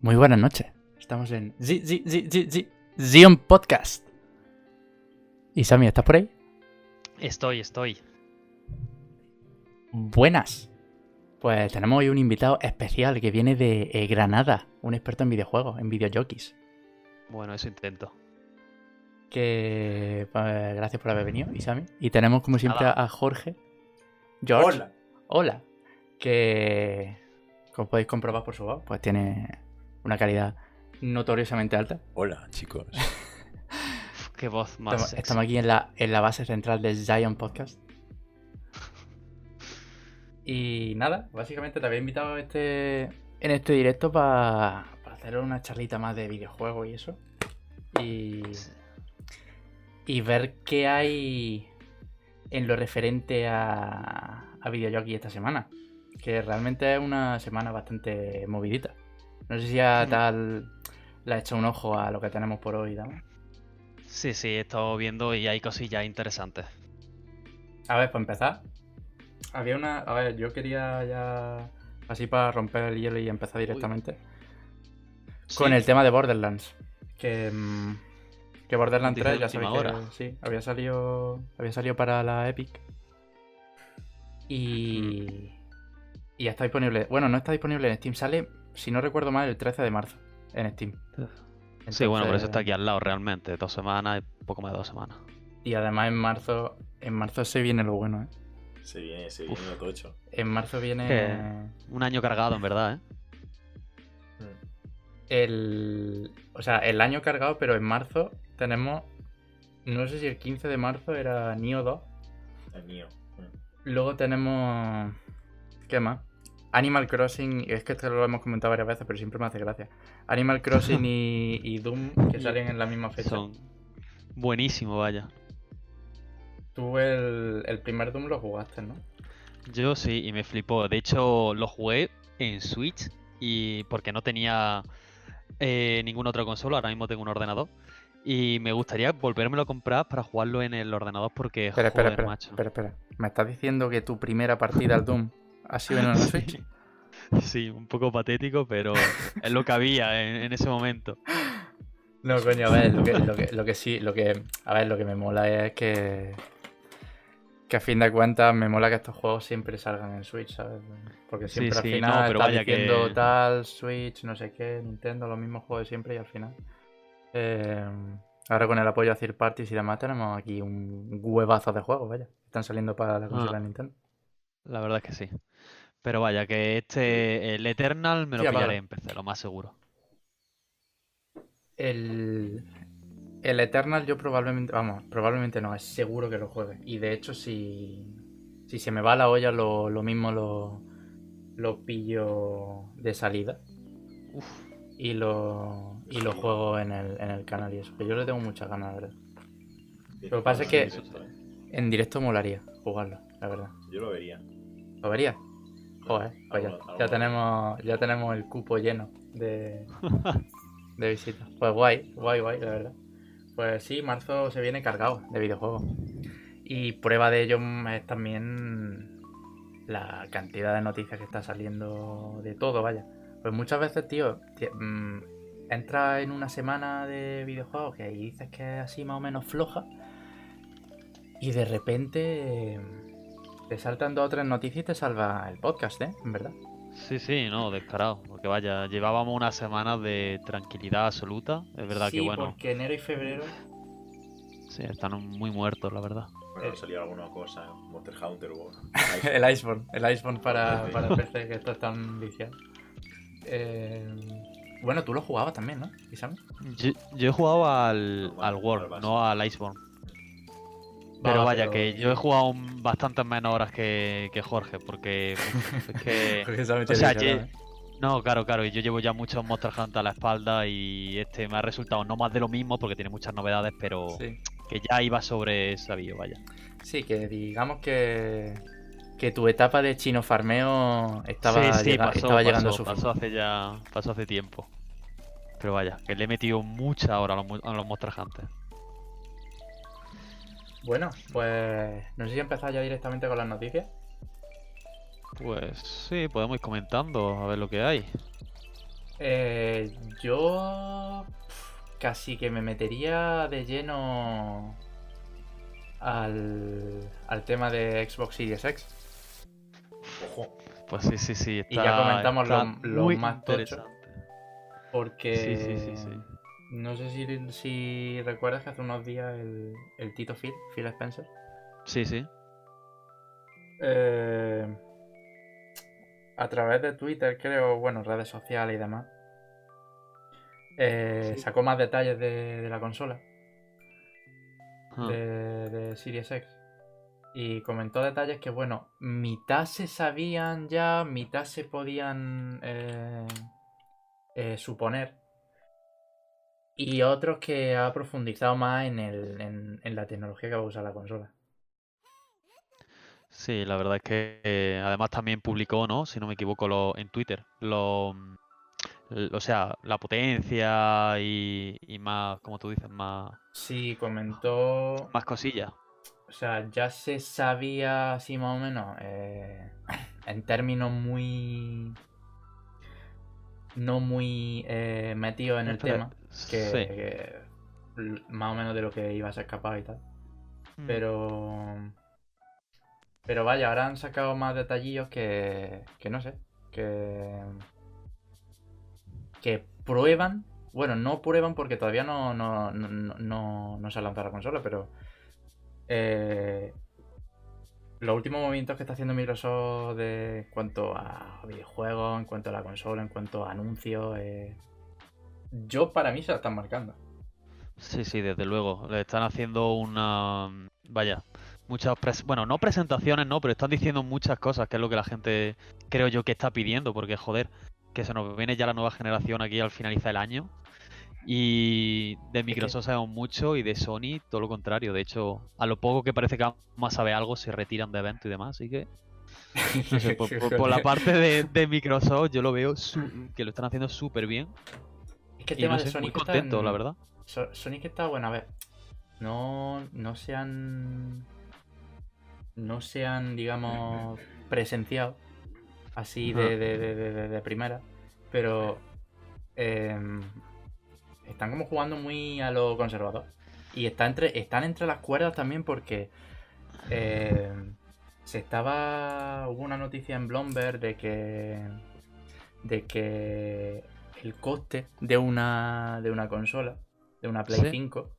Muy buenas noches. Estamos en Z- Z- Z- Z- Z- Zion Podcast. Y Sammy, ¿estás por ahí? Estoy, estoy. Buenas. Pues tenemos hoy un invitado especial que viene de eh, Granada, un experto en videojuegos, en videojockeys. Bueno, eso intento. Que pues, gracias por haber venido, Isami. Y tenemos como siempre Nada. a Jorge. George. Hola. Hola. Que como podéis comprobar por su voz, pues tiene una calidad notoriosamente alta. Hola, chicos. Qué voz más. Estamos, sexy. estamos aquí en la, en la base central de Zion Podcast. Y nada, básicamente te había invitado a este, en este directo para hacer una charlita más de videojuegos y eso. Y, y ver qué hay en lo referente a, a videojockey esta semana. Que realmente es una semana bastante movidita. No sé si a Mm. tal le ha hecho un ojo a lo que tenemos por hoy, ¿no? Sí, sí, he estado viendo y hay cosillas interesantes. A ver, para empezar, había una. A ver, yo quería ya. Así para romper el hielo y empezar directamente. Con Sí, el tema de Borderlands. Que. mm, Que Borderlands Noticia 3 de ya sabéis que. hora. Sí, había salido. Había salido para la Epic. Y. Y ya está disponible. Bueno, no está disponible en Steam. Sale, si no recuerdo mal, el 13 de marzo en Steam. Sí, bueno, por eso está aquí al lado realmente. Dos semanas, poco más de dos semanas. Y además en marzo. En marzo se viene lo bueno, ¿eh? Se viene, se viene lo tocho. En marzo viene. Un año cargado, en verdad, ¿eh? el. O sea, el año cargado, pero en marzo tenemos. No sé si el 15 de marzo era Nio 2. El mío. Luego tenemos. ¿Qué más? Animal Crossing. Es que esto lo hemos comentado varias veces, pero siempre me hace gracia. Animal Crossing y, y Doom, que salen en la misma fecha. Son buenísimos, vaya. Tú el, el primer Doom lo jugaste, ¿no? Yo sí, y me flipó. De hecho, lo jugué en Switch y porque no tenía eh, ninguna otra consola, ahora mismo tengo un ordenador. Y me gustaría volvérmelo a comprar para jugarlo en el ordenador porque, Espera, espera, macho. espera, espera. ¿Me estás diciendo que tu primera partida al Doom ha sido en una Switch? Sí, un poco patético, pero es lo que había en, en ese momento. No, coño, a ver, lo que, lo que, lo que sí, lo que. A ver, lo que me mola es que. Que a fin de cuentas me mola que estos juegos siempre salgan en Switch, ¿sabes? Porque Sí, siempre al sí, final no, pero vaya que- diciendo tal, Switch, no sé qué, Nintendo, los mismos juegos de siempre y al final. eh, ahora con el apoyo a Third Parties y demás tenemos aquí un huevazo de juegos, vaya. Están saliendo para la consola Ah. de Nintendo. La verdad es que sí. Pero vaya, que este, el Eternal me lo Sí, pillaré en PC, lo más seguro. El, el Eternal yo probablemente, vamos, probablemente no, es seguro que lo juegue. Y de hecho si, si se me va la olla lo, lo mismo lo, lo pillo de salida Uf, y lo, y lo juego en el, en el canal y eso. Que yo le tengo muchas ganas, la verdad. Lo que pasa es que-. En directo molaría jugarlo, la verdad. Yo lo vería. ¿Lo verías? Joder, pues ya, Algo- algo- ya tenemos, ya tenemos el cupo lleno de, de visitas. Pues guay, guay, guay, la verdad. Pues sí, marzo se viene cargado de videojuegos. Y prueba de ello es también la cantidad de noticias que está saliendo de todo, vaya. Pues muchas veces, tío, ti- mm, entras en una semana de videojuegos que ahí dices que es así más o menos floja. Y de repente eh, te saltan dos o tres noticias y te salva el podcast, ¿eh? En verdad. Sí, sí, no, descarado. Porque vaya, llevábamos unas semanas de tranquilidad absoluta. Es verdad sí, que bueno, porque enero y febrero sí, están muy muertos, la verdad. Bueno, Eh. ha salido alguna cosa. Monster Hunter o. el Iceborne, el Iceborne para, Sí. para PC, que esto es tan viciado. Eh, bueno, tú lo jugabas también, ¿no? Isam? Yo, yo he jugado al, Al World, no al Iceborne. Pero Va, vaya, pero- que yo he jugado un- bastantes menos horas que, que Jorge, porque es que... O sea, ¿eh? No, claro, claro, y yo llevo ya muchos Monster Hunter a la espalda y este me ha resultado no más de lo mismo porque tiene muchas novedades, pero Sí. que ya iba sobre sabio, vaya. sí, que digamos que, que tu etapa de chino farmeo estaba, sí, sí, llega- pasó, estaba llegando a su fin. pasó hace ya, pasó hace tiempo. Pero vaya, que le he metido mucha hora a los, a los Monster Hunter. Bueno, pues no sé si empezar ya directamente con las noticias. Pues sí, podemos ir comentando a ver lo que hay. Eh, yo casi que me metería de lleno al, al tema de Xbox Series X. Ojo. Pues sí, sí, sí. Y ya está- comentamos está lo- lo muy más tocho. interesante. Porque Sí, sí, sí, sí. No sé si, si recuerdas que hace unos días el, el Tito Phil, Phil Spencer, Sí, sí. eh, a través de Twitter, creo, bueno, redes sociales y demás, eh, Sí. sacó más detalles de, de la consola, Ah. de, de Series X. Y comentó detalles que, bueno, mitad se sabían ya, mitad se podían eh, eh, suponer. Y otros que ha profundizado más en, el, en, en la tecnología que va a usar la consola. Sí, la verdad es que eh, además también publicó, ¿no? Si no me equivoco, lo, en Twitter, lo, mm, o sea, la potencia y, y más, como tú dices, más, Sí, comentó. más cosillas. O sea, ya se sabía así más o menos. eh, en términos muy. No muy eh, metidos en el Espera, tema. Que, sí. que l- más o menos de lo que iba a ser capaz y tal. Mm. Pero. Pero vaya, ahora han sacado más detallillos que. que no sé. Que. Que prueban. Bueno, no prueban porque todavía no, no, no, no- no, no se ha lanzado la consola, pero. eh, los últimos movimientos que está haciendo Microsoft de, en cuanto a videojuegos, en cuanto a la consola, en cuanto a anuncios. eh, yo para mí se la están marcando. Sí, sí, desde luego. Le están haciendo una. Vaya, muchas. pres- Bueno, no presentaciones, no, pero están diciendo muchas cosas, que es lo que la gente creo yo que está pidiendo, porque joder, que se nos viene ya la nueva generación aquí al finalizar el año. Y de Microsoft sabemos mucho y de Sony todo lo contrario. De hecho, a lo poco que parece que vamos a saber algo, se retiran de eventos y demás. Así que, no sé, por, por- por la parte de, de Microsoft, yo lo veo su- que lo están haciendo súper bien. Que el tema no de Sonic muy está contento, en- la verdad. So- Sonic está bueno, a ver. No, no se han. No se han, digamos, presenciado así de, Ajá. de, de- de- de- de primera. Pero. em, están como jugando muy a lo conservador. Y está entre, están entre las cuerdas también porque. em, se estaba. Hubo una noticia en Bloomberg de que. De que el coste de una, de una consola, de una Play Sí. 5,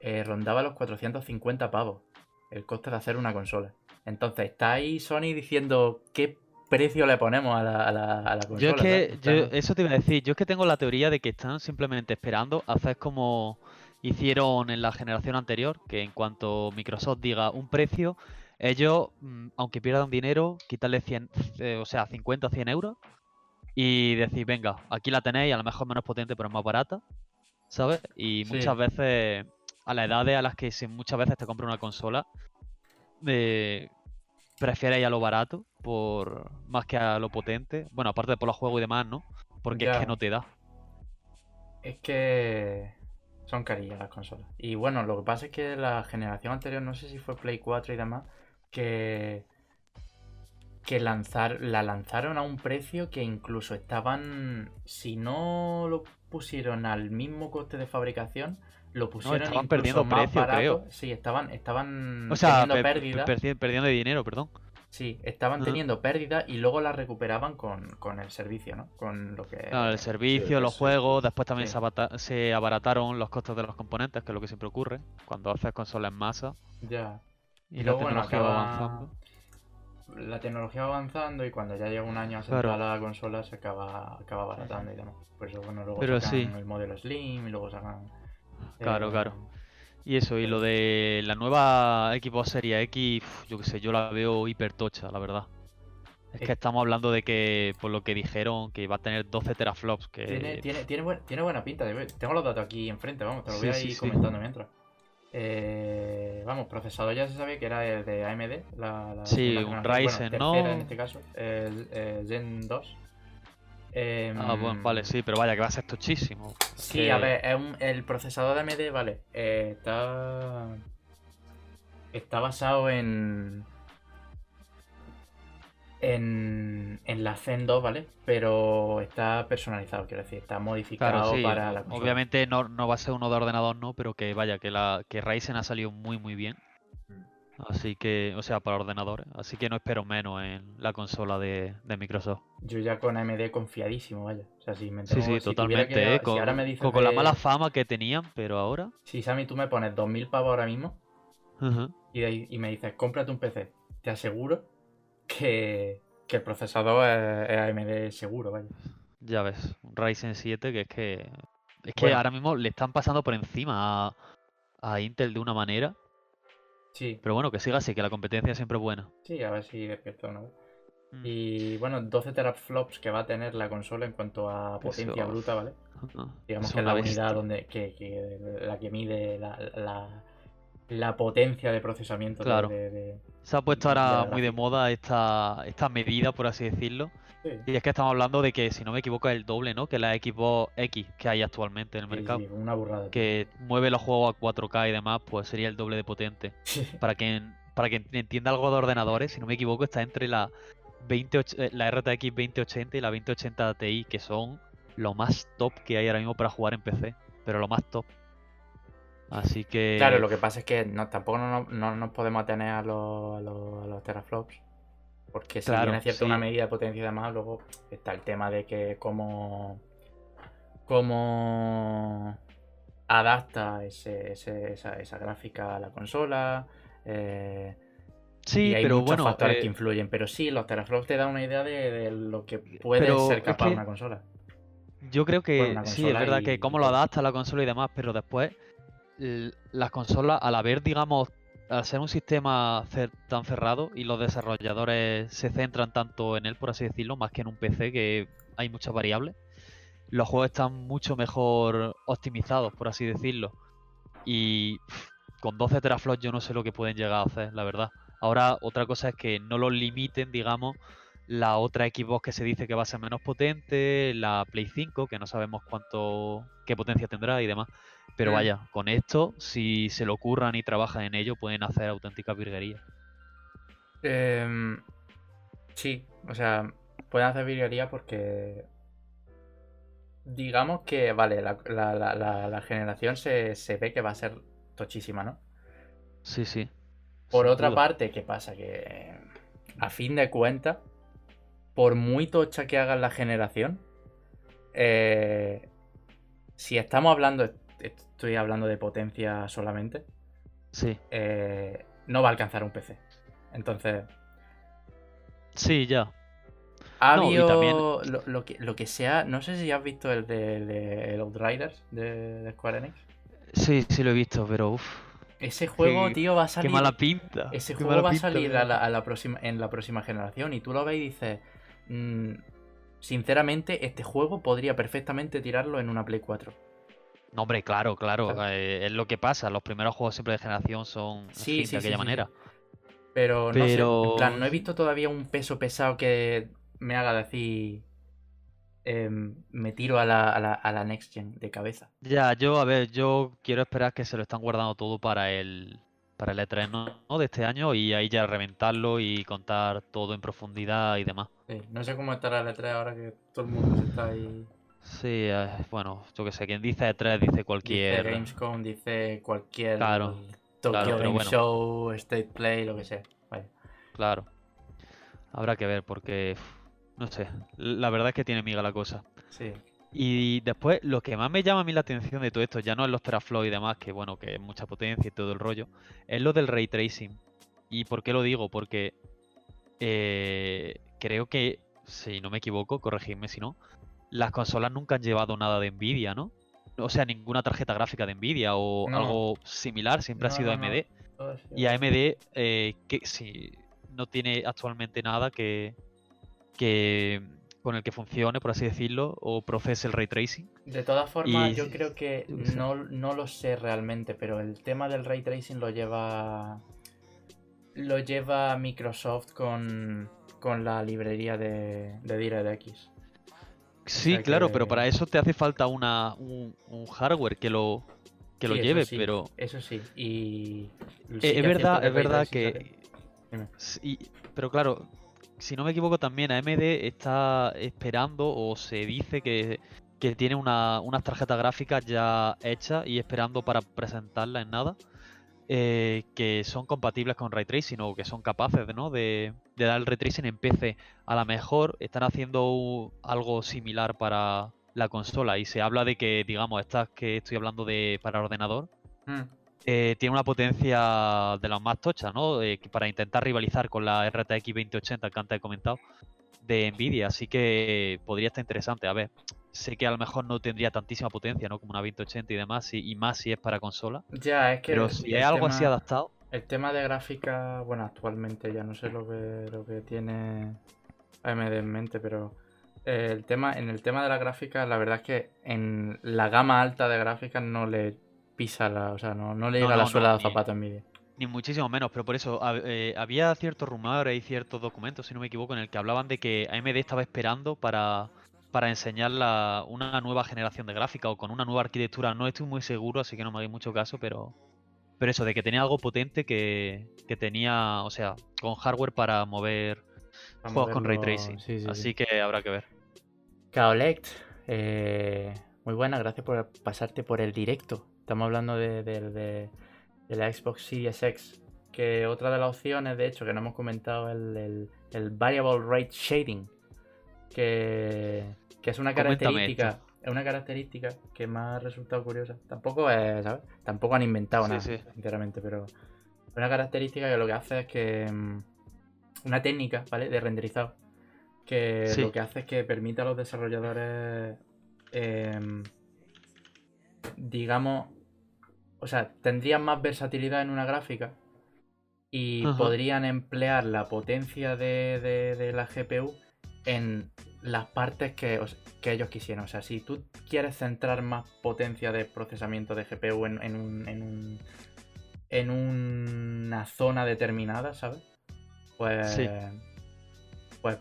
eh, rondaba los 450 pavos. El coste de hacer una consola. Entonces está ahí Sony diciendo qué precio le ponemos a la, a la, a la consola. Yo es que, eso te iba a decir, yo es que tengo la teoría de que están simplemente esperando hacer como hicieron en la generación anterior, que en cuanto Microsoft diga un precio, ellos, mm, aunque pierdan dinero, quitarle 100, eh, o sea, 50 o 100 euros y decir, venga, aquí la tenéis, a lo mejor menos potente, pero más barata, ¿sabes? Y Sí. muchas veces, a las edades a las que muchas veces te compra una consola, eh, prefieres ir a lo barato por más que a lo potente. Bueno, aparte de por los juegos y demás, ¿no? Porque es que no te da. Es que son carillas las consolas. Y bueno, lo que pasa es que la generación anterior, no sé si fue Play 4 y demás, que, que lanzar, la lanzaron a un precio que incluso estaban, si no lo pusieron al mismo coste de fabricación, lo pusieron estaban incluso perdiendo más precio, barato. creo. Sí, estaban, estaban O sea, teniendo pérdida. perdi- perdiendo de dinero, perdón. Sí, estaban Ah. teniendo pérdida y luego la recuperaban con, con el servicio, ¿no? Con lo que... Claro, el servicio, sí, los sí. juegos, después también Sí. se, abata- se abarataron los costos de los componentes, que es lo que siempre ocurre cuando haces consolas en masa Ya. y, la luego, bueno, tecnología va acaba- avanzando. La tecnología va avanzando y cuando ya llega un año Claro. asentada la consola se acaba, acaba baratando y demás. Por eso, bueno, luego Pero sacan sí. el modelo Slim y luego sacan... Claro, eh, claro. Y eso, y lo de la nueva Xbox Series X, yo qué sé, yo la veo hipertocha, la verdad. Es Eh. que estamos hablando de que, por lo que dijeron, que va a tener 12 teraflops, que... Tiene, tiene, tiene, buen- tiene buena pinta. de. Tengo los datos aquí enfrente, vamos, te lo Sí, voy a ir sí. comentando mientras. Eh, vamos, procesador ya se sabe que era el de AMD. La, la Sí, un Ryzen, tercera ¿no? en este caso, el, el Gen 2. Ah, bueno, vale, Em, sí, pero vaya, que va a ser tochísimo. Sí, que- a ver, es un- el procesador de AMD, vale, eh, está está basado en en, en la Zen 2, ¿vale? Pero está personalizado, quiero decir, está modificado Claro, sí. para la consola. Obviamente no, no va a ser uno de ordenador, no, pero que vaya, que la que Ryzen ha salido muy muy bien. Mm. Así que, o sea, para ordenadores. Así que no espero menos en la consola de, de Microsoft. Yo ya con AMD confiadísimo, vaya. O sea, si me tengo- sí, si totalmente. que- ¿eh? si Con, ahora me dices con- con la mala fama que tenían, pero ahora. Si Sammy tú me pones 2000 pavos ahora mismo Ujú. y, de ahí- y me dices, cómprate un PC, te aseguro que, que el procesador es, es AMD seguro, vaya. Ya ves, Ryzen 7 que es que. Es que Bueno. ahora mismo le están pasando por encima a, a Intel de una manera. Sí, Pero bueno, que siga así, que la competencia siempre es buena. sí, a ver si despierto o no. Mm. Y bueno, 12 teraflops que va a tener la consola en cuanto a potencia Eso- bruta, ¿vale? Ah, Digamos que es la bestia. unidad donde que, que- la que mide la, la, la potencia de procesamiento Claro. de, de- Se ha puesto ahora muy de moda esta, esta medida, por así decirlo. Sí, Y es que estamos hablando de que, si no me equivoco, es el doble, ¿no? Que la Xbox X que hay actualmente en el sí, mercado. sí, una burrada. Que mueve los juegos a 4K y demás, pues sería el doble de potente. Para quien, para quien entienda algo de ordenadores, si no me equivoco, está entre la, 20, eh, la RTX 2080 y la 2080 Ti, que son lo más top que hay ahora mismo para jugar en PC. Pero lo más top. Así que. Claro, lo que pasa es que no, tampoco no, no nos podemos atener a los, a los, a los teraflops. Porque si Claro, bien es cierto sí. una medida de potencia y demás, luego está el tema de que cómo, cómo adapta ese, ese- esa, esa gráfica a la consola. eh, Sí, y hay pero muchos bueno. factores eh, que influyen. Pero sí, los teraflops te dan una idea de, de lo que puede Pero ser es capaz que- una consola. Yo creo que Bueno, sí, es verdad y- que cómo lo adapta la consola y demás, pero después las consolas, al haber, digamos, al ser un sistema tan cerrado y los desarrolladores se centran tanto en él, por así decirlo, más que en un PC que hay muchas variables, los juegos están mucho mejor optimizados, por así decirlo. Y con 12 teraflops yo no sé lo que pueden llegar a hacer, la verdad. Ahora, otra cosa es que no los limiten, digamos, la otra Xbox que se dice que va a ser menos potente, la Play 5, que no sabemos cuánto, qué potencia tendrá y demás. Pero Mm. vaya, con esto, si se lo ocurran y trabajan en ello, pueden hacer auténticas virguerías. Em, sí, o sea, pueden hacer virguería porque. Digamos que, vale, la, la- la- generación se, se ve que va a ser tochísima, ¿no? Sí, sí. Por otra duda. parte, ¿qué pasa? Que a fin de cuentas, por muy tocha que haga la generación, eh, si estamos hablando, estoy hablando de potencia solamente, Sí, eh, no va a alcanzar un PC. Entonces, sí, ya. ha No, y habido también- lo, lo que, lo que sea, no sé si has visto el de, de el Outriders de, de Square Enix. Sí, sí lo he visto, pero uff, Ese juego, Qué- tío, va a qué salir. mala pinta. Ese qué juego va a salir la, a la próxima, en la próxima generación y tú lo ves y dices, mm, sinceramente, este juego podría perfectamente tirarlo en una Play 4. No, hombre, claro, claro. Claro. eh, es lo que pasa. Los primeros juegos siempre de generación son Sí, fin, sí, de aquella sí, sí. manera. Pero no sé, Pero- en plan, no he visto todavía un peso pesado que me haga decir, em, me tiro a la, a, la, a la Next Gen de cabeza. Ya, yo, a ver, yo quiero esperar que se lo están guardando todo para el, para el E3, ¿no? ¿no? de este año y ahí ya reventarlo y contar todo en profundidad y demás. Sí, no sé cómo estará el E3 ahora que todo el mundo se está ahí. Sí, eh, bueno, yo que sé, quien dice E3 dice Dice cualquier... Gamescom, dice cualquier Claro, Tokyo claro, Game bueno. Show, State Play, lo que sea. Vaya. Claro. Habrá que ver porque, no sé, la verdad es que tiene miga la cosa. Sí. Y después, lo que más me llama a mí la atención de todo esto, ya no es los teraflops y demás, que bueno, que es mucha potencia y todo el rollo, es lo del ray tracing. ¿Y por qué lo digo? Porque eh, creo que, si no me equivoco, corregidme si no, las consolas nunca han llevado nada de Nvidia, ¿no? O sea, ninguna tarjeta gráfica de Nvidia o No. algo similar, siempre ha No, sido no, no. AMD. Así, Y. AMD, eh, que si no tiene actualmente nada que, que con el que funcione, por así decirlo, o procese el ray tracing. De todas formas, Y- yo creo que no, no lo sé realmente, pero el tema del ray tracing lo lleva. Lo lleva Microsoft con, con la librería de, de DirectX. Sí, sea claro, que- pero para eso te hace falta una, un, un hardware que lo, que lo Sí, eso lleve, sí, pero Eso sí, y. sí eh, es verdad, es verdad que... Pero claro, si no me equivoco, también AMD está esperando o se dice que, que tiene una- unas tarjetas gráficas ya hechas y esperando para presentarlas en nada. eh, que son compatibles con ray tracing o que son capaces ¿no? de, dar el ray tracing en PC. A lo mejor están haciendo algo similar para la consola y se habla de que, digamos, estas que estoy hablando de para ordenador, Mm. Eh, tiene una potencia de las más tochas, ¿no? Eh, para intentar rivalizar con la RTX 2080 que antes he comentado de Nvidia, así que podría estar interesante. A ver, sé que a lo mejor no tendría tantísima potencia, ¿no? Como una 2080 y demás, y, y más si es para consola. Ya, es que. Pero si es algo así adaptado, El tema de gráfica, bueno, actualmente ya no sé lo que, lo que tiene AMD en mente, pero eh, el tema, en el tema de la gráfica, la verdad es que en la gama alta de gráficas no le pisa la, o sea, no, no le No, llega la suela ni- zapato a Nvidia. ni muchísimo menos, pero por eso eh, había ciertos rumores y ciertos documentos, si no me equivoco, en el que hablaban de que AMD estaba esperando para, para enseñar la- una nueva generación de gráfica o con una nueva arquitectura. No estoy muy seguro, así que no me hagáis mucho caso, pero, pero eso, de que tenía algo potente que, que tenía, o sea, con hardware para mover Para juegos con ray tracing. sí, sí, así sí. que habrá que ver. Kaolect, eh, muy buena, gracias por pasarte por el directo. Estamos hablando de, de- de- de la Xbox Series X. Que otra de las opciones, de hecho, que no hemos comentado, el, el- el Variable Rate Shading. Que, que es una característica. Es una característica que me ha resultado curiosa. Tampoco es, ¿sabes? Tampoco han inventado Sí, nada, sí. sinceramente, pero una característica que lo que hace es que. mm, Una técnica, ¿vale? De renderizado. Que Sí. lo que hace es que permite a los desarrolladores. em, digamos. O sea, tendrían más versatilidad en una gráfica. Y Ajá. podrían emplear la potencia de, de- de la GPU en las partes que, o sea, que ellos quisieran. O sea, si tú quieres centrar más potencia de procesamiento de GPU en, en un, en, un- en una zona determinada, ¿sabes? Pues. Sí. Pues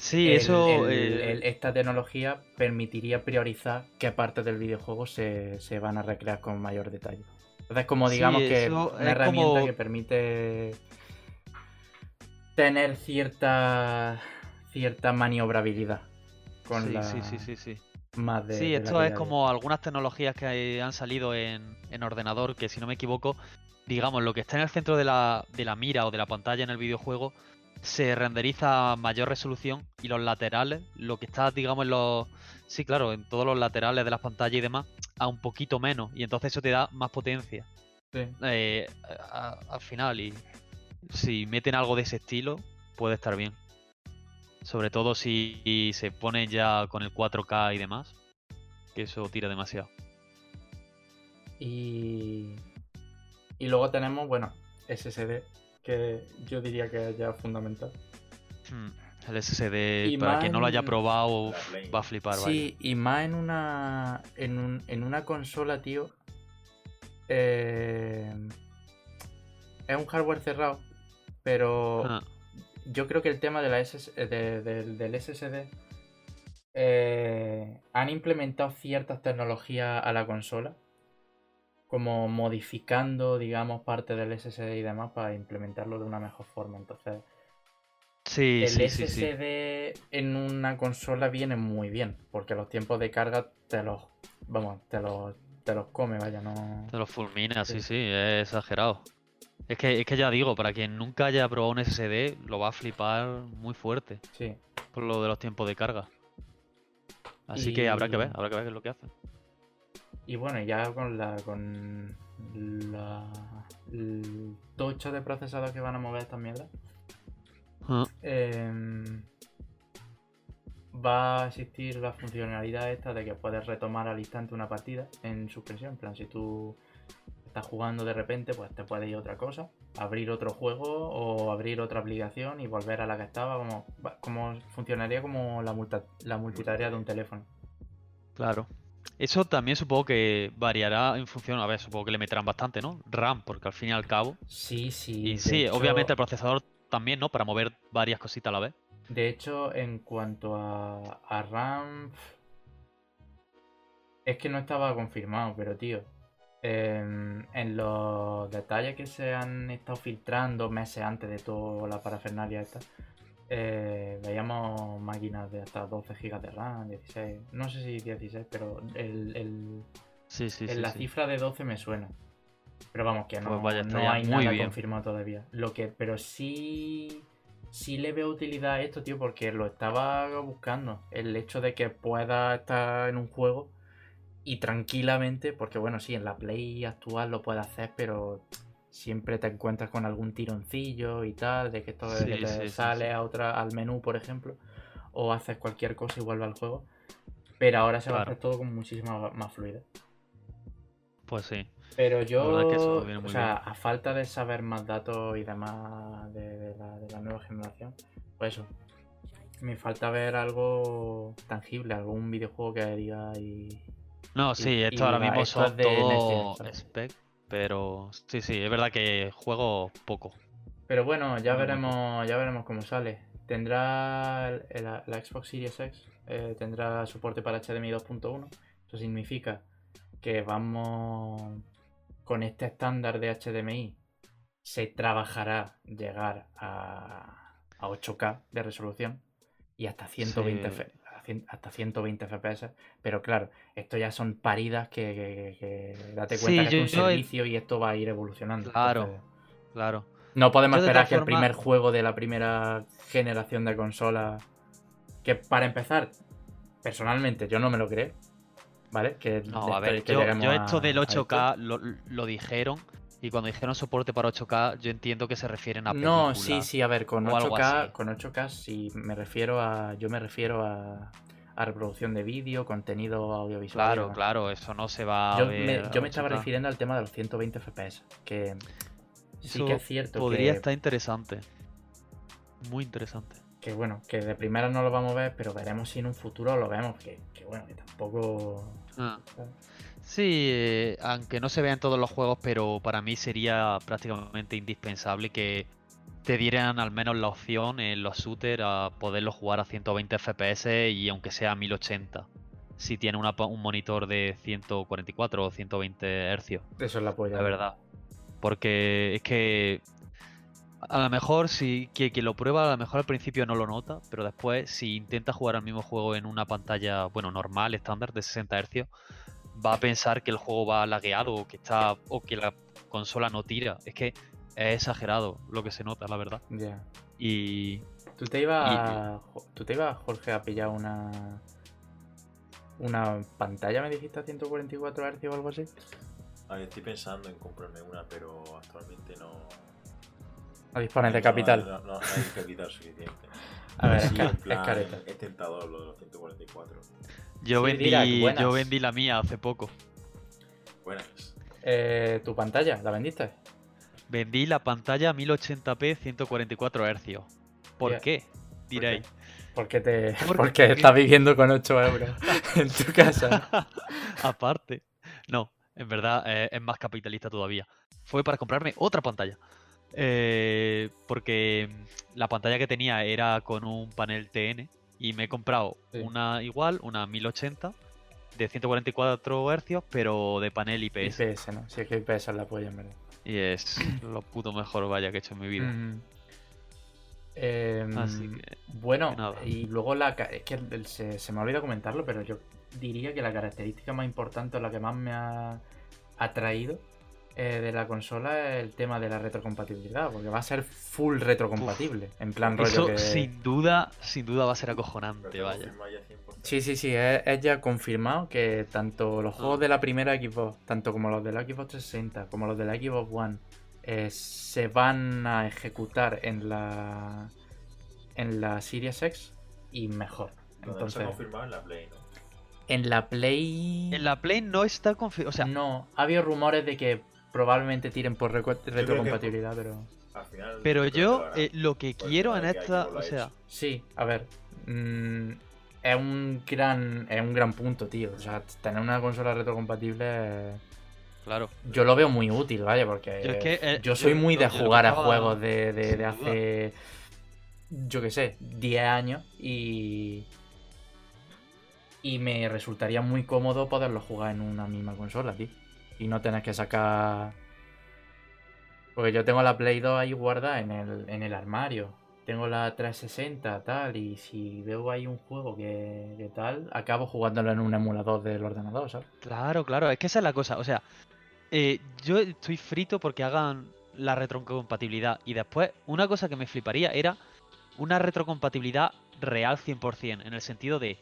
Sí, el- eso. el- eh, el- esta tecnología permitiría priorizar qué partes del videojuego se, se van a recrear con mayor detalle. Entonces, como Sí, digamos que eso una es herramienta como- que permite tener cierta cierta maniobrabilidad con sí, la sí, sí, sí, sí. más de Sí, esto es como algunas tecnologías que han salido en, en ordenador, que si no me equivoco, digamos, lo que está en el centro de la, de la mira o de la pantalla en el videojuego se renderiza a mayor resolución y los laterales, lo que está, digamos, en los... Sí, claro, en todos los laterales de las pantallas y demás, a un poquito menos. Y entonces eso te da más potencia Sí. eh, a- al final. Y si meten algo de ese estilo, puede estar bien. Sobre todo si se ponen ya con el 4K y demás, que eso tira demasiado. Y, y luego tenemos, bueno, SSD, que yo diría que es ya fundamental. Hmm, El SSD, Y para quien no lo haya probado, va a flipar. vaya. Sí, y más en una. En, un- en una consola, tío. eh, es un hardware cerrado. Pero Ah, yo creo que el tema de la SS de- del- del SSD. eh, han implementado ciertas tecnologías a la consola. Como modificando, digamos, parte del SSD y demás para implementarlo de una mejor forma. Entonces, sí, el sí, sí, sí. SSD en una consola viene muy bien, porque los tiempos de carga te los, vamos, te los, te los come, vaya, no. Te lo fulmina, sí, Sí. es exagerado. Es que, es que ya digo, para quien nunca haya probado un SSD, lo va a flipar muy fuerte Sí. por lo de los tiempos de carga. Así que habrá que ver, habrá que ver qué es lo que hacen. Y bueno, ya con la con la el tocho de procesador que van a mover esta mierda, Ah, em, va a existir la funcionalidad esta de que puedes retomar al instante una partida en suspensión. En plan, si tú estás jugando de repente, pues te puede ir otra cosa, abrir otro juego o abrir otra aplicación y volver a la que estaba. Como, como funcionaría como la, multa- la multitarea de un teléfono. Claro. Eso también supongo que variará en función, a ver, supongo que le meterán bastante, ¿no? RAM, porque al fin y al cabo. Sí, sí. Y sí, hecho- obviamente el procesador también, ¿no? Para mover varias cositas a la vez. De hecho, en cuanto a, a RAM, es que no estaba confirmado, pero tío, en, en los detalles que se han estado filtrando meses antes de toda la parafernalia esta, eh, veíamos máquinas de hasta 12 GB de RAM, 16. No sé si 16, pero el, el- Sí, sí, en sí. la cifra de 12 me suena. Pero vamos, que no, Pues no hay muy nada bien. confirmado todavía. Lo que, pero sí, sí le veo utilidad a esto, tío, porque lo estaba buscando. El hecho de que pueda estar en un juego y tranquilamente, porque bueno, sí, en la Play actual lo puede hacer, pero siempre te encuentras con algún tironcillo y tal, de que esto de Sí, que te sí, sale sí. a otra, al menú, por ejemplo, o haces cualquier cosa y vuelve al juego. Pero ahora se va a hacer todo con muchísima más fluidez. Pues sí. Pero yo, que eso viene o sea, a falta de saber más datos y demás de, de la, de la nueva generación, pues eso. Me falta ver algo tangible, algún videojuego que diga y... No, Y- sí, esto y ahora mismo son es todo. Pero sí, sí, es verdad que juego poco. Pero bueno, ya Muy veremos, ya veremos cómo sale. Tendrá la, Xbox Series X, eh, tendrá soporte para HDMI 2.1. Eso significa que vamos con este estándar de HDMI se trabajará llegar a, a 8K de resolución y hasta 120 Sí. Hasta 120 FPS. Pero claro, esto ya son paridas que, que- que- que date Sí, cuenta que yo- es un he- servicio y esto va a ir evolucionando. Claro. Entonces, Claro. no podemos Yo esperar que el primer juego de la primera generación de consola. Que para empezar, personalmente yo no me lo creo. ¿Vale? Que, No, de a esto- ver, que yo, lleguemos yo a- esto del a 8K lo, lo dijeron y cuando dijeron soporte para 8K yo entiendo que se refieren a No, sí, sí, a ver, con o algo 8K, así. con 8K sí me refiero a. Yo me refiero a, a reproducción de vídeo, contenido audiovisual. Claro, claro, eso no se va Yo a ver. me, yo me estaba 8K. refiriendo al tema de los 120 FPS. Que sí que es cierto Podría que, estar interesante. Muy interesante. que, bueno, que de primera no lo vamos a ver, pero veremos si en un futuro lo vemos. Que, que bueno, que tampoco. Sí, eh, aunque no se vea en todos los juegos, pero para mí sería prácticamente indispensable que te dieran al menos la opción en los shooters a poderlo jugar a 120 FPS y aunque sea a 1080. Si tiene una un monitor de 144 o 120 Hz, Eso es la polla. la verdad. Porque es que a lo mejor si que, quien lo prueba a lo mejor al principio no lo nota, pero después si intenta jugar al mismo juego en una pantalla, bueno, normal, estándar de 60 Hz, va a pensar que el juego va lagueado o que está o que la consola no tira. Es que es exagerado lo que se nota, la verdad. Ya. Y ¿Tú te ibas, tú te ibas, Jorge, a pillar una una pantalla, me dijiste, a 144 Hz o algo así? A ver, estoy pensando en comprarme una, pero actualmente no. A disponer de no- capital. No, no, no hay capital suficiente. A ver, Sí, es, ca- es careta. Es tentador lo de los 144. Yo Sí, vendí Dirac, yo vendí la mía hace poco. Buenas. Eh, ¿Tu pantalla? ¿La vendiste? Vendí la pantalla 1080p 144 Hz. ¿Por qué? Diréis. Porque te ¿Por porque qué? estás viviendo con 8 euros en tu casa. Aparte. No, en verdad eh, es más capitalista todavía. Fue para comprarme otra pantalla. Eh, porque la pantalla que tenía era con un panel TN y me he comprado Sí. una igual, una 1080 de 144 Hz, pero de panel IPS. IPS, ¿no? Si es que IPS es la polla, en verdad. Y es lo puto mejor vaya que he hecho en mi vida. Mm. Em, Así que, Bueno, nada. y luego la es que se, se me ha olvidado comentarlo, pero yo diría que la característica más importante o la que más me ha atraído eh, de la consola es el tema de la retrocompatibilidad, porque va a ser full retrocompatible, en plan rollo Eso que... sin duda, sin duda va a ser acojonante, Pero vaya. confirma ya 100%. Sí, sí, sí, es, es ya confirmado que tanto los juegos Ah. de la primera Xbox, tanto como los de la Xbox 360, como los de la Xbox One, eh, se van a ejecutar en la en la Series X y mejor. No se ha Entonces, confirmado en la Play, ¿no? en la Play En la Play no está confirmado. O sea, no, ha habido rumores de que probablemente tiren por retrocompatibilidad, pero Al final. pero yo lo eh, lo que quiero en esta. O sea, sí, a ver, mm, es un gran es un gran punto, tío. O sea, tener una consola retrocompatible claro. Yo lo veo muy útil, vaya, porque Yo es que, eh, yo soy yo- muy de jugar a juegos de, de- de hace, yo qué sé, 10 años y... Y me resultaría muy cómodo poderlo jugar en una misma consola, tío. Y no tener que sacar... Porque yo tengo la Play 2 ahí guardada en el, en el armario. tengo la 360 tal, y si veo ahí un juego que, que tal, acabo jugándolo en un emulador del ordenador, ¿sabes? Claro, claro, es que esa es la cosa. O sea, eh, yo estoy frito porque hagan la retrocompatibilidad. Y después, una cosa que me fliparía era una retrocompatibilidad real 100%. En el sentido de,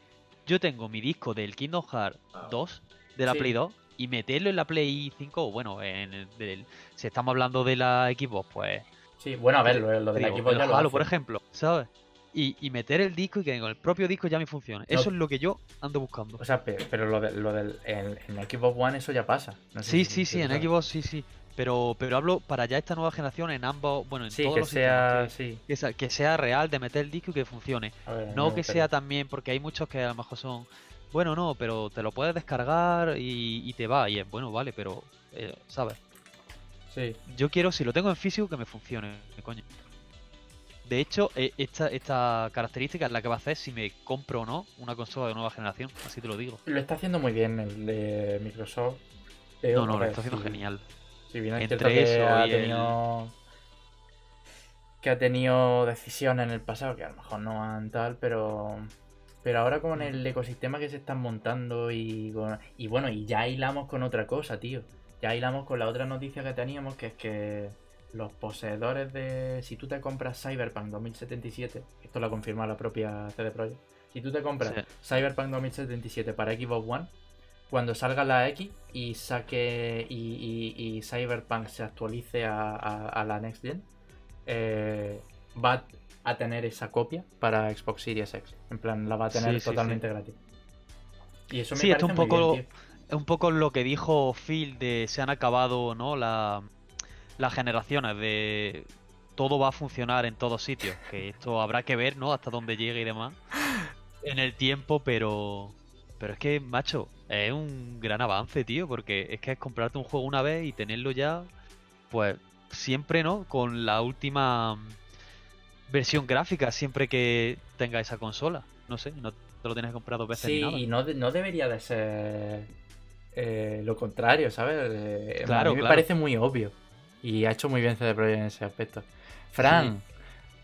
yo tengo mi disco del Kingdom Hearts Ah. 2, de la Sí. Play 2, y meterlo en la Play 5, o bueno, en el, del- si estamos hablando de la Xbox, pues Sí, bueno, a ver, lo, lo del digo, equipo el ya lo Halo, por ejemplo, ¿sabes? Y, y meter el disco y que con el propio disco ya me funcione. No. Eso es lo que yo ando buscando. O sea, pe- pero, lo, de- lo del en, en Xbox One eso ya pasa. No sé Sí, si- sí, si sí, en. Xbox sí, sí. Pero, pero hablo para ya esta nueva generación en ambos, bueno, en Sí, todos que los sea. que- Sí. que, sea, que sea real de meter el disco y que funcione. Ver, No que sea también, porque hay muchos que a lo mejor son, bueno, no, pero te lo puedes descargar y, y te va. Y es bueno, vale, pero, eh, ¿sabes? Sí. Yo quiero, si lo tengo en físico, que me funcione, coño. De hecho, eh, esta, esta característica es la que va a hacer si me compro o no una consola de nueva generación, así te lo digo. Lo está haciendo muy bien el de Microsoft. Eh, No, no, lo está haciendo si- genial. Si bien es Entre que eso ha y el- tenido. Que ha tenido decisiones en el pasado que a lo mejor no han tal, pero. Pero ahora con el ecosistema que se están montando y con- Y bueno, y ya hilamos con otra cosa, tío. Ya hilamos con la otra noticia que teníamos, que es que los poseedores de. Si tú te compras Cyberpunk 2077, esto lo ha confirmado la propia CD Projekt. Si tú te compras Sí. Cyberpunk 2077 para Xbox One, cuando salga la X y saque y, y- y Cyberpunk se actualice a, a- a la Next Gen, eh, va a tener esa copia para Xbox Series X. En plan, la va a tener Sí, sí, totalmente gratis. Y eso me Sí, parece un muy poco- bien. Es un poco lo que dijo Phil de se han acabado, ¿no? La, las generaciones de todo va a funcionar en todos sitios. Que esto habrá que ver, ¿no? Hasta dónde llegue y demás. En el tiempo, pero. Pero es que, macho, es un gran avance, tío. Porque es que es comprarte un juego una vez y tenerlo ya. Pues siempre, ¿no? Con la última versión gráfica, siempre que tenga esa consola. No sé, no te lo tienes que comprar dos veces ni Sí, nada. y no, de- no debería de ser eh, lo contrario, ¿sabes? Eh, Claro, a mí me parece muy obvio. Y ha hecho muy bien CD Projekt en ese aspecto. Fran,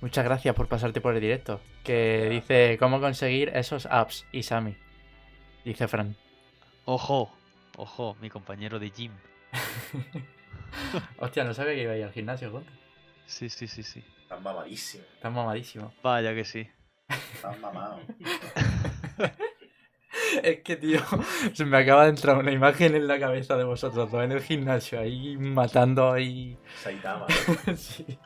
muchas gracias por pasarte por el directo. Que dice cómo conseguir esos apps, Isami. Dice Fran. Ojo, ojo, mi compañero de gym. Hostia, no sabía que iba a ir al gimnasio juntos. Sí, sí, sí, sí. Están mamadísimos. Están mamadísimos. Vaya que sí. Están mamados. Es que, tío, se me acaba de entrar una imagen en la cabeza de vosotros dos en el gimnasio, ahí matando ahí. Saitama. sí.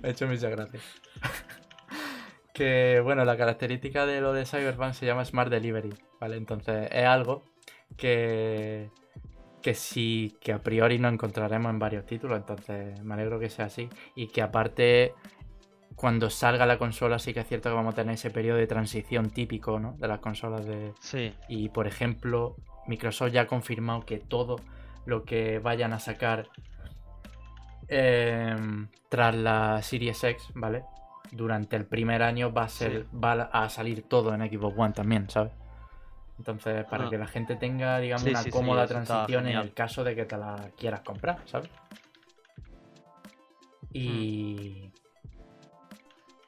Me ha hecho muchas gracias. Que bueno, la característica de lo de Cyberpunk se llama Smart Delivery, ¿vale? Entonces es algo que, que sí, que a priori no encontraremos en varios títulos, entonces me alegro que sea así. Y que aparte, cuando salga la consola, sí que es cierto que vamos a tener ese periodo de transición típico, ¿no? De las consolas de, Sí, y por ejemplo, Microsoft ya ha confirmado que todo lo que vayan a sacar em, tras la Series X, ¿vale? Durante el primer año va a ser. va a salir todo en Xbox One también, ¿sabes? Entonces, para Ah. que la gente tenga, digamos, Sí, una sí, cómoda transición en el caso de que te la quieras comprar, ¿sabes? Y.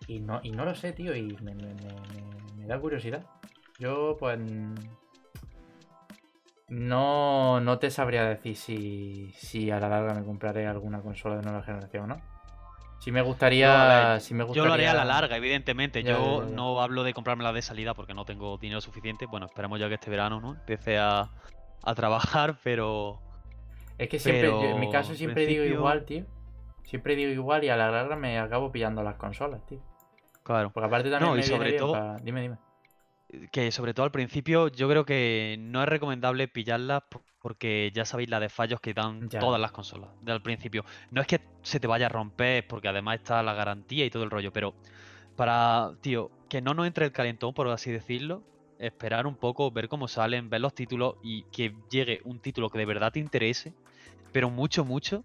Y no, y no lo sé, tío, y me, me- me- me- me da curiosidad. Yo, pues. No, no te sabría decir si, si a la larga me compraré alguna consola de nueva generación o no. Si me gustaría. Si me yo lo haré a la gustaría- larga, evidentemente. Ya, yo ya, ya. no hablo de comprármela de salida porque no tengo dinero suficiente. Bueno, esperemos ya que este verano, ¿no? Empiece a, a trabajar, pero. Es que siempre, yo- en mi caso siempre digo igual, tío. Siempre digo igual y a la larga me acabo pillando las consolas, tío. Claro. Porque aparte también No, y me sobre todo- Dime, dime. Que sobre todo al principio yo creo que no es recomendable pillarlas po- porque ya sabéis la de fallos que dan Ya. todas las consolas desde el principio. No es que se te vaya a romper porque además está la garantía y todo el rollo, pero para, tío, que no nos entre el calentón, por así decirlo, esperar un poco, ver cómo salen, ver los títulos y que llegue un título que de verdad te interese, pero mucho, mucho,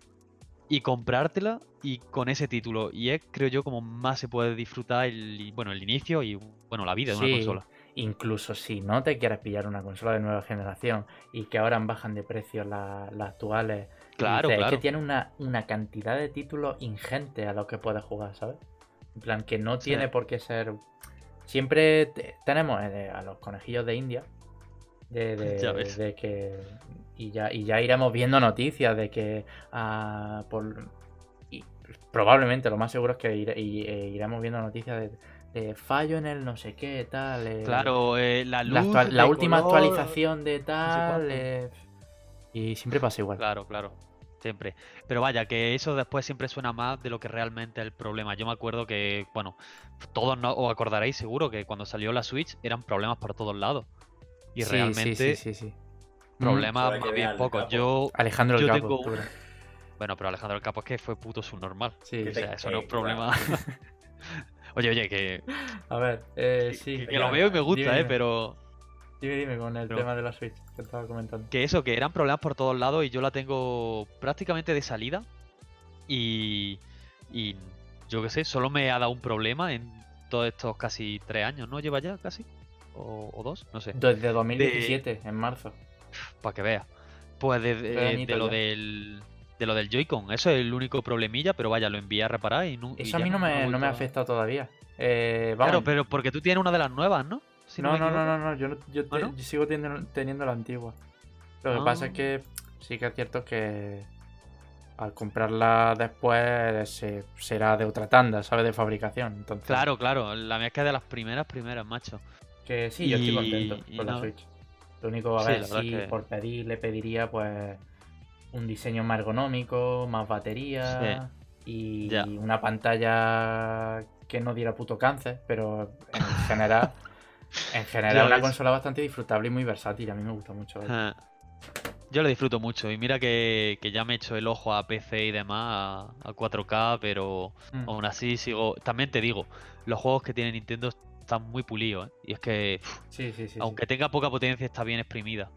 y comprártela y con ese título. Y es, creo yo, como más se puede disfrutar el, bueno, el inicio y, bueno, la vida de una consola. Incluso si no te quieres pillar una consola de nueva generación y que ahora bajan de precio la- las actuales. Claro, dices, Es claro. que tiene una, una cantidad de títulos ingente a los que puedes jugar, ¿sabes? En plan, que no Sí. tiene por qué ser. Siempre te- tenemos eh, a los conejillos de India. De, de- Ya ves. de que. Y ya, y ya iremos viendo noticias de que. ah, por, y probablemente lo más seguro es que ire- eh, iremos viendo noticias de, de fallo en el no sé qué, tal. eh, Claro, eh, la luz. la, actual- la de última color, actualización de tal. eh, y siempre pasa igual. Claro, claro. Siempre. Pero vaya, que eso después siempre suena más de lo que realmente es el problema. Yo me acuerdo que, bueno, todos no os acordaréis seguro que cuando salió la Switch eran problemas por todos lados. Y Sí, sí, realmente sí, sí, sí. problemas que más bien pocos. Yo, Alejandro el Capo. tengo bueno, pero Alejandro el Capo es que fue puto subnormal. Sí, O sea, eso no es eh, un problema. Oye, oye, que, A ver, eh, que- sí. que lo veo y me gusta, Dime, eh, dime. pero Dime, dime con el Pero- tema de la Switch que estaba comentando. que eso, que eran problemas por todos lados y yo la tengo prácticamente de salida. Y, y yo qué sé, solo me ha dado un problema en todos estos casi tres años, ¿no? Lleva ya casi. O, o dos, no sé. Desde 2017, en marzo. Para que veas. Pues de, de- lo del de lo del Joy-Con, eso es el único problemilla, pero vaya, lo envié a reparar y, y Eso a mí no me, no me ha afectado todavía. Eh, vamos. Claro, pero porque tú tienes una de las nuevas, ¿no? Si no, no, no, no, no, yo, no- yo, ¿Ah, te- no? yo sigo teniendo, teniendo la antigua. Lo que pasa es Ah. que sí que es cierto que al comprarla después se- será de otra tanda, ¿sabes? De fabricación. Entonces, Claro, claro, la mía es que es de las primeras, primeras, macho. Que sí, yo estoy contento con la. Switch. Lo único, a Sí, ver, verdad sí, que- por pedir le pediría pues un diseño más ergonómico, más batería y una pantalla que no diera puto cáncer, pero en general, en general una ves. consola bastante disfrutable y muy versátil. A mí me gusta mucho. Ah. Yo lo disfruto mucho y mira que, que ya me he hecho el ojo a PC y demás, a, a 4K, pero Mm. aún así sigo... También te digo, los juegos que tiene Nintendo están muy pulidos, ¿eh? Y es que, uf, Sí, sí, sí. sí. aunque tenga poca potencia, está bien exprimida.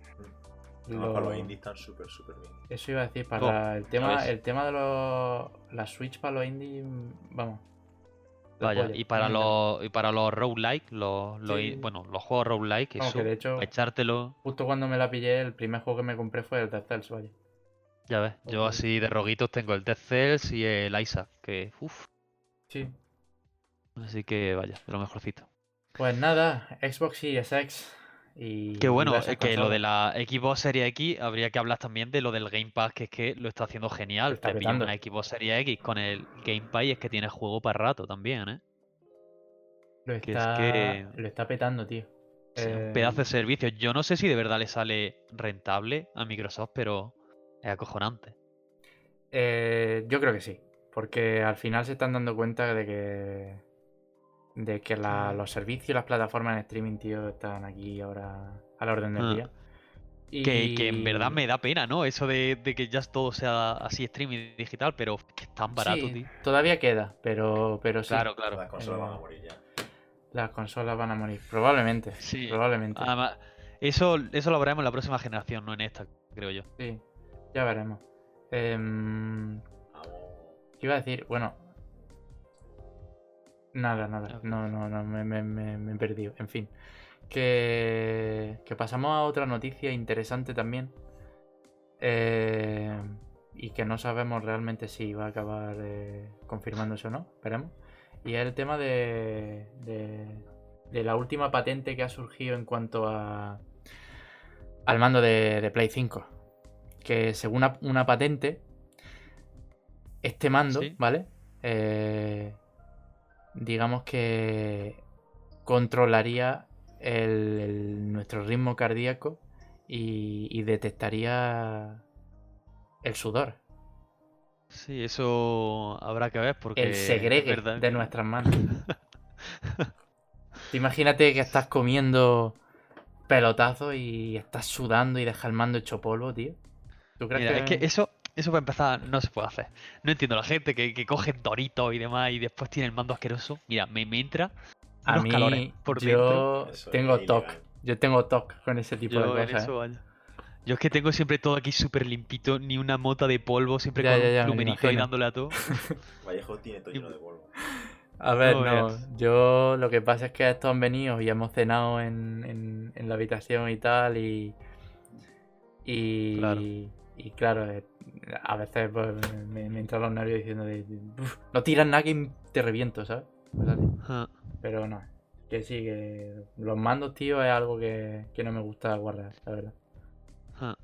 Además, Lo- para los indies están súper, súper bien. Eso iba a decir, para el tema, ves? el tema de los la Switch para los indies, vamos. Vaya, y para los y para los roguelike, los, los Sí. bueno, los juegos roguelike, eso, que de hecho, echártelo, justo cuando me la pillé, el primer juego que me compré fue el Dead Cells, vaya. ya ves, yo así de roguitos tengo el Dead Cells y el Isaac, que uff, Sí. así que vaya, de lo mejorcito. Pues nada, Xbox Series X. Y Que bueno, eh, que lo de la Xbox Series X habría que hablar también de lo del Game Pass, que es que lo está haciendo genial. está Te petando. una Xbox Series X con el Game Pass y es que tiene juego para rato también, ¿eh? Lo que es está, que- lo está petando, tío. Sí, un Eh, pedazo de servicio. Yo no sé si de verdad le sale rentable a Microsoft, pero es acojonante. eh, yo creo que sí. Porque al final se están dando cuenta de que. De que la- los servicios y las plataformas en streaming, tío, están aquí ahora a la orden del Ah. día. Que, que en verdad me da pena, ¿no? Eso de, de que ya todo sea así streaming digital, pero que es tan barato, Sí, tío. Todavía queda, pero, pero sí. Claro, claro. Las consolas Eh, van a morir ya. Las consolas van a morir. Probablemente. Sí. Probablemente. Además, eso, eso lo veremos en la próxima generación, no en esta, creo yo. Sí. Ya veremos. Em. ¿Qué iba a decir? Bueno. Nada, nada. No, no, no, me, me- me- me he perdido. En fin. Que, que pasamos a otra noticia interesante también. Eh, y que no sabemos realmente si va a acabar eh, confirmándose o no. Esperemos. Y es el tema de, de, de la última patente que ha surgido en cuanto a al mando de, de Play 5. Que según una, una patente, este mando, Sí. ¿vale? Eh, digamos que controlaría el- el- nuestro ritmo cardíaco y, y detectaría el sudor, Sí, eso habrá que ver porque. el segregue de que- nuestras manos. Imagínate que estás comiendo pelotazo y estás sudando y dejas el mando hecho polvo, tío. ¿Tú crees Mira, que... es que eso, eso para empezar no se puede hacer. No entiendo la gente que, que coge Doritos y demás y después tiene el mando asqueroso. Mira, me, me entra A unos mí, calores por yo tengo TOC. Yo tengo TOC con ese tipo Yo de cosas. eso, ¿eh? Yo es que tengo siempre todo aquí súper limpito, ni una mota de polvo, siempre Ya, con ya, un ya, me plumerito ahí imagino. dándole a todo. Vallejo tiene todo lleno de polvo. A ver, No yo lo que pasa es que estos han venido y hemos cenado en, en- en la habitación y tal y... Y Claro. y claro, eh, a veces pues, me, me entran los nervios diciendo de, "Uf, no tiras nada que te reviento, ¿sabes? Ah, Pero no. Que sí, que los mandos, tío, es algo que, que no me gusta guardar, la verdad. ah.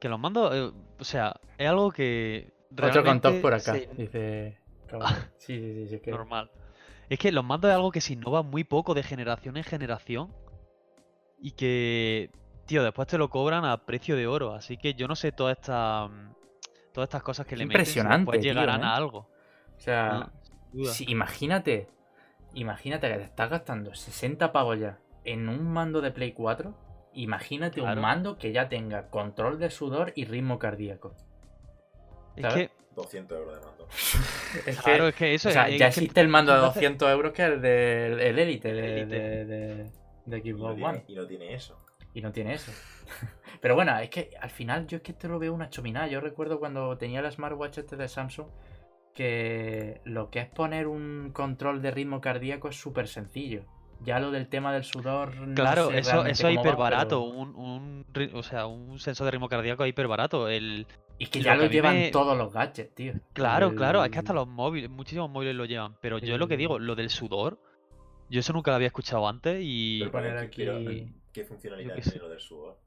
Que los mandos, eh, o sea, es algo que Otro con top realmente por acá. Dice. cabrón. Sí, sí, sí, sí, es que. normal. Es que los mandos es algo que se innova muy poco de generación en generación y que, tío, después te lo cobran a precio de oro. Así que yo no sé todas estas todas estas cosas que Es le meten si impresionante, tío, llegarán ¿eh? a algo. O sea, sí, imagínate. Imagínate que te estás gastando 60 pavos ya en un mando de Play 4. Imagínate Claro. un mando que ya tenga control de sudor y ritmo cardíaco. Es ¿sabes? que, 200 euros de mando. Es que- claro, es que eso o sea, es, ya es que existe el mando de entonces- 200 euros que es el del el Elite de, Elite. de, de- de Y no, Xbox tiene, One. y no tiene eso. Y no tiene eso. Pero bueno, es que al final yo es que esto lo veo una chominada. Yo recuerdo cuando tenía la smartwatch este de Samsung que lo que es poner un control de ritmo cardíaco es súper sencillo. Ya lo del tema del sudor. no Claro, sé eso, eso es hiper barato. pero- Un, un o sea, un sensor de ritmo cardíaco es hiper barato. El, Y que lo ya que lo llevan me- todos los gadgets, tío. Claro, claro, es que hasta los móviles, muchísimos móviles lo llevan. Pero yo lo que digo, lo del sudor, yo eso nunca lo había escuchado antes y Pero, poner aquí- pero, ¿Qué funcionalidad tiene lo del sudor?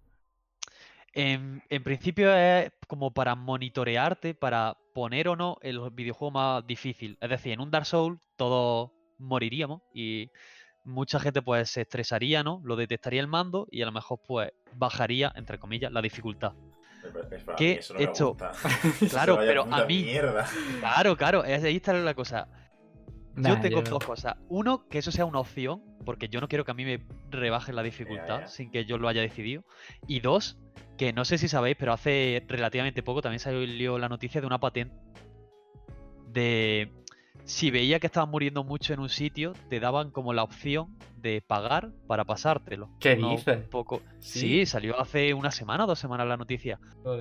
en, en principio es como para monitorearte, para poner o no el videojuego más difícil. Es decir, en un Dark Souls todos moriríamos y mucha gente pues se estresaría, ¿no? Lo detectaría el mando y a lo mejor pues bajaría, entre comillas, la dificultad. Pero- pero- pero a ¿Qué mí eso no gusta. Claro, pero a mí- Mierda. Claro, claro, ahí está la cosa. Nah, yo tengo yo- dos cosas. Uno, que eso sea una opción, porque yo no quiero que a mí me rebajen la dificultad sin que yo lo haya decidido. Y dos, que no sé si sabéis, pero hace relativamente poco también salió la noticia de una patente de si veía que estabas muriendo mucho en un sitio, te daban como la opción de pagar para pasártelo. ¿Qué Uno dices? Poco... Sí. Sí, salió hace una semana o dos semanas la noticia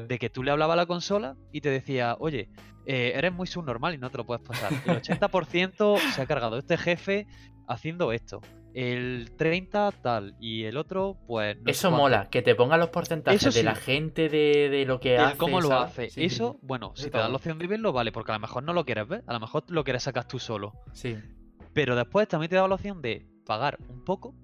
de que tú le hablabas a la consola y te decía, oye, eh, eres muy subnormal y no te lo puedes pasar. El 80% se ha cargado este jefe haciendo esto. El 30 tal y el otro, pues... no Eso mola, que te pongan los porcentajes de la gente de, de lo que El hace. cómo lo ¿sabes? hace. Sí, Eso, bueno, si te da la opción de verlo, vale, porque a lo mejor no lo quieres ver, a lo mejor lo quieres sacar tú solo. Sí. Pero después también te da la opción de pagar un poco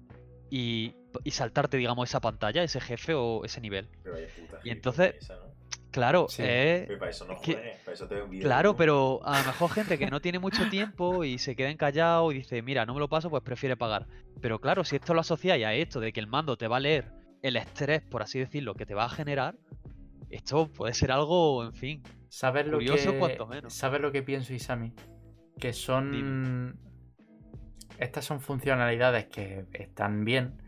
y, y saltarte, digamos, esa pantalla, ese jefe o ese nivel. Pero vaya puta Y entonces- gilipollez esa, ¿no? Claro, Sí. Pero para eso no es que- juegues, para eso te veo un vídeo. Claro, pero a lo mejor gente que no tiene mucho tiempo y se queda callado y dice, mira, no me lo paso, pues prefiere pagar. Pero claro, si esto lo asociáis a esto de que el mando te va a leer el estrés, por así decirlo, que te va a generar, esto puede ser algo, en fin. ¿Sabes lo Curioso que cuanto menos. ¿Sabes lo que pienso, Isami? Que son estas son funcionalidades que están bien,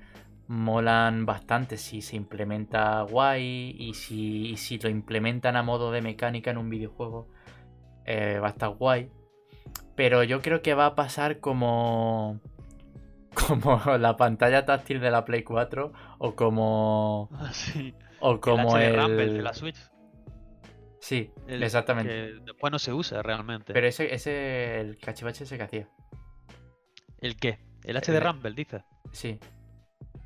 molan bastante si se implementa guay y si, y si lo implementan a modo de mecánica en un videojuego eh, va a estar guay. Pero yo creo que va a pasar como como la pantalla táctil de la Play 4 o como Así. o como el el, Rumble de la Switch. Sí, el exactamente. Que después no se usa realmente. Pero ese, ese, el cachivache ese que hacía. ¿El qué? El HD Eh, Rumble, dices. Sí.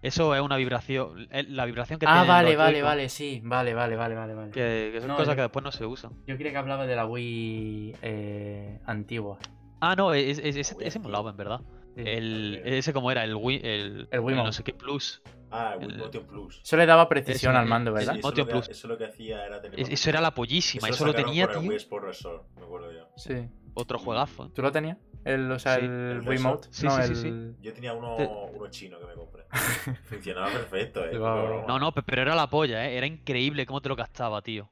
Eso es una vibración. es La vibración que Ah, vale, los vale, Joy-Con, vale, sí. Vale, vale, vale, vale, vale. Que, que son No, cosas yo- que después no se usan. Yo creía que hablaba de la Wii eh, antigua. Ah, no, es, es- ese, Muy ese molaba, en verdad. Sí. El, ese como era, el Wii, el, El Wiimote. no sé qué Plus. Ah, el Wii Motion Plus. Eso le daba precisión Ese, al mando, eh, ¿verdad? Sí, eso, Motion lo que, Plus. eso lo que hacía era tener. Es- Eso era la pollísima, eso, lo tenía, con el tío. Wii Sport Resort, me acuerdo yo. Sí. Otro juegazo. ¿Tú lo tenías? El, o sea, Sí, el, el Wiimote. Sí, no, sí, sí, el... sí. Yo tenía uno, Te- uno chino que me compré. Funcionaba perfecto, eh. No, no, pe- pero era la polla, ¿eh? Era increíble cómo te lo gastaba, tío.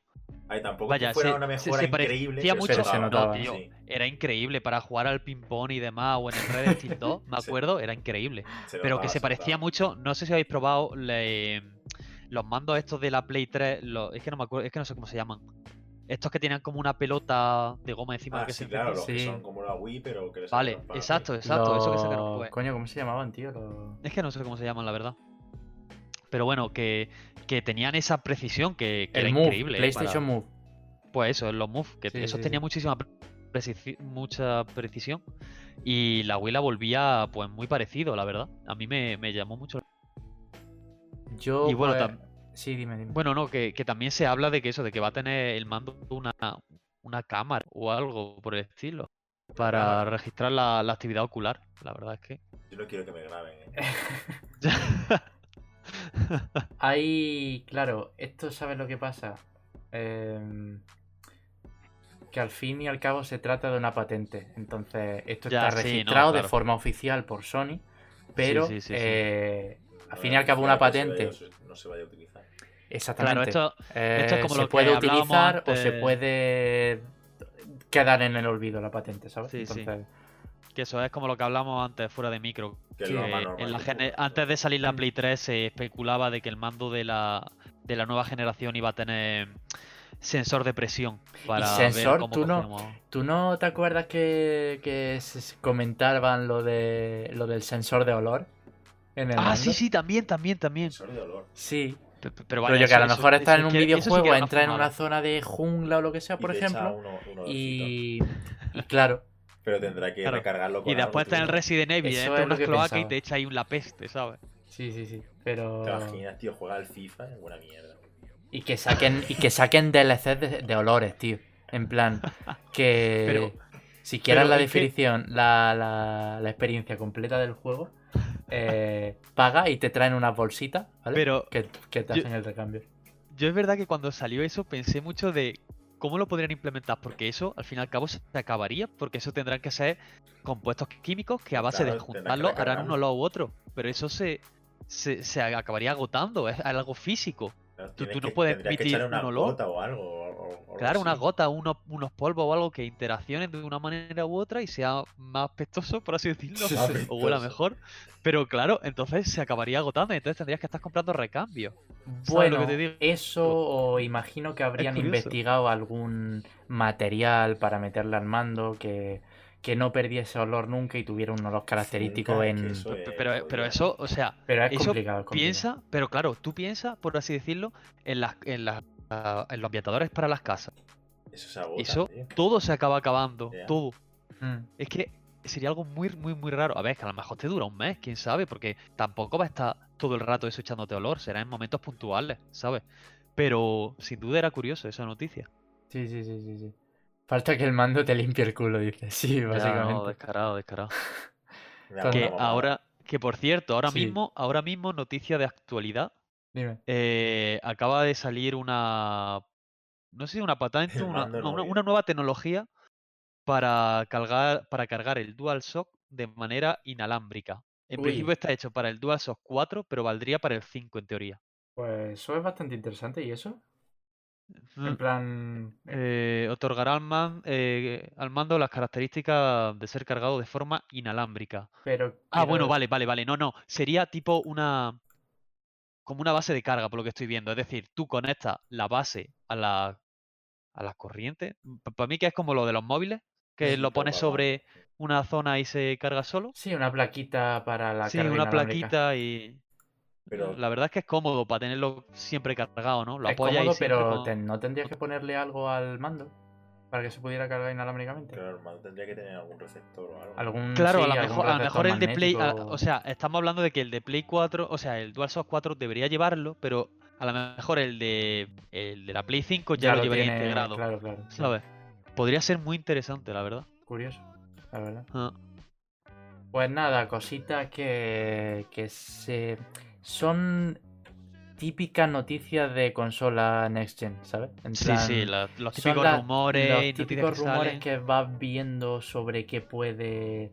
Ay, tampoco Vaya, que fuera se- una mejora se increíble. pero mucho- se notaba, no, tío. sí, Era increíble para jugar al ping-pong y demás, o en el Red Dead Steel 2, me Sí. acuerdo, era increíble. se Pero notaba, que se parecía notaba. mucho, no sé si habéis probado le- los mandos estos de la Play 3, los- es que no me acuerdo, es que no sé cómo se llaman. Estos que tenían como una pelota de goma encima Ah, que sí, se claro, los que son como la Wii, pero que les Vale, exacto, exacto, eso que sacaron. Pues. Coño, ¿cómo se llamaban, tío? Los- Es que no sé cómo se llaman, la verdad. Pero bueno, que, que tenían esa precisión que, que El era Move, increíble. ¿eh? PlayStation para- Move. Pues eso, en los Move, que Sí, esos sí, tenían sí. muchísima mucha precisión. Y la Wii la volvía pues muy parecido, la verdad. A mí me, me llamó mucho. Yo, Y bueno, pues- tam- Sí, dime, dime. Bueno, no, que, que también se habla de que eso, de que va a tener el mando una, una cámara o algo por el estilo. para Claro. registrar la, la actividad ocular. La verdad es que. Yo no quiero que me graben, ¿eh? Hay, claro, esto sabes lo que pasa. Em, que al fin y al cabo se trata de una patente. Entonces, esto Ya, está sí, no, registrado de forma oficial por Sony. Pero, sí, sí, sí. eh, al fin y al cabo, una que se vaya patente. no se vaya a utilizar. Exactamente. Claro, esto, Eh, esto es como se lo que puede utilizar o se antes. puede quedar en el olvido la patente, ¿sabes? Sí, sí. Entonces, que eso es como lo que hablamos antes fuera de micro. Que que normal en la antes de salir la. Play 3 se especulaba de que el mando de la, de la nueva generación iba a tener sensor de presión para sensor? ver cómo Tú no- ¿Tú no te acuerdas que, que se comentaban lo de lo del sensor de olor? En el Ah, mando? sí, sí, también, también, también. Sensor de olor. Sí. Pe- pe- Pero, Pero vaya, yo que a lo mejor eso- estás eso en un sí sí videojuego, una entras en una zona de jungla o lo que sea, por ejemplo, uno- y, y claro, Pero tendrá que Claro. recargarlo con Y después está en el. Resident Evil, es unas que cloacas y te echa ahí un la peste, ¿sabes? sí, sí, sí. Pero. Te imaginas, tío, juega al FIFA es buena mierda. Y que saquen, y que saquen DLCs de, de olores, tío. En plan, que Pero- si quieres pero la que- definición, la, la, la experiencia completa del juego, eh, paga y te traen unas bolsitas, ¿vale? Pero que, que te yo- hacen el recambio. yo es verdad que cuando salió eso pensé mucho de cómo lo podrían implementar, porque eso al fin y al cabo se acabaría, porque eso tendrán que ser compuestos químicos que a base de Claro, juntarlos harán uno lado u otro. Pero eso se, se, se acabaría agotando, es algo físico. Claro, Tú- no que- puedes que emitir una un olor. gota o algo. O- o- Claro, una gota, unos, unos polvos o algo que interaccionen de una manera u otra y sea más pestoso, por así decirlo, Sí, sí. o huela mejor. Pero claro, entonces se acabaría agotando y entonces tendrías que estar comprando recambios. ¿Sabes Bueno, lo que te digo? eso o imagino que habrían investigado algún material para meterle al mando que, que no perdiese olor nunca y tuviera un olor característico es en... eso es Pero, eso, o sea, Pero es eso complicado, es complicado. piensa, pero claro, tú piensas, por así decirlo, en las, en las ah, en los ambientadores para las casas. Eso se agota, Eso, tío. todo se acaba acabando, todo. Mm. Es que sería algo muy, muy, muy raro. A ver, que a lo mejor te dura un mes, quién sabe, porque tampoco va a estar todo el rato eso echándote olor, será en momentos puntuales, ¿sabes? Pero sin duda era curioso esa noticia. Sí, sí, sí, sí, sí. Falta que el mando te limpie el culo, dice. Sí, básicamente. no, descarado, descarado. Que ahora, que por cierto, ahora Sí. mismo, ahora mismo, noticia de actualidad, Dime. eh, acaba de salir una, no sé si una patente, una, no, una, nueva tecnología para cargar, para cargar el DualShock de manera inalámbrica. En Uy. principio está hecho para el DualShock 4, pero valdría para el 5 en teoría. Pues eso es bastante interesante. ¿Y eso? Mm. En plan... Eh, otorgará al, man- eh, al mando las características de ser cargado de forma inalámbrica. Pero... Ah, bueno, vale, vale, vale. No, no. Sería tipo una. Como una base de carga, por lo que estoy viendo. Es decir, tú conectas la base a la, a la corriente. Para mí que es como lo de los móviles, que Sí, lo pones sobre una zona y se carga solo. Sí, una plaquita para la Sí, carga una plaquita y. Pero La verdad es que es cómodo para tenerlo siempre cargado, ¿no? Lo Es apoyas cómodo, y pero con- ¿no tendrías que ponerle algo al mando? Para que se pudiera cargar inalámbricamente. claro, tendría que tener algún receptor o algo. Algún, Claro, sí, a lo mejor, a lo receptor mejor el de Play, a- o sea, estamos hablando de que el de Play 4, o sea, el DualShock 4 debería llevarlo, pero a lo mejor el de el de la Play 5 ya, lo llevaría tiene- integrado, Claro, claro. sí. ¿sabes? Podría ser muy interesante, la verdad. Curioso, la verdad. Ah, Pues nada, cositas que, que se son típicas noticias de consola Next Gen, ¿sabes? En Sí, plan, sí, los son típicos la- rumores los típicos que rumores que vas viendo sobre qué puede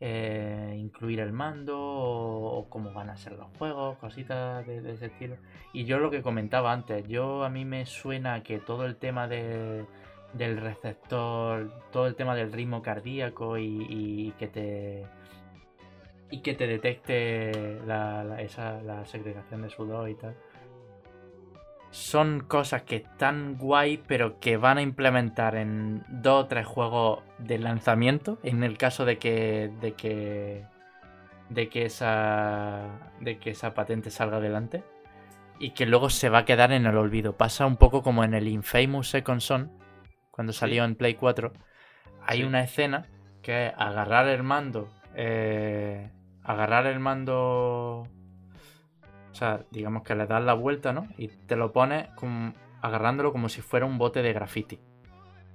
eh, incluir el mando o, o cómo van a ser los juegos, cositas de, de ese estilo. Y yo lo que comentaba antes, yo a mí me suena que todo el tema de, del receptor, todo el tema del ritmo cardíaco y, y que te y que te detecte la, la- esa, la segregación de sudor y tal. Son cosas que están guay, pero que van a implementar en dos o tres juegos de lanzamiento. En el caso de que. de que. de que esa. de que esa patente salga adelante. Y que luego se va a quedar en el olvido. Pasa un poco como en el Infamous Second Son. Cuando Sí. salió en Play 4. Hay Sí. una escena que es agarrar el mando. eh, agarrar el mando. O sea, digamos que le das la vuelta, ¿no? Y te lo pones como, agarrándolo como si fuera un bote de graffiti.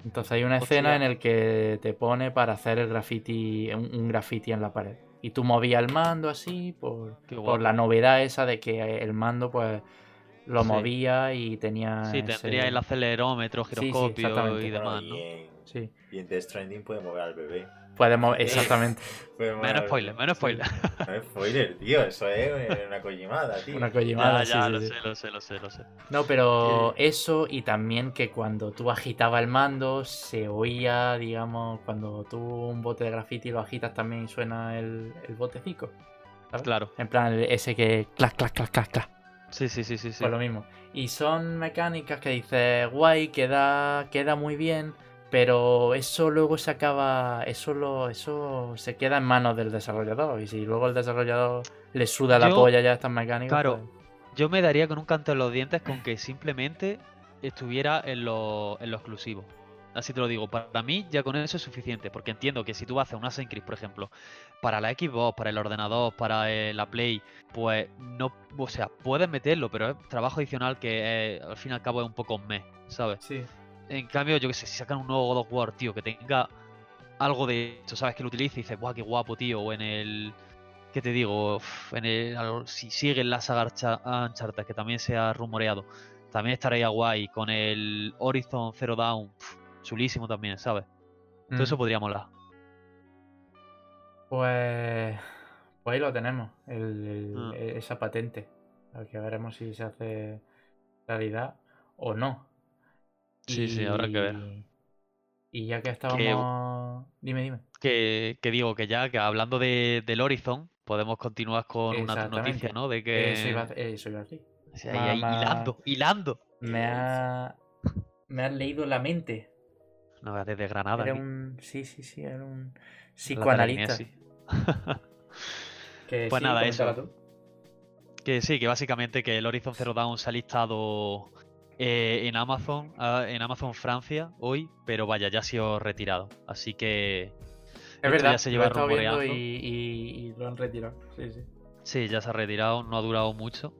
Entonces hay una escena Hostia. en el que te pone para hacer el graffiti, un, un graffiti en la pared. Y tú movías el mando así por, la novedad esa de que el mando pues lo Sí. movía y tenía Sí, ese- tendría el acelerómetro, Sí, sí, giroscopio exactamente. y demás, y, ¿no? en, Sí, y en Death Stranding puede mover al bebé. Podemos, exactamente, Puede mover Menos spoiler, menos spoiler. No spoiler, tío. Eso es una collimada, tío. una collimada. Ya, sí, ya, sí, lo sí. sé, lo sé, lo sé, lo sé. No, pero eso y también que cuando tú agitabas el mando se oía, digamos, cuando tú un bote de graffiti lo agitas también y suena el, el botecico. ¿sabes? Claro. En plan, ese que clac, clac, clac, clac, clac. Sí, sí, sí, sí. sí. Pues lo mismo. Y son mecánicas que dices, guay, queda, queda muy bien, pero eso luego se acaba, eso lo, eso se queda en manos del desarrollador. Y si luego el desarrollador le suda la polla ya a estas mecánicas. claro. pues- Yo me daría con un canto en los dientes con que simplemente estuviera en lo, en lo exclusivo. Así te lo digo, para mí ya con eso es suficiente, porque entiendo que si tú haces un Assassin's Creed, por ejemplo, para la Xbox, para el ordenador, para eh, la Play, pues no, o sea, puedes meterlo, pero es trabajo adicional que eh, al fin y al cabo es un poco mes, ¿sabes? Sí. En cambio, yo que sé, si sacan un nuevo God of War, tío, que tenga algo de esto, ¿sabes? Que lo utilice y dices, guau, qué guapo, tío. O en el. ¿Qué te digo? Uf, en el, si siguen la saga Uncharted, que también se ha rumoreado, también estaría guay. Con el Horizon Zero Dawn, uf, chulísimo también, ¿sabes? Todo eso Mm. podría molar. Pues, pues ahí lo tenemos, el- el- Mm. e- esa patente. A que veremos si se hace realidad o no. Sí, sí, habrá que ver. Y ya que estábamos... Dime, dime. Que, que digo que ya, que hablando de, del Horizon, podemos continuar con una noticia, ¿no? De que. Eso iba, eso iba a decir. o sea, ahí- ahí hilando, hilando. Me ha... Me has leído la mente. No, desde Granada. Era un... Sí, sí, sí, era un psicoanalista. Que Pues sí, nada, eso. tú. Que sí, que básicamente que el Horizon Zero Dawn se ha listado eh, en Amazon, ah, en Amazon Francia hoy, pero vaya, ya ha sido retirado. Así que Es verdad, ya se lo lleva estado viendo y, rumoreando. y- y lo han retirado. Sí, sí. sí, ya se ha retirado, no ha durado mucho.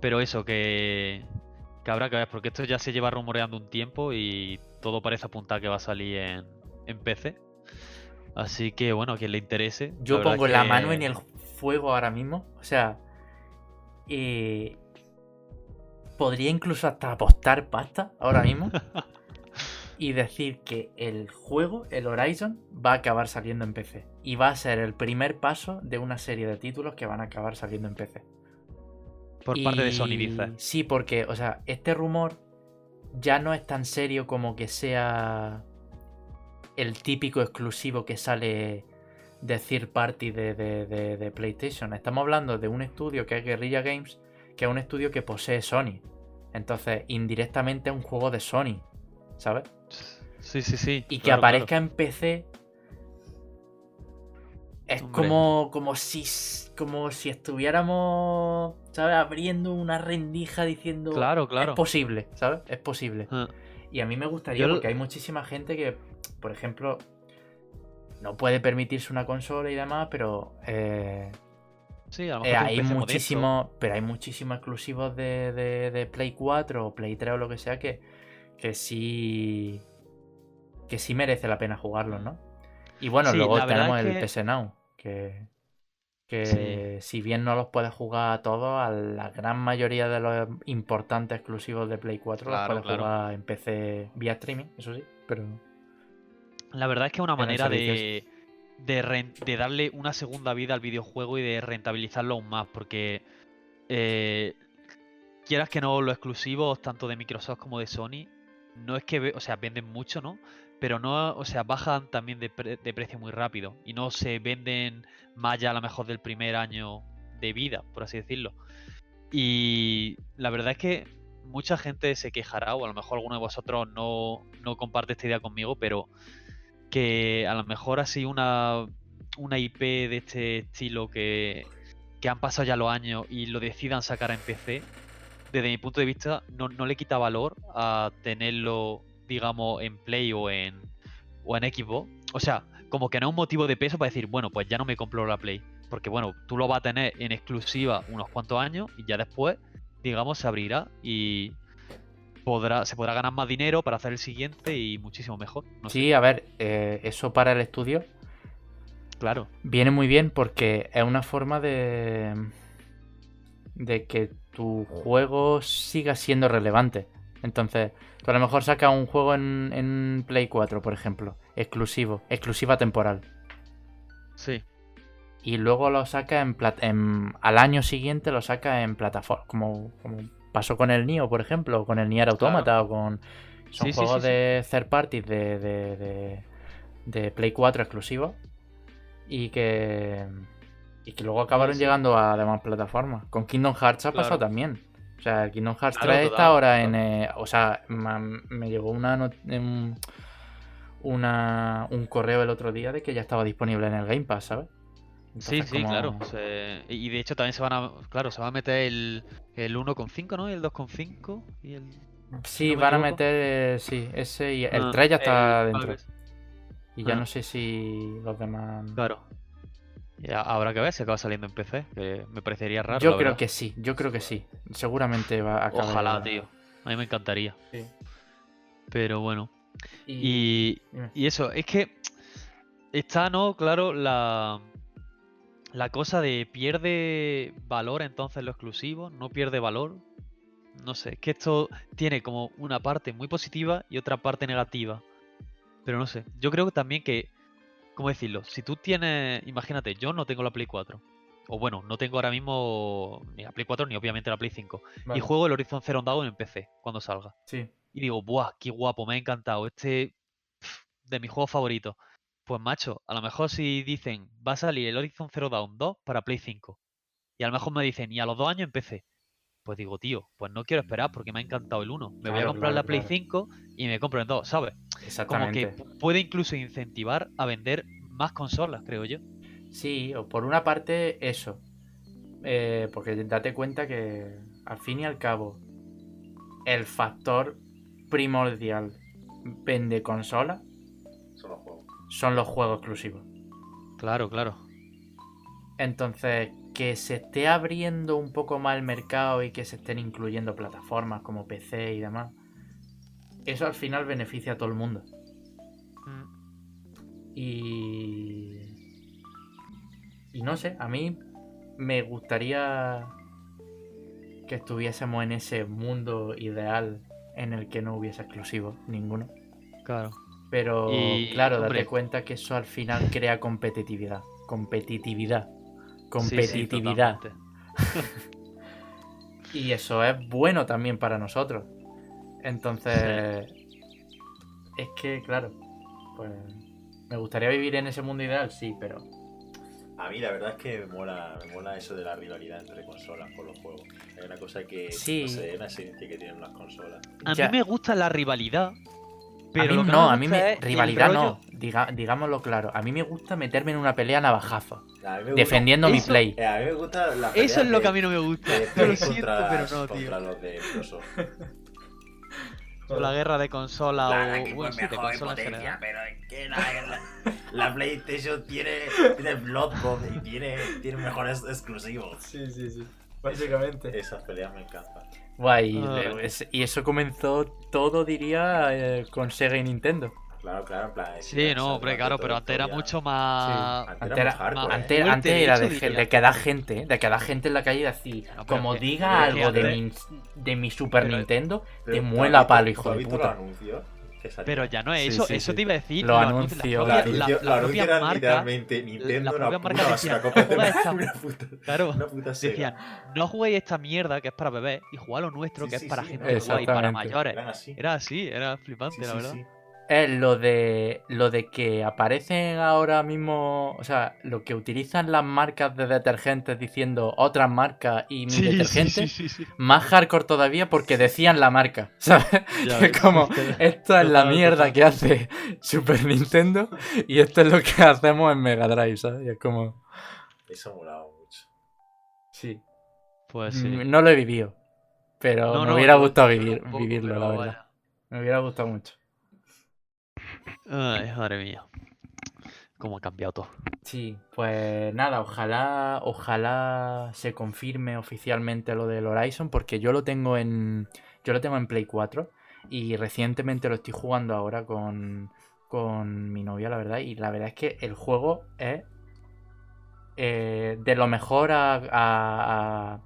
Pero eso, que, que habrá que ver, porque esto ya se lleva rumoreando un tiempo y todo parece apuntar que va a salir en, en PC. Así que bueno, a quien le interese. Yo pongo la mano en el fuego ahora mismo. O sea, eh, podría incluso hasta apostar pasta ahora mismo y decir que el juego, el Horizon, va a acabar saliendo en PC. Y va a ser el primer paso de una serie de títulos que van a acabar saliendo en PC. Por parte de Sony, dice. Sí, porque, o sea, este rumor ya no es tan serio como que sea el típico exclusivo que sale de third party de, de- de- de PlayStation. Estamos hablando de un estudio que es Guerrilla Games, que es un estudio que posee Sony. Entonces, indirectamente es un juego de Sony, ¿sabes? Sí, sí, sí. Y que claro. aparezca en PC es Hombre. como, como si como si estuviéramos, ¿sabes? Abriendo una rendija diciendo Claro, claro. es posible, ¿sabes? Es posible. Ah. Y a mí me gustaría Yo porque hay muchísima gente que, por ejemplo, no puede permitirse una consola y demás, pero eh, Sí, a lo eh, mejor hay muchísimos, pero hay muchísimos exclusivos de, de- de Play 4 o Play 3 o lo que sea que, que sí que sí merece la pena jugarlos, ¿no? Y bueno, Sí, luego tenemos el que- PS Now, que, que Sí. si bien no los puedes jugar a todos, a la gran mayoría de los importantes exclusivos de Play 4 Claro, los puedes claro. jugar en PC vía streaming, eso sí, pero La verdad es que es una manera de. De, darle una segunda vida al videojuego y de rentabilizarlo aún más, porque eh, quieras que no, los exclusivos, tanto de Microsoft como de Sony, no es que, o sea, venden mucho, ¿no? Pero no, o sea, bajan también de, de precio muy rápido y no se venden más ya a lo mejor del primer año de vida, por así decirlo. Y la verdad es que mucha gente se quejará, o a lo mejor alguno de vosotros no, no comparte esta idea conmigo, pero que a lo mejor así una, una IP de este estilo que, que han pasado ya los años y lo decidan sacar en PC, desde mi punto de vista no, no le quita valor a tenerlo, digamos, en Play o en, o en Xbox. O sea, como que no es un motivo de peso para decir, bueno, pues ya no me compro la Play. Porque bueno, tú lo vas a tener en exclusiva unos cuantos años y ya después, digamos, se abrirá y podrá, se podrá ganar más dinero para hacer el siguiente y muchísimo mejor. No sé, Sí, a ver, eh, eso para el estudio claro. viene muy bien porque es una forma de. de que tu juego siga siendo relevante. Entonces, tú a lo mejor sacas un juego en, en Play 4, por ejemplo, exclusivo, exclusiva temporal. Sí, y luego lo saca en, en- al año siguiente lo saca en plataforma como, como pasó con el Nio por ejemplo o con el Nier Automata o con son Sí, juegos sí, sí. de third parties de, de, de- de Play 4 exclusivos y que y que luego acabaron llegando a demás plataformas con Kingdom Hearts ha Claro. pasado también o sea el Kingdom Hearts Claro, 3 total, está ahora en eh, o sea me llegó una un, una un correo el otro día de que ya estaba disponible en el Game Pass ¿sabes? Sí, Entonces, sí, como- claro. se- y de hecho también se van a. Claro, se va a meter el, el 1,5, ¿no? Y el 2,5 y el. Sí, no van a meter, eh, sí, ese y el Ah, 3 ya está el- dentro. Y ya Ah. no sé si los demás... Claro. Ya habrá que ver si acaba saliendo en PC, que me parecería raro. Yo la creo verdad. que sí, yo creo que sí. Seguramente va a acabar. Ojalá, tío. A mí me encantaría. Sí. Pero bueno. Y... Y eso, es que está, ¿no? Claro, la, la cosa de pierde valor entonces lo exclusivo, no pierde valor. No sé, es que esto tiene como una parte muy positiva y otra parte negativa. Pero no sé, yo creo también que, ¿cómo decirlo? Si tú tienes, imagínate, yo no tengo la Play 4. O bueno, no tengo ahora mismo ni la Play 4 ni obviamente la Play 5. Vale, Y juego el Horizon Zero Dawn en PC cuando salga. Sí, Y digo, ¡buah! ¡Qué guapo! Me ha encantado. Este pf, de mis juegos favoritos. Pues macho, a lo mejor si dicen, va a salir el Horizon Zero Dawn 2 para Play 5. Y a lo mejor me dicen, y a los dos años en PC. Pues digo, tío, pues no quiero esperar porque me ha encantado el 1. Me voy a comprar claro, la Play claro. 5 y me compro el 2, ¿sabes? Como exactamente. que pu- puede incluso incentivar a vender más consolas, creo yo. Sí, o por una parte eso. Eh, porque date cuenta que al fin y al cabo el factor primordial vende consola. Son los juegos exclusivos. Claro, claro. Entonces, que se esté abriendo un poco más el mercado y que se estén incluyendo plataformas como PC y demás, eso al final beneficia a todo el mundo. Mm, Y. Y no sé, a mí me gustaría que estuviésemos en ese mundo ideal en el que no hubiese exclusivos, ninguno. Claro. Pero Y, claro, hombre- date cuenta que eso al final crea competitividad. Competitividad. Sí, sí, Competitividad. y eso es bueno también para nosotros. Entonces, es que, claro, pues me gustaría vivir en ese mundo ideal, sí, pero A mí la verdad es que me mola, me mola eso de la rivalidad entre consolas por los juegos. Hay una cosa que, Sí. no sé, una esencia que tienen las consolas. A Ya. mí me gusta la rivalidad. Pero a mí no, a mí me. Rivalidad rollo- no, diga- digámoslo claro. A mí me gusta meterme en una pelea navajazo, defendiendo mi eso- play. eh, a mí me gusta la Eso es lo de- que a mí no me gusta. de lo siento, contra, pero no, tío. contra los de Microsoft. O la guerra de consola La- la o bueno, fue sí, de consola en potencia, general. pero es que la, la- la PlayStation tiene, tiene Bloodborne y tiene, tiene mejores exclusivos. Sí, sí, sí. Básicamente. Esas peleas me encantan. Guay, Ah. y eso comenzó todo, diría, eh, con Sega y Nintendo. Claro, claro, en plan. Sí, no, hombre, claro, pero antes era mucho más. Antes Antes era hardcore. ¿eh? Antes, antes de era de, diría. de quedar gente, de quedar gente en la calle y decir, No, como que- diga algo de mi, de mi Super pero- Nintendo, Pero te ¿tú has muela palo, hijo de puta. los anuncios Pero ya no es Sí, eso, sí, eso sí. te iba a decir. Anuncios propias eran marcas literalmente Nintendo, las una, propias marcas una decían, basura completa, "Joder, esta- una puta, Claro, una puta Sega. decían, no juguéis esta mierda que es para bebés y jugad lo nuestro Sí, que sí, es para sí, gente no, guay, para mayores. Era así, era flipante, la verdad. Es lo de lo de que aparecen ahora mismo, o sea, lo que utilizan las marcas de detergentes diciendo otras marcas y mi Sí, detergente, sí, sí, sí. más hardcore todavía porque decían la marca, ¿sabes? Ves. como, esto es la mierda que hace Super Nintendo y esto es lo que hacemos en Mega Drive, ¿sabes? Y es como, Eso molaba mucho. sí, Pues sí. Mm, no lo he vivido, pero No, me no, hubiera gustado vivir, vivirlo, la verdad. vaya. Me hubiera gustado mucho. Ay, madre mía. Cómo ha cambiado todo. Sí, pues nada, ojalá, ojalá se confirme oficialmente lo del Horizon, porque yo lo tengo en, yo lo tengo en Play 4 Y recientemente lo estoy jugando ahora con, con mi novia, la verdad. Y la verdad es que el juego es eh, de lo mejor a, a- a-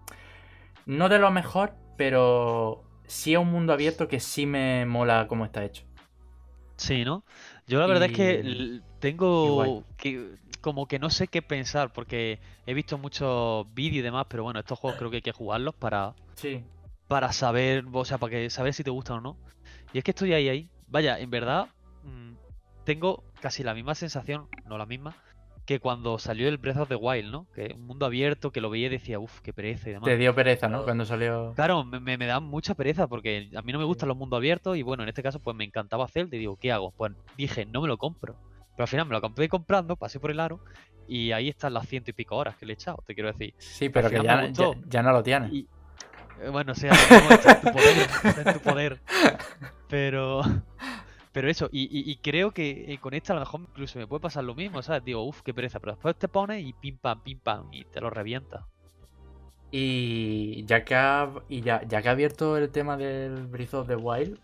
No de lo mejor, pero sí es un mundo abierto que sí me mola cómo está hecho. Sí, ¿no? Yo la verdad es que tengo que como que no sé qué pensar porque he visto muchos vídeos y demás, pero bueno, estos juegos creo que hay que jugarlos para Sí. para saber, o sea, para que saber si te gustan o no. Y es que estoy ahí ahí. Vaya, en verdad mm, tengo casi la misma sensación, no la misma, que cuando salió el Breath of the Wild, ¿no? Que un mundo abierto que lo veía y decía, uff, qué pereza y demás. Te dio pereza, ¿no? Cuando salió. Claro, me, me- da mucha pereza porque a mí no me gustan los mundos abiertos y bueno, en este caso pues me encantaba Zelda y digo, ¿qué hago? Pues dije, no me lo compro. Pero al final me lo acabé comprando, pasé por el aro y ahí están las ciento y pico horas que le he echado, te quiero decir. Sí, pero que ya, ya, no lo tienes. Y, eh, bueno, o sea, está en tu poder, está en tu poder. Pero, pero eso, y, y- y creo que eh, con esta a lo mejor incluso me puede pasar lo mismo, ¿sabes? Digo, uff, qué pereza, pero después te pones y pim pam, pim pam, y te lo revienta. Y ya que ha, y ya, ya que ha abierto el tema del Breath of the Wild,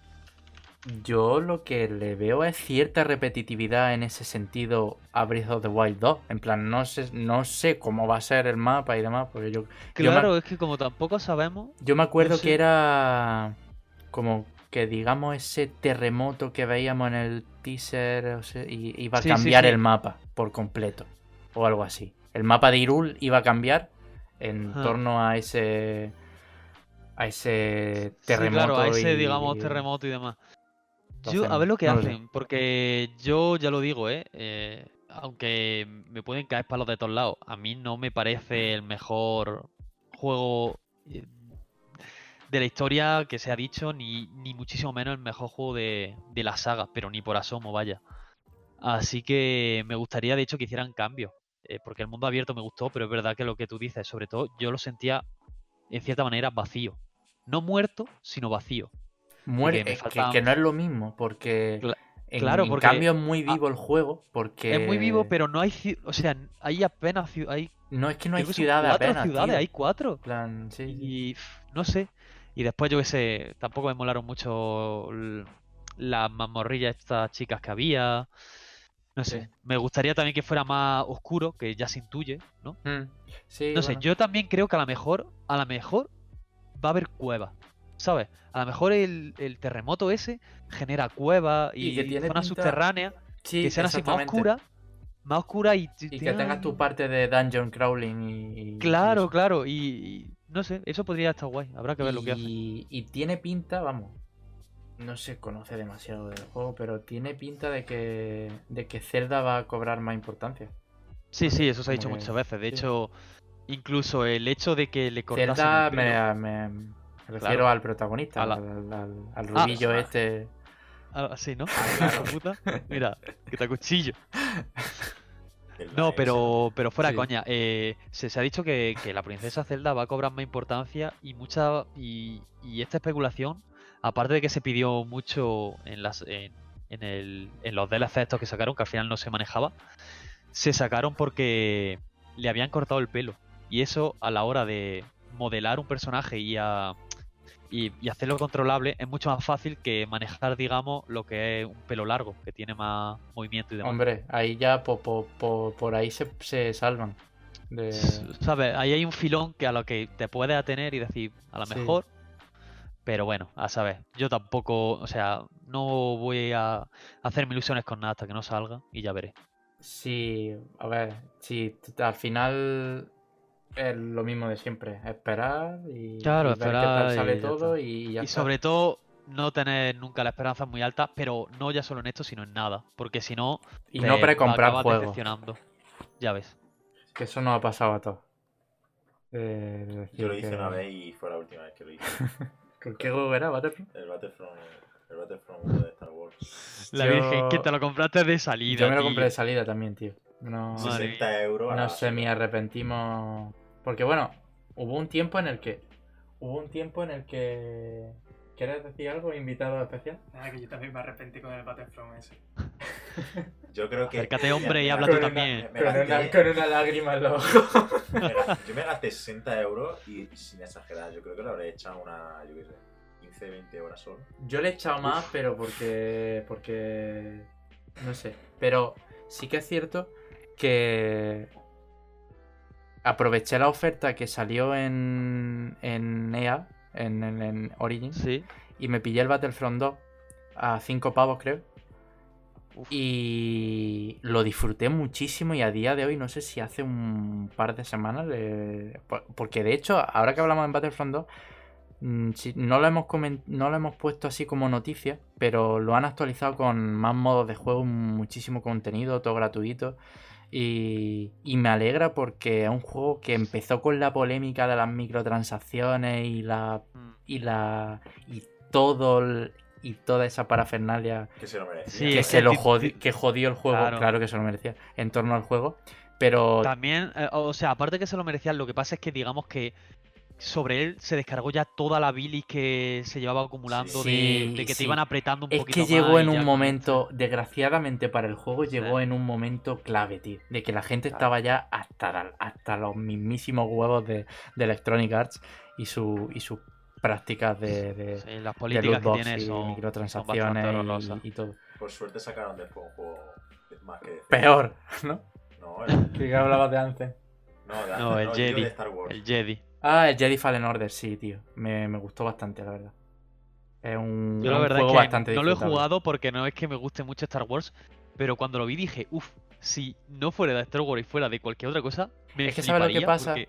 yo lo que le veo es cierta repetitividad en ese sentido a Breath of the Wild 2. En plan, no sé, no sé cómo va a ser el mapa y demás, porque yo, Yo me- Claro, es que como tampoco sabemos, yo me acuerdo sé. que era como que digamos ese terremoto que veíamos en el teaser o sea, iba a Sí, cambiar sí. el mapa por completo o algo así. El mapa de Irul iba a cambiar en torno a ese a ese terremoto claro, a ese, y- digamos, terremoto y demás. Yo, a ver lo que no lo sé. hacen, porque yo ya lo digo, ¿eh? Eh, Aunque me pueden caer palos de todos lados, a mí no me parece el mejor juego de la historia que se ha dicho, ni, ni muchísimo menos el mejor juego de, de la saga, pero ni por asomo, vaya. Así que me gustaría, de hecho, que hicieran cambios, eh, porque el mundo abierto me gustó, pero es verdad que lo que tú dices, sobre todo, yo lo sentía en cierta manera vacío. No muerto, sino vacío. Muere, eh, que, que no es lo mismo, porque Cla- en, claro, en porque- cambio es muy ah, vivo el juego, porque Es muy vivo, pero no hay, o sea, hay apenas, hay, no es que no hay ciudades apenas, ciudades, tío. hay cuatro. Plan, sí. Y no sé. Y después yo qué sé, tampoco me molaron mucho las mazmorrillas estas chicas que había. No sé, Sí. me gustaría también que fuera más oscuro, que ya se intuye, ¿no? Mm, sí, No sé, yo también creo que a lo mejor, a lo mejor va a haber cuevas, ¿sabes? A lo mejor el, el terremoto ese genera cuevas Y y, que tiene zonas pinta- subterráneas Sí, que sean así más oscuras, más oscuras y, Y que tengas tu parte de dungeon crawling y. Claro, claro, y no sé, eso podría estar guay, habrá que ver lo que hace. Y, tiene pinta, vamos. No se conoce demasiado del juego, pero tiene pinta de que, de que Zelda va a cobrar más importancia. Sí, sí, eso se ha dicho muchas veces. De sí. hecho, incluso el hecho de que le cortasen Zelda me, me- me refiero Claro. al protagonista, la- al, al- al Ah, rubillo personaje. este. Ah, sí, ¿no? claro. Puta. Mira, que te cuchillo. No, pero, pero fuera Sí. coña. eh, se, se ha dicho que, que la princesa Zelda va a cobrar más importancia y mucha y, y esta especulación, aparte de que se pidió mucho en las en, en el, en los DLC estos que sacaron, que al final no se manejaba, se sacaron porque le habían cortado el pelo. Y eso a la hora de modelar un personaje y a y, y hacerlo controlable es mucho más fácil que manejar, digamos, lo que es un pelo largo, que tiene más movimiento y demás. Hombre, ahí ya po- po- po- por ahí se, se salvan. De... ¿Sabes? Ahí hay un filón que a lo que te puedes atener y decir, a lo Sí. mejor. Pero bueno, a saber. Yo tampoco, o sea, no voy a hacerme ilusiones con nada hasta que no salga y ya veré. Sí, a ver, sí, al final es lo mismo de siempre, esperar y, Claro, y ver qué esperar tal sale y todo y ya y está. sobre todo, no tener nunca las esperanzas muy altas, pero no ya solo en esto, sino en nada. Porque si no, Y no precomprar juegos. Ya ves. que eso nos ha pasado a todos. Eh, decir Yo lo hice que- una vez y fue la última vez que lo hice. ¿Con qué juego era Battlefront? El Battlefront, el Battlefront 1 de Star Wars. La Yo- Virgen, que te lo compraste de salida. Yo me lo tío. compré de salida también, tío. No, Madre 60 euros. a la no sé, me basura. arrepentimos. Porque bueno, hubo un tiempo en el que. Hubo un tiempo en el que. ¿Quieres decir algo, invitado especial? Nada, que yo también me arrepentí con el Battlefront ese. Yo creo que. Acércate, hombre, y habla tú Con una- también. me Con una, con una lágrima en los ojos. Yo me gasté 60 euros y sin exagerar, yo creo que lo habré echado una. Yo qué sé. 15, 20 horas solo. Yo le he echado más, pero porque. porque. No sé. Pero sí que es cierto que. Aproveché la oferta que salió en. en EA, en, en, Sí. y me pillé el Battlefront 2 a 5 pavos, creo. Uf. Y lo disfruté muchísimo y a día de hoy, no sé si hace un par de semanas, le- porque de hecho, ahora que hablamos en Battlefront 2, mm, no, lo hemos comen- no lo hemos puesto así como noticia, pero lo han actualizado con más modos de juego, muchísimo contenido, todo gratuito. Y, y me alegra porque es un juego que empezó con la polémica de las microtransacciones y la Mm. y la y todo el- y toda esa parafernalia Que se lo merecía. Sí, que se lo jodi- que jodió el juego, Claro. claro. que se lo merecía, en torno al juego. Pero También, eh, o sea, aparte que se lo merecían, lo que pasa es que digamos que sobre él se descargó ya toda la bilis que se llevaba acumulando de- Sí, de, que sí. te iban apretando un es poquito que llegó más en un momento, desgraciadamente para el juego, Sí. llegó en un momento clave, tío. De que la gente Claro. estaba ya hasta, hasta los mismísimos huevos de, de Electronic Arts y, su, y sus prácticas de, de, Sí, las de políticas que tiene y son, microtransacciones y- todo. Por suerte sacaron después un juego más que. Peor, ¿no? No, el, Que hablabas de antes. no, de No, antes, el Jedi. de Star Wars. El Jedi. Ah, el Jedi Fallen Order, sí, tío. Me, me gustó bastante, la verdad. Es un, Yo la un verdad juego es que bastante no lo he jugado porque no es que me guste mucho Star Wars, pero cuando lo vi dije, uff, si no fuera de Star Wars y fuera de cualquier otra cosa, me Es que ¿sabes lo que pasa? porque-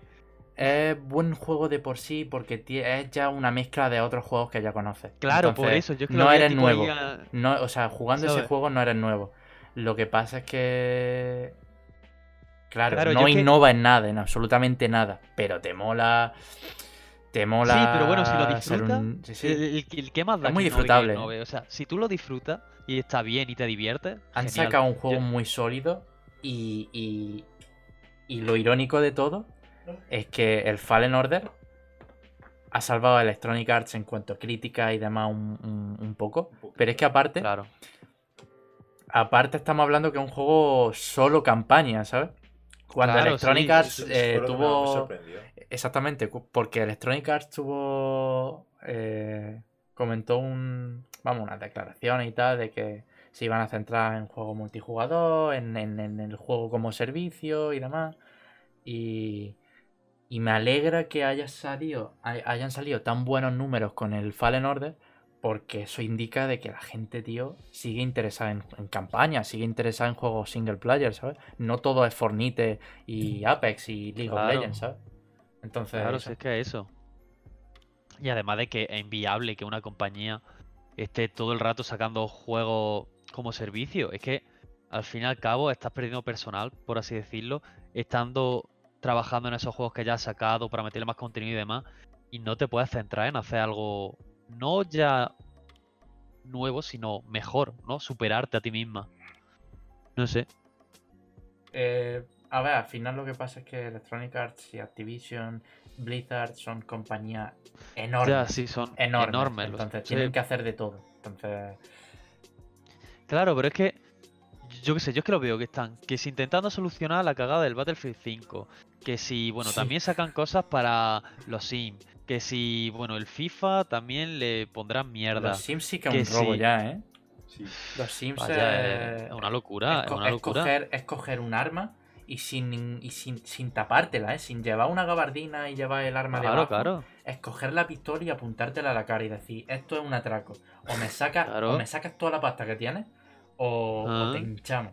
Es buen juego de por sí porque es ya una mezcla de otros juegos que ya conoces. Claro, por eso, yo es que no eres nuevo. a- No, o sea, jugando ese juego no eres nuevo. Lo que pasa es que. Claro, Claro, no que- innova en nada, en absolutamente nada. Pero te mola. Te mola. Sí, pero bueno, si lo disfrutas, un- sí, sí. El, el- el que más da Es muy disfrutable. O sea, si tú lo disfrutas y está bien y te diviertes, Han genial. sacado un juego Yo- muy sólido y, y, y lo irónico de todo es que el Fallen Order ha salvado a Electronic Arts en cuanto a crítica y demás un, un- un poco. Pero es que aparte, Claro. aparte estamos hablando que es un juego solo campaña, ¿sabes? Cuando Claro, Electronic Arts eh, me tuvo... sorprendió. Exactamente, porque Electronic Arts tuvo. eh, comentó un. Vamos, unas declaraciones y tal de que se iban a centrar en juego multijugador, en, en- en el juego como servicio y demás. Y. Y me alegra que haya salido, hay- hayan salido tan buenos números con el Fallen Order, porque eso indica de que la gente, tío, sigue interesada en, en campaña, sigue interesada en juegos single player, ¿sabes? No todo es Fornite y Apex y League of. Legends, ¿sabes? Entonces, Claro, si es que eso. Y además de que es inviable que una compañía esté todo el rato sacando juegos como servicio. Es que al fin y al cabo estás perdiendo personal, por así decirlo, estando trabajando en esos juegos que ya has sacado para meterle más contenido y demás. Y no te puedes centrar en hacer algo no ya nuevo, sino mejor, ¿no? Superarte a ti misma. No sé. Eh, a ver, al final lo que pasa es que Electronic Arts y Activision, Blizzard son compañías enormes. Ya, sí, son enormes. enormes. los- Entonces sí. tienen que hacer de todo. Entonces, Claro, pero es que. Yo qué sé, yo es que lo veo que están. Que si intentando solucionar la cagada del Battlefield 5. Que si, bueno, Sí. también sacan cosas para los Sims. Que si, bueno, el FIFA también le pondrán mierda. los Sims sí que es Que un robo sí. ya, ¿eh? Sí. Los Sims Vaya, eh, es una locura, es una locura. coger, es coger un arma y sin, y sin, sin tapártela, ¿eh? Sin llevar una gabardina y llevar el arma Claro, debajo. claro. Es coger la pistola y apuntártela a la cara y decir, esto es un atraco. O me sacas, Claro. o me sacas toda la pasta que tienes, o, o te Ah. hinchamos.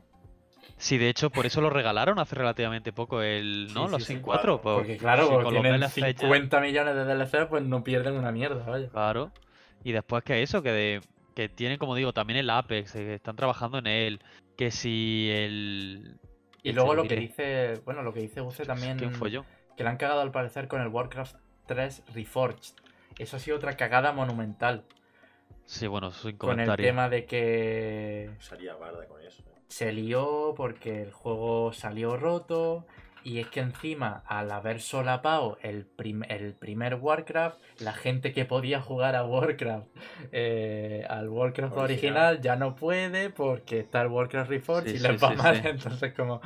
Sí, de hecho, por eso lo regalaron hace relativamente poco el, ¿no? Sí, los sí, Sims 4. pues, Porque claro, con los tienen DLC ya- 50 millones de DLC, pues no pierden una mierda, vaya. Claro. Y después que eso, que de, que tienen, como digo, también el Apex, que están trabajando en él. Que si el. Y luego lo que dice, bueno, lo que dice Uce también, ¿Quién fue yo? que le han cagado al parecer con el Warcraft 3 Reforged. Eso ha sido otra cagada monumental. Sí, bueno, sin Con el comentario. tema de que Salía barda con eso. eh. Se lió porque el juego salió roto Y es que encima, al haber solapado el, prim- el primer Warcraft, la gente que podía jugar a Warcraft, eh, al Warcraft Original. original. ya no puede porque está el Warcraft Reforged Sí, y sí, les va sí, mal. sí. Entonces, como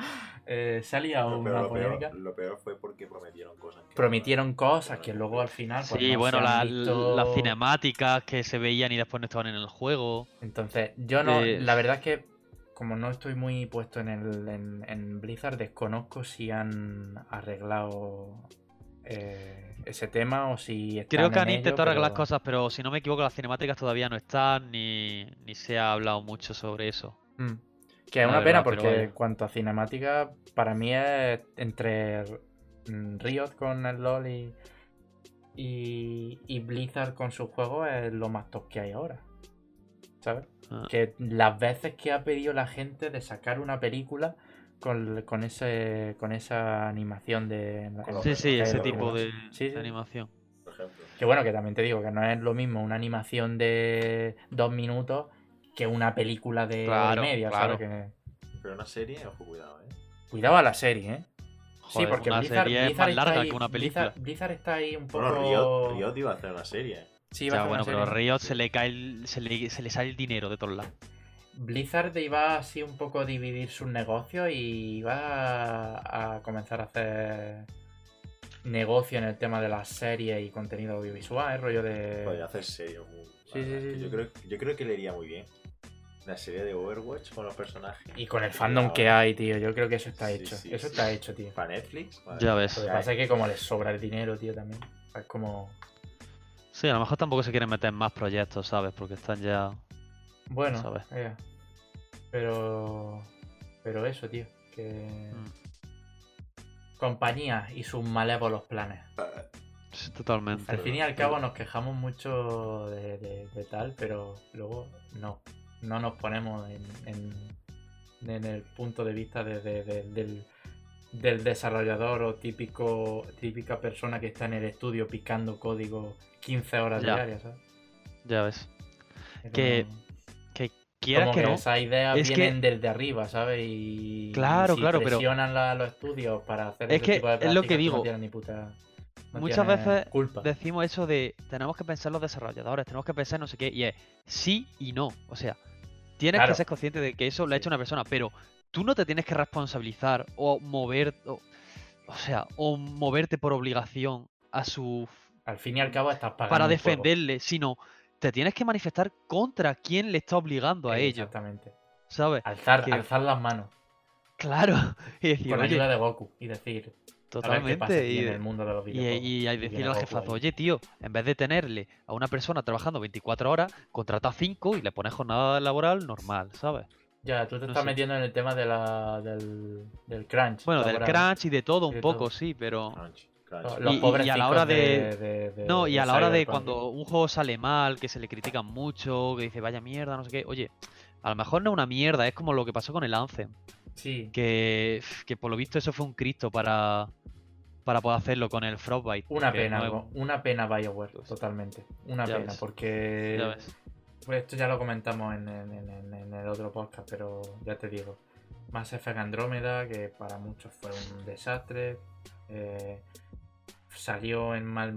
eh, salía pero una lo polémica. peor, lo peor fue porque prometieron cosas. que Prometieron cosas no que luego al final. pues, Sí, no bueno, se la- visto. las cinemáticas que se veían y después no estaban en el juego. Entonces, yo no, Eh, la verdad es que como no estoy muy puesto en, el, en, en Blizzard, desconozco si han arreglado eh, ese tema o si están Creo que han ello, intentado arreglar pero- cosas, pero si no me equivoco, las cinemáticas todavía no están ni, ni se ha hablado mucho sobre eso. Mm. Que es una verdad, pena porque en cuanto a cinemática, para mí es entre mm, Riot con el LoL y, y, y Blizzard con sus juegos es lo más top que hay ahora. ¿Sabes? Ah. Que las veces que ha pedido la gente de sacar una película con, con ese con esa animación de... Sí, sí, ese tipo de, Sí, de animación. Por ejemplo. Que bueno, que también te digo que no es lo mismo una animación de dos minutos que una película de Claro, media, claro. ¿sabes? Que... Pero una serie, ojo, cuidado, eh. Cuidado a la serie, ¿eh? sí, porque una Blizzard, serie es más larga ahí- que una película. Blizzard, Blizzard está ahí un poco... Bueno, Riot, Riot iba a hacer una serie. Sí, hacer bueno, pero. Riot se le cae el- se, le, se le sale el dinero de todos lados. Blizzard iba así un poco a dividir sus negocios y iba a, a comenzar a hacer negocio en el tema de las series y contenido audiovisual, ¿eh? rollo de... Podría hacer serie. muy- Sí, sí, sí, Yo creo, yo creo que le iría muy bien. La serie de Overwatch con los personajes. Y con el fandom que hay, tío, yo creo que eso está Sí, hecho. sí, eso sí. está hecho, tío. Para Netflix. madre Ya ves. Lo que pasa es que como les sobra el dinero, tío, también. Es como... Sí, a lo mejor tampoco se quieren meter en más proyectos, ¿sabes? Porque están ya. Bueno, Sabes. eh, pero... Pero eso, tío, que... Mm, Compañías y sus malévolos planes. sí, totalmente. Al fin y al cabo nos quejamos mucho de, de- de tal, pero luego no. No nos ponemos en, en- en el punto de vista de- del, del desarrollador o típico típica persona que está en el estudio picando código 15 horas Ya. diarias, ¿sabes? Ya ves. Es Que como- Que quieras como que no. esas ideas es que- vienen desde arriba, ¿sabes? Y Claro, si claro, pero- presionan la- los estudios para hacer Es ese que tipo de es lo que digo. No tienen ni puta- no Muchas veces culpa. Decimos eso de tenemos que pensar los desarrolladores, tenemos que pensar no sé qué, y es sí y no. O sea, tienes Claro. que ser consciente de que eso lo ha hecho una persona, pero tú no te tienes que responsabilizar o mover, o, o sea, o moverte por obligación a su Al fin y al cabo estás pagando para defenderle, sino te tienes que manifestar contra quien le está obligando a ello, Exactamente. ¿sabes? Alzar, Que- alzar las manos Claro, y decir, con ayuda de Goku y decir, pasa totalmente, y, en el mundo de los y, y Y decirle al jefazo, oye tío, en vez de tenerle a una persona trabajando 24 horas, contrata 5 y le pones jornada laboral normal, ¿sabes? Ya, tú te no estás sé. metiendo en el tema de la, del, del crunch. Bueno, del crunch y de todo un de poco, todo. sí, pero... Crunch, crunch. Los, Y- pobres y a la hora de, de- de- de- No, y a la hora de cuando un juego sale mal, que se le critican mucho, que dice vaya mierda, no sé qué, oye, a lo mejor no es una mierda, es como lo que pasó con el Anthem, Sí, que, que por lo visto eso fue un cristo para, para poder hacerlo con el Frostbite. una es pena, una pena BioWare, totalmente. Una ya pena, ves, porque Ya ves. Pues esto ya lo comentamos en, en- en- en el otro podcast, pero ya te digo. Mass Effect Andrómeda, que para muchos fue un desastre. eh, salió en mal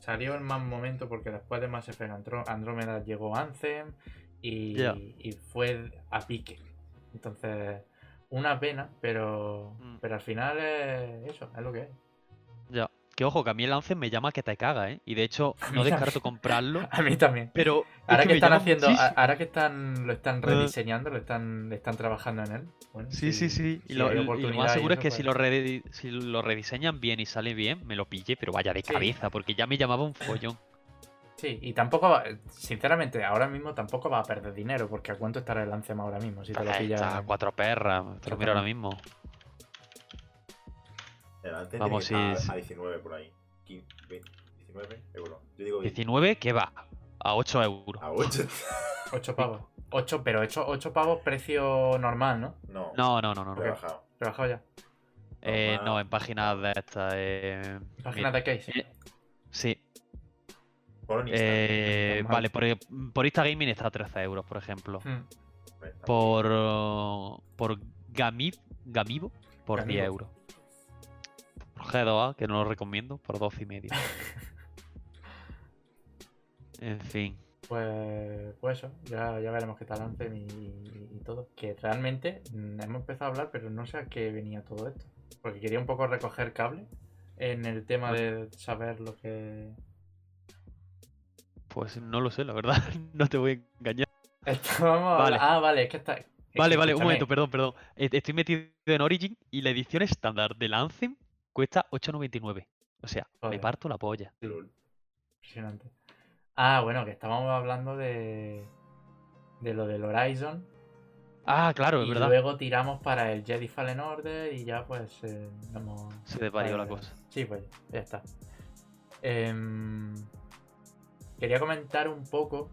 salió en mal momento porque después de Mass Effect Andrómeda llegó Anthem y fue a pique. Entonces, una pena, pero, Mm. pero al final es eso, es lo que es. Que ojo, que a mí el Anthem me llama que te caga, ¿eh? Y de hecho, no descarto comprarlo, A mí también. pero... es Ahora que, están haciendo, muchísimo. ahora que están lo están Ah. rediseñando, lo están, están trabajando en él. Bueno, Sí, sí, sí. Y si lo, y lo más seguro es que pues- si lo, redi- si lo rediseñan bien y sale bien, me lo pille, pero vaya de Sí. cabeza, porque ya me llamaba un follón. Sí, y tampoco va, sinceramente, ahora mismo tampoco va a perder dinero, porque a cuánto estará el Anthem ahora mismo, si te lo Eh, pillas. está a cuatro perras, te lo miro ahora mismo. El Vamos, tiene que a, a 19 por ahí. 15, 20, 19 euros. Yo digo 20. 19, ¿qué va? A 8 euros. A 8. 8 pavos. 8, pero 8, 8 pavos precio normal, ¿no? No, No, no, no, no. no. rebajado. Rebajado ya. Eh, no, en páginas de estas. Eh, Páginas de case. eh, sí. Por. Eh, vale, por, por Insta Gaming está a 13 euros, por ejemplo. Hmm. Por, uh, por Gamib, Gamibo, por Gamibo. 10 euros. G2A, que no lo recomiendo, por 12 y medio. en fin. Pues, pues eso, ya, ya veremos qué tal Anthem y, y- y todo. Que realmente mm, hemos empezado a hablar, pero no sé a qué venía todo esto. Porque quería un poco recoger cable en el tema de saber lo que... Pues no lo sé, la verdad. no te voy a engañar. Estábamos Vale. Ah, vale, es que está... Vale, vale, un momento, perdón, perdón. Eh, Estoy metido en Origin y la edición estándar del Anthem cuesta 8.99. O sea, me Joder. parto la polla. Impresionante. Ah, bueno, que estábamos hablando de... De lo del Horizon. Ah, claro, es y verdad. luego tiramos para el Jedi Fallen Order y ya pues eh, hemos... Se desvarió la cosa. Sí, pues ya está. Em, quería comentar un poco,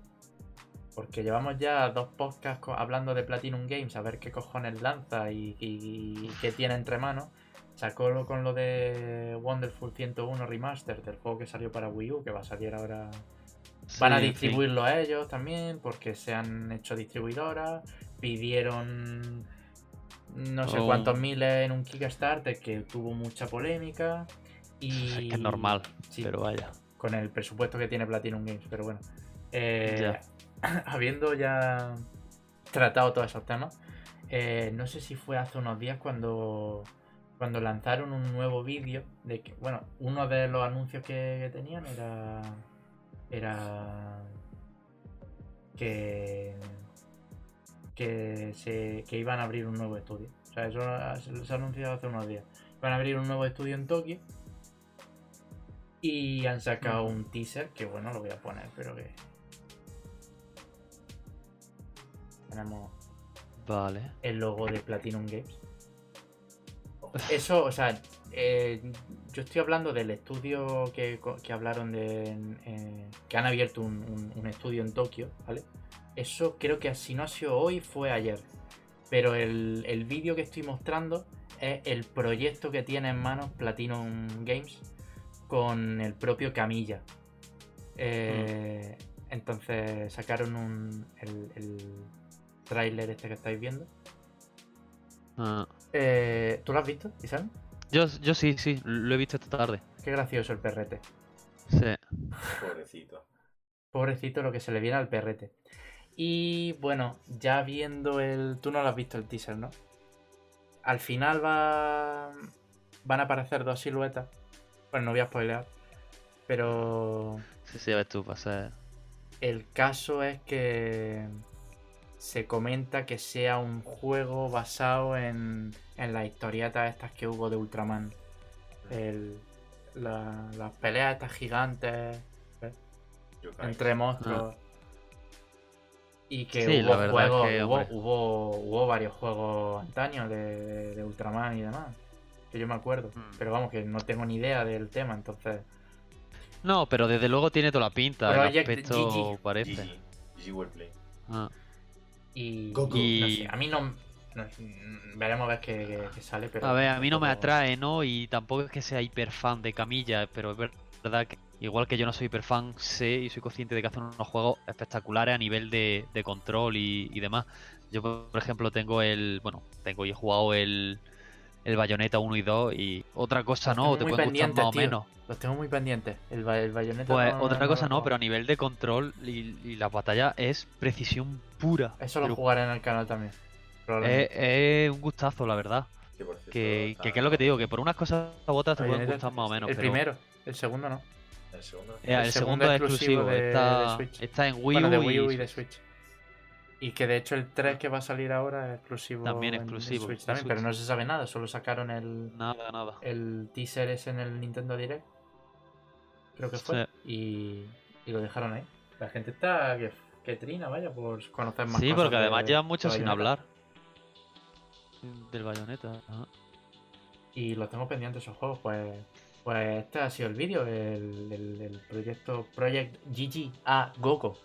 porque llevamos ya dos podcasts hablando de Platinum Games, a ver qué cojones lanza y, y- y qué tiene entre manos. Sacó lo con lo de Wonderful 101 Remaster, del juego que salió para Wii U, que va a salir ahora Van a Sí, en fin. distribuirlo a ellos también porque se han hecho distribuidoras. Pidieron no sé Oh. cuántos miles en un Kickstarter que tuvo mucha polémica. Y es normal, Sí, pero vaya. con el presupuesto que tiene Platinum Games, pero bueno. Eh, Ya. habiendo ya tratado todos esos temas, eh, no sé si fue hace unos días cuando, cuando lanzaron un nuevo vídeo de que, bueno, uno de los anuncios que, tenían era, era que, que, se, que iban a abrir un nuevo estudio. O sea, eso se ha anunciado hace unos días. Van a abrir un nuevo estudio en Tokio. Y han sacado un teaser que bueno, lo voy a poner, pero que. Tenemos Vale. el logo de Platinum Games. Eso, o sea, eh, yo estoy hablando del estudio que, que hablaron de. que han abierto un, un- estudio en Tokio, ¿vale? Eso creo que si no ha sido hoy, fue ayer. Pero el, el vídeo que estoy mostrando es el proyecto que tiene en manos Platinum Games con el propio Camilla. Eh, Entonces sacaron un, el, el este que estáis viendo. Ah, Eh, ¿Tú lo has visto, Isam? Yo, yo sí, sí, lo he visto esta tarde. Qué gracioso el perrete. Sí. Pobrecito. Pobrecito lo que se le viene al perrete. Y bueno, ya viendo el... Tú no lo has visto el teaser, ¿no? Al final va... van a aparecer dos siluetas. Bueno, no voy a spoilear. Pero Sí, sí, a ver tú, pasa. el caso es que se comenta que sea un juego basado en, en las historietas estas que hubo de Ultraman. El- la- las peleas estas gigantes Yokai. entre monstruos. Y que Sí, la hubo es juegos, que, hubo, hubo, hubo varios juegos antaños de, Ultraman y demás. Que yo me acuerdo. Mm. Pero vamos, que no tengo ni idea del tema, entonces. No, pero desde luego tiene toda la pinta. El Project aspecto GG. parece. GG. GG Wordplay. Ah, Y, Goku. y no Y- sé, a mí no, no- mm, veremos a ver qué, qué- qué sale, pero A ver, a mí no me atrae, ¿no? Y tampoco es que sea hiper fan de Camilla, pero es verdad que igual que yo no soy hiper fan, sé y soy consciente de que hacen unos juegos espectaculares a nivel de, de control y, y demás. Yo, por ejemplo, tengo el. Bueno, tengo y he jugado el. El Bayonetta 1 y 2 y otra cosa no, tengo te pueden gustar más o menos. Los tengo muy pendientes. El, el bayoneta. Pues no- otra no cosa no, pero a nivel de control y, y las batallas es precisión pura. Eso lo Pero jugaré en el canal también. es, un gustazo, la verdad. Cierto, Que, está- que, que es lo que te digo, que por unas cosas u otras te pueden gustar más o menos. El pero- primero, el segundo no. El segundo. Eh, el, El segundo, segundo es exclusivo de- está, está en Wii bueno, U, de Wii U y y de Switch. Y que de hecho el 3 que va a salir ahora es exclusivo. También en- en exclusivo, Switch también, pero no se sabe nada, solo sacaron el, nada, nada. el teaser ese en el Nintendo Direct. Creo que fue. Y, y lo dejaron ahí. La gente está que, que trina, vaya, por conocer más Sí, cosas porque además de- llevan mucho sin hablar del bayoneta. ajá. Y los tengo pendientes esos juegos, pues. Pues este ha sido el vídeo, el, el- el proyecto Project GG a Goku.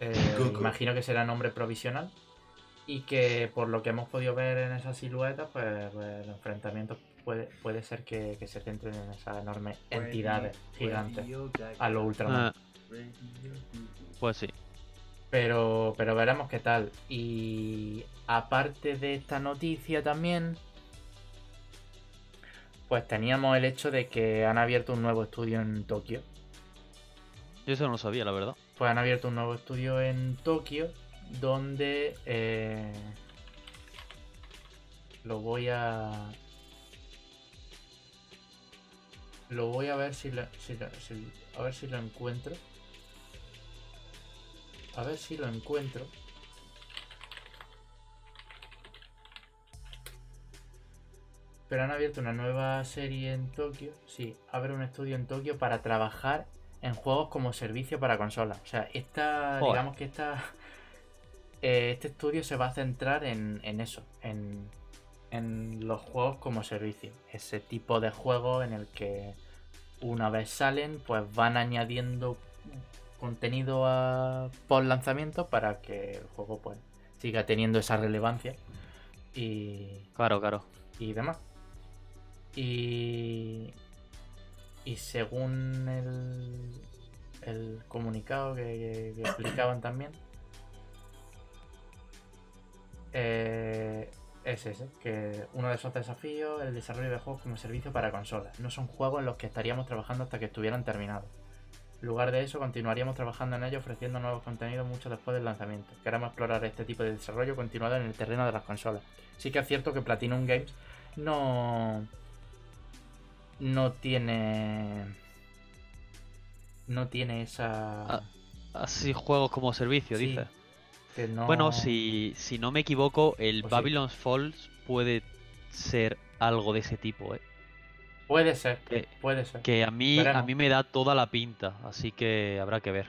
Eh, Goku. Imagino que será nombre provisional. Y que por lo que hemos podido ver en esa silueta, pues, pues el enfrentamiento puede, puede ser que, que se centren en esas enormes entidades gigantes a lo Ultraman. Ah, pues sí. Pero, pero veremos qué tal. Y aparte de esta noticia también, pues teníamos el hecho de que han abierto un nuevo estudio en Tokio. Yo eso no lo sabía, la verdad. Pues han abierto un nuevo estudio en Tokio donde eh, lo voy a lo voy a ver si si- a ver si lo encuentro. A ver si lo encuentro. Pero han abierto una nueva serie en Tokio. Sí abre un estudio en Tokio para trabajar en juegos como servicio para consolas o sea esta Joder. digamos que esta eh, este estudio se va a centrar en, en eso en, en los juegos como servicio ese tipo de juego en el que una vez salen pues van añadiendo contenido a post lanzamiento para que el juego pues siga teniendo esa relevancia y, Claro, claro. y demás. Y, y según el, el comunicado que, que explicaban también, eh, es ese, que uno de esos desafíos es el desarrollo de juegos como servicio para consolas. No son juegos en los que estaríamos trabajando hasta que estuvieran terminados. En lugar de eso, continuaríamos trabajando en ellos ofreciendo nuevos contenidos mucho después del lanzamiento. Queremos explorar este tipo de desarrollo continuado en el terreno de las consolas. Sí que es cierto que Platinum Games no. No tiene. No tiene esa. Ah, Así juegos como servicio, Sí, dices. que no- Bueno, si, si no me equivoco, el Pues sí. Babylon's Falls puede ser algo de ese tipo, ¿eh? Puede ser, Que- puede ser. Que a mí, a mí me da toda la pinta, así que habrá que ver.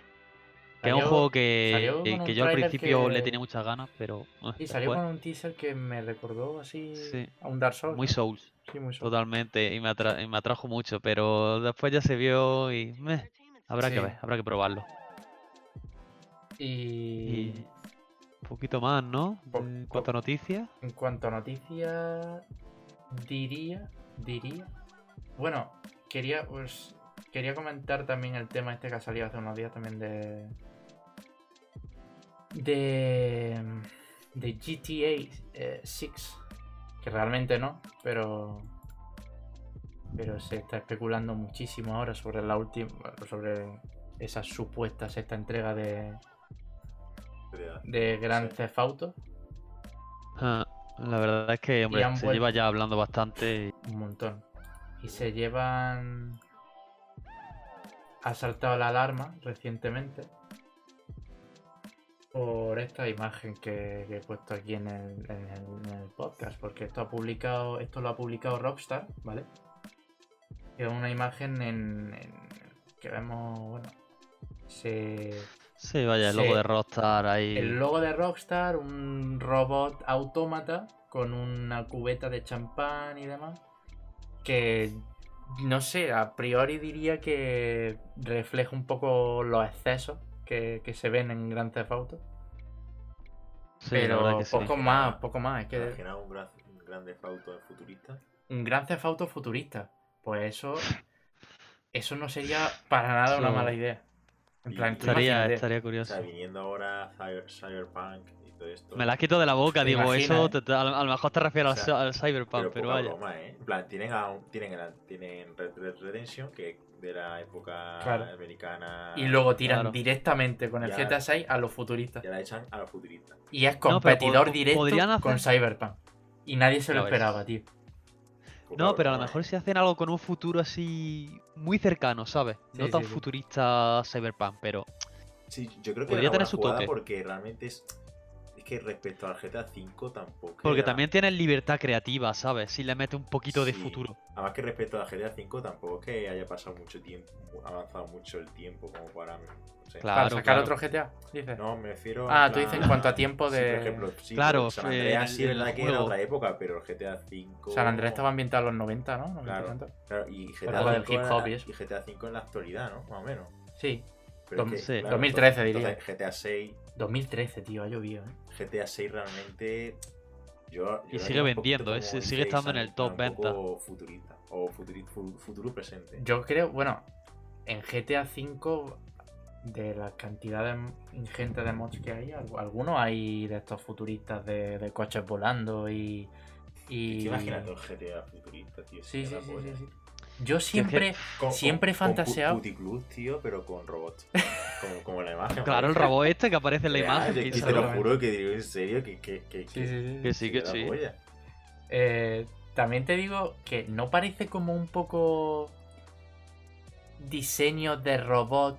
Que es un Salió- juego que, salió que- con un que yo al principio le tenía muchas ganas, pero eh, Y salió después, con un teaser que me recordó así Sí. a un Dark Souls. muy. Souls, Sí, totalmente, y me, atra- y me atrajo mucho, pero después ya se vio y meh, habrá que ver, habrá que probarlo. Y Y un poquito más, ¿no? Po- En cuanto a noticias. en cuanto a noticias, diría, diría. Bueno, quería, pues, quería comentar también el tema este que ha salido hace unos días también de. De. De GTA 6. Que realmente no, pero. Pero se está especulando muchísimo ahora sobre la última. Sobre esa supuesta sexta entrega de, de Grand Sí. Theft Auto. Ah, la verdad es que, hombre, se vuelto- lleva ya hablando bastante. y- Un montón. Y se llevan. Ha saltado la alarma recientemente. Por esta imagen que, que he puesto aquí en el, en el- en el podcast. Porque esto ha publicado. Esto lo ha publicado Rockstar, ¿vale? Que es una imagen en, en- que vemos. Bueno. Se. Sí, vaya, el logo Sí. de Rockstar ahí. El logo de Rockstar, un robot autómata con una cubeta de champán y demás. Que no sé, a priori diría que refleja un poco los excesos que, que se ven en Grand Theft Auto. Sí, pero sí. poco más, poco más. Es ¿Te que imaginas un, gran, un grande auto futurista? un Grand Theft Auto futurista. Pues eso. Eso no sería para nada una mala idea. En plan, Estaría, estaría O curioso. sea, viniendo ahora Cyber- Cyberpunk y todo esto. Me la has quitado de la boca, ¿Te digo, imaginas, eso te- te- a, lo- a lo mejor te refieres O sea, al, al Cyberpunk, pero, poca vaya. broma, ¿eh? En plan, tienen, a un- tienen, tienen Red Dead Redemption, que de la época Claro. americana. Y luego tiran Claro. directamente con el Ya. GTA 6 a los futuristas. Ya la echan a la futurista. Y es competidor directo hacer- con Cyberpunk. Y nadie se lo esperaba, tío. No, pero a lo mejor si hacen algo con un futuro así muy cercano, ¿sabes? no Sí, tan sí, futurista Cyberpunk, pero Sí, yo creo que Podría tener su toque. porque realmente es. Es que respecto al GTA V tampoco. porque era- también tienen libertad creativa, ¿sabes? Si le mete un poquito de Sí. futuro. Además que respecto al GTA V tampoco es que haya pasado mucho tiempo, ha avanzado mucho el tiempo como para. no sé. Claro. Para sacar claro. otro GTA, dices. No, me refiero. Ah, en tú dices en plan- cuanto a tiempo Sí, de- por ejemplo, sí, Claro, San eh, Andreas en sí verdad que era otra época, pero el GTA V. San Andrés estaba ambientado en los 90, ¿no? 90 y Claro. tantos. Claro, y GTA, 5 hip hop la- y eso. y GTA V en la actualidad, ¿no? Más o menos. Sí, Pero Dos- es que, sí. claro, 2013 entonces- diría. GTA 6 2013, tío, ha llovido, ¿eh? GTA 6 realmente. Yo, yo Y sigue vendiendo, como es- sigue estando en el top venta. futurista. O futuri- futuro presente. Yo creo, bueno, en GTA V, de la cantidad de ingente de mods que hay, al- algunos hay de estos futuristas de, de coches volando y, Y... Imagínate un GTA futurista, tío. Sí, sí, sí, sí, sí. Yo siempre, Con- Siempre he con- con fantaseado- pu- Puticlub, tío, pero con robots. Como, como la imagen. Claro, el robot este que aparece en la Real, imagen. que te lo juro que digo en serio que, que, que, Sí, sí, sí. Que sí, que sí. Eh, también te digo que no parece como un poco diseño de robot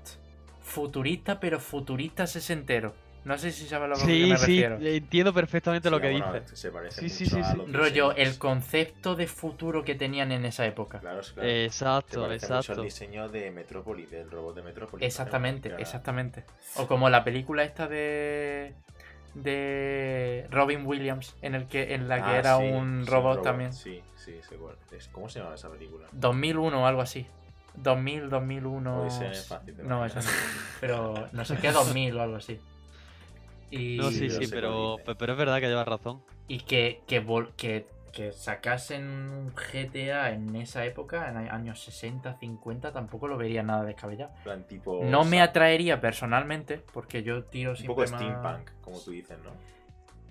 futurista, pero futurista sesentero. No sé si sabes a lo que Sí, me sí, refiero. entiendo perfectamente lo Sí, que bueno, dice. Se parece Sí, sí, mucho sí, a sí. los Rollo, el concepto de futuro que tenían en esa época. Claro, sí, claro. Te Exacto, exacto. diseño de Metrópolis, del robot de Metrópolis. Exactamente, exactamente. O como la película esta de de Robin Williams en el que en la que Ah, era sí, un sí, robot también. Sí, sí, es. ¿Cómo se llama esa película? 2001 o algo así. 2000, 2001. Odisea en el espacio, te No, eso no. Pero no sé qué, 2000 o algo así. Y, No, sí, sí, pero, pero es verdad que llevas razón. y que, que, vol- que, que sacasen un GTA en esa época, en años 60, 50, tampoco lo vería nada descabellado. Plan, tipo. No me atraería personalmente, porque yo tiro Un poco más- steampunk, como tú dices, ¿no?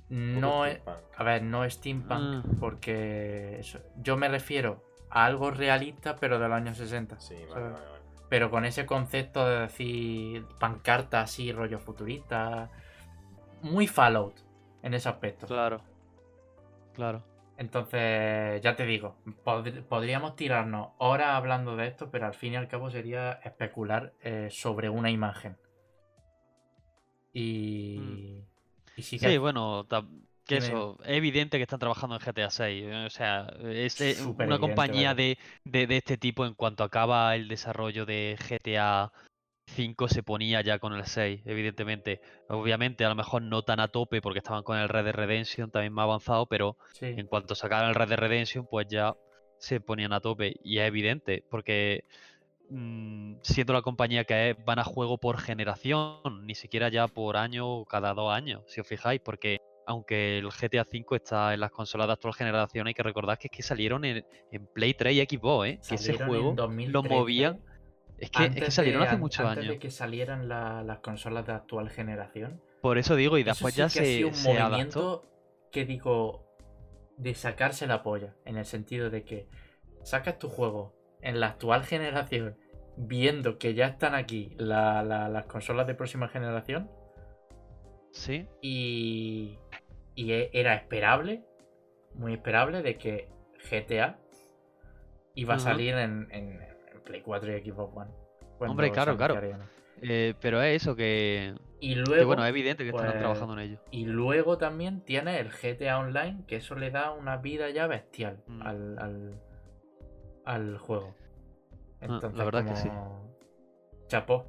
No es, steampunk. a ver, no es steampunk, Ah. porque eso- yo me refiero a algo realista, pero de los años 60. Sí, vale, vale, vale. Pero con ese concepto de decir pancarta así, rollo futurista. Muy Fallout en ese aspecto. Claro. Claro. Entonces, ya te digo, pod- podríamos tirarnos horas hablando de esto, pero al fin y al cabo sería especular eh, sobre una imagen. Y. Y sí que. Sí, bueno, que eso, es evidente que están trabajando en GTA 6. O sea, es eh, una evidente, compañía de, de, de este tipo en cuanto acaba el desarrollo de GTA 5 se ponía ya con el 6, evidentemente. Obviamente, a lo mejor no tan a tope porque estaban con el Red Dead Redemption también más avanzado, pero sí. en cuanto sacaron el Red Dead Redemption, pues ya se ponían a tope. Y es evidente, porque mm, siendo la compañía que es, van a juego por generación, ni siquiera ya por año o cada dos años, si os fijáis, porque aunque el GTA V está en las consolas de actual generación, hay que recordar que es que salieron en, en Play 3 y Xbox, ¿eh? que ese juego lo 2013, movían. Es que, es que antes salieron de- hace muchos antes años. de que salieran la- las consolas de actual generación. Por eso digo, y después sí ya que ha sido se, un se adaptó. movimiento que digo de sacarse la polla, en el sentido de que sacas tu juego en la actual generación, viendo que ya están aquí la- la- las consolas de próxima generación, Sí, y, y e- era esperable, muy esperable, de que GTA iba a salir en Play 4 y Xbox One. Hombre, claro, claro. eh, pero es eso que, Y que, luego, bueno, es evidente que están pues, trabajando en ello. Y luego también tiene el GTA Online, que eso le da una vida ya bestial Mm. al, al, al juego. Ah, la verdad que sí. Chapó.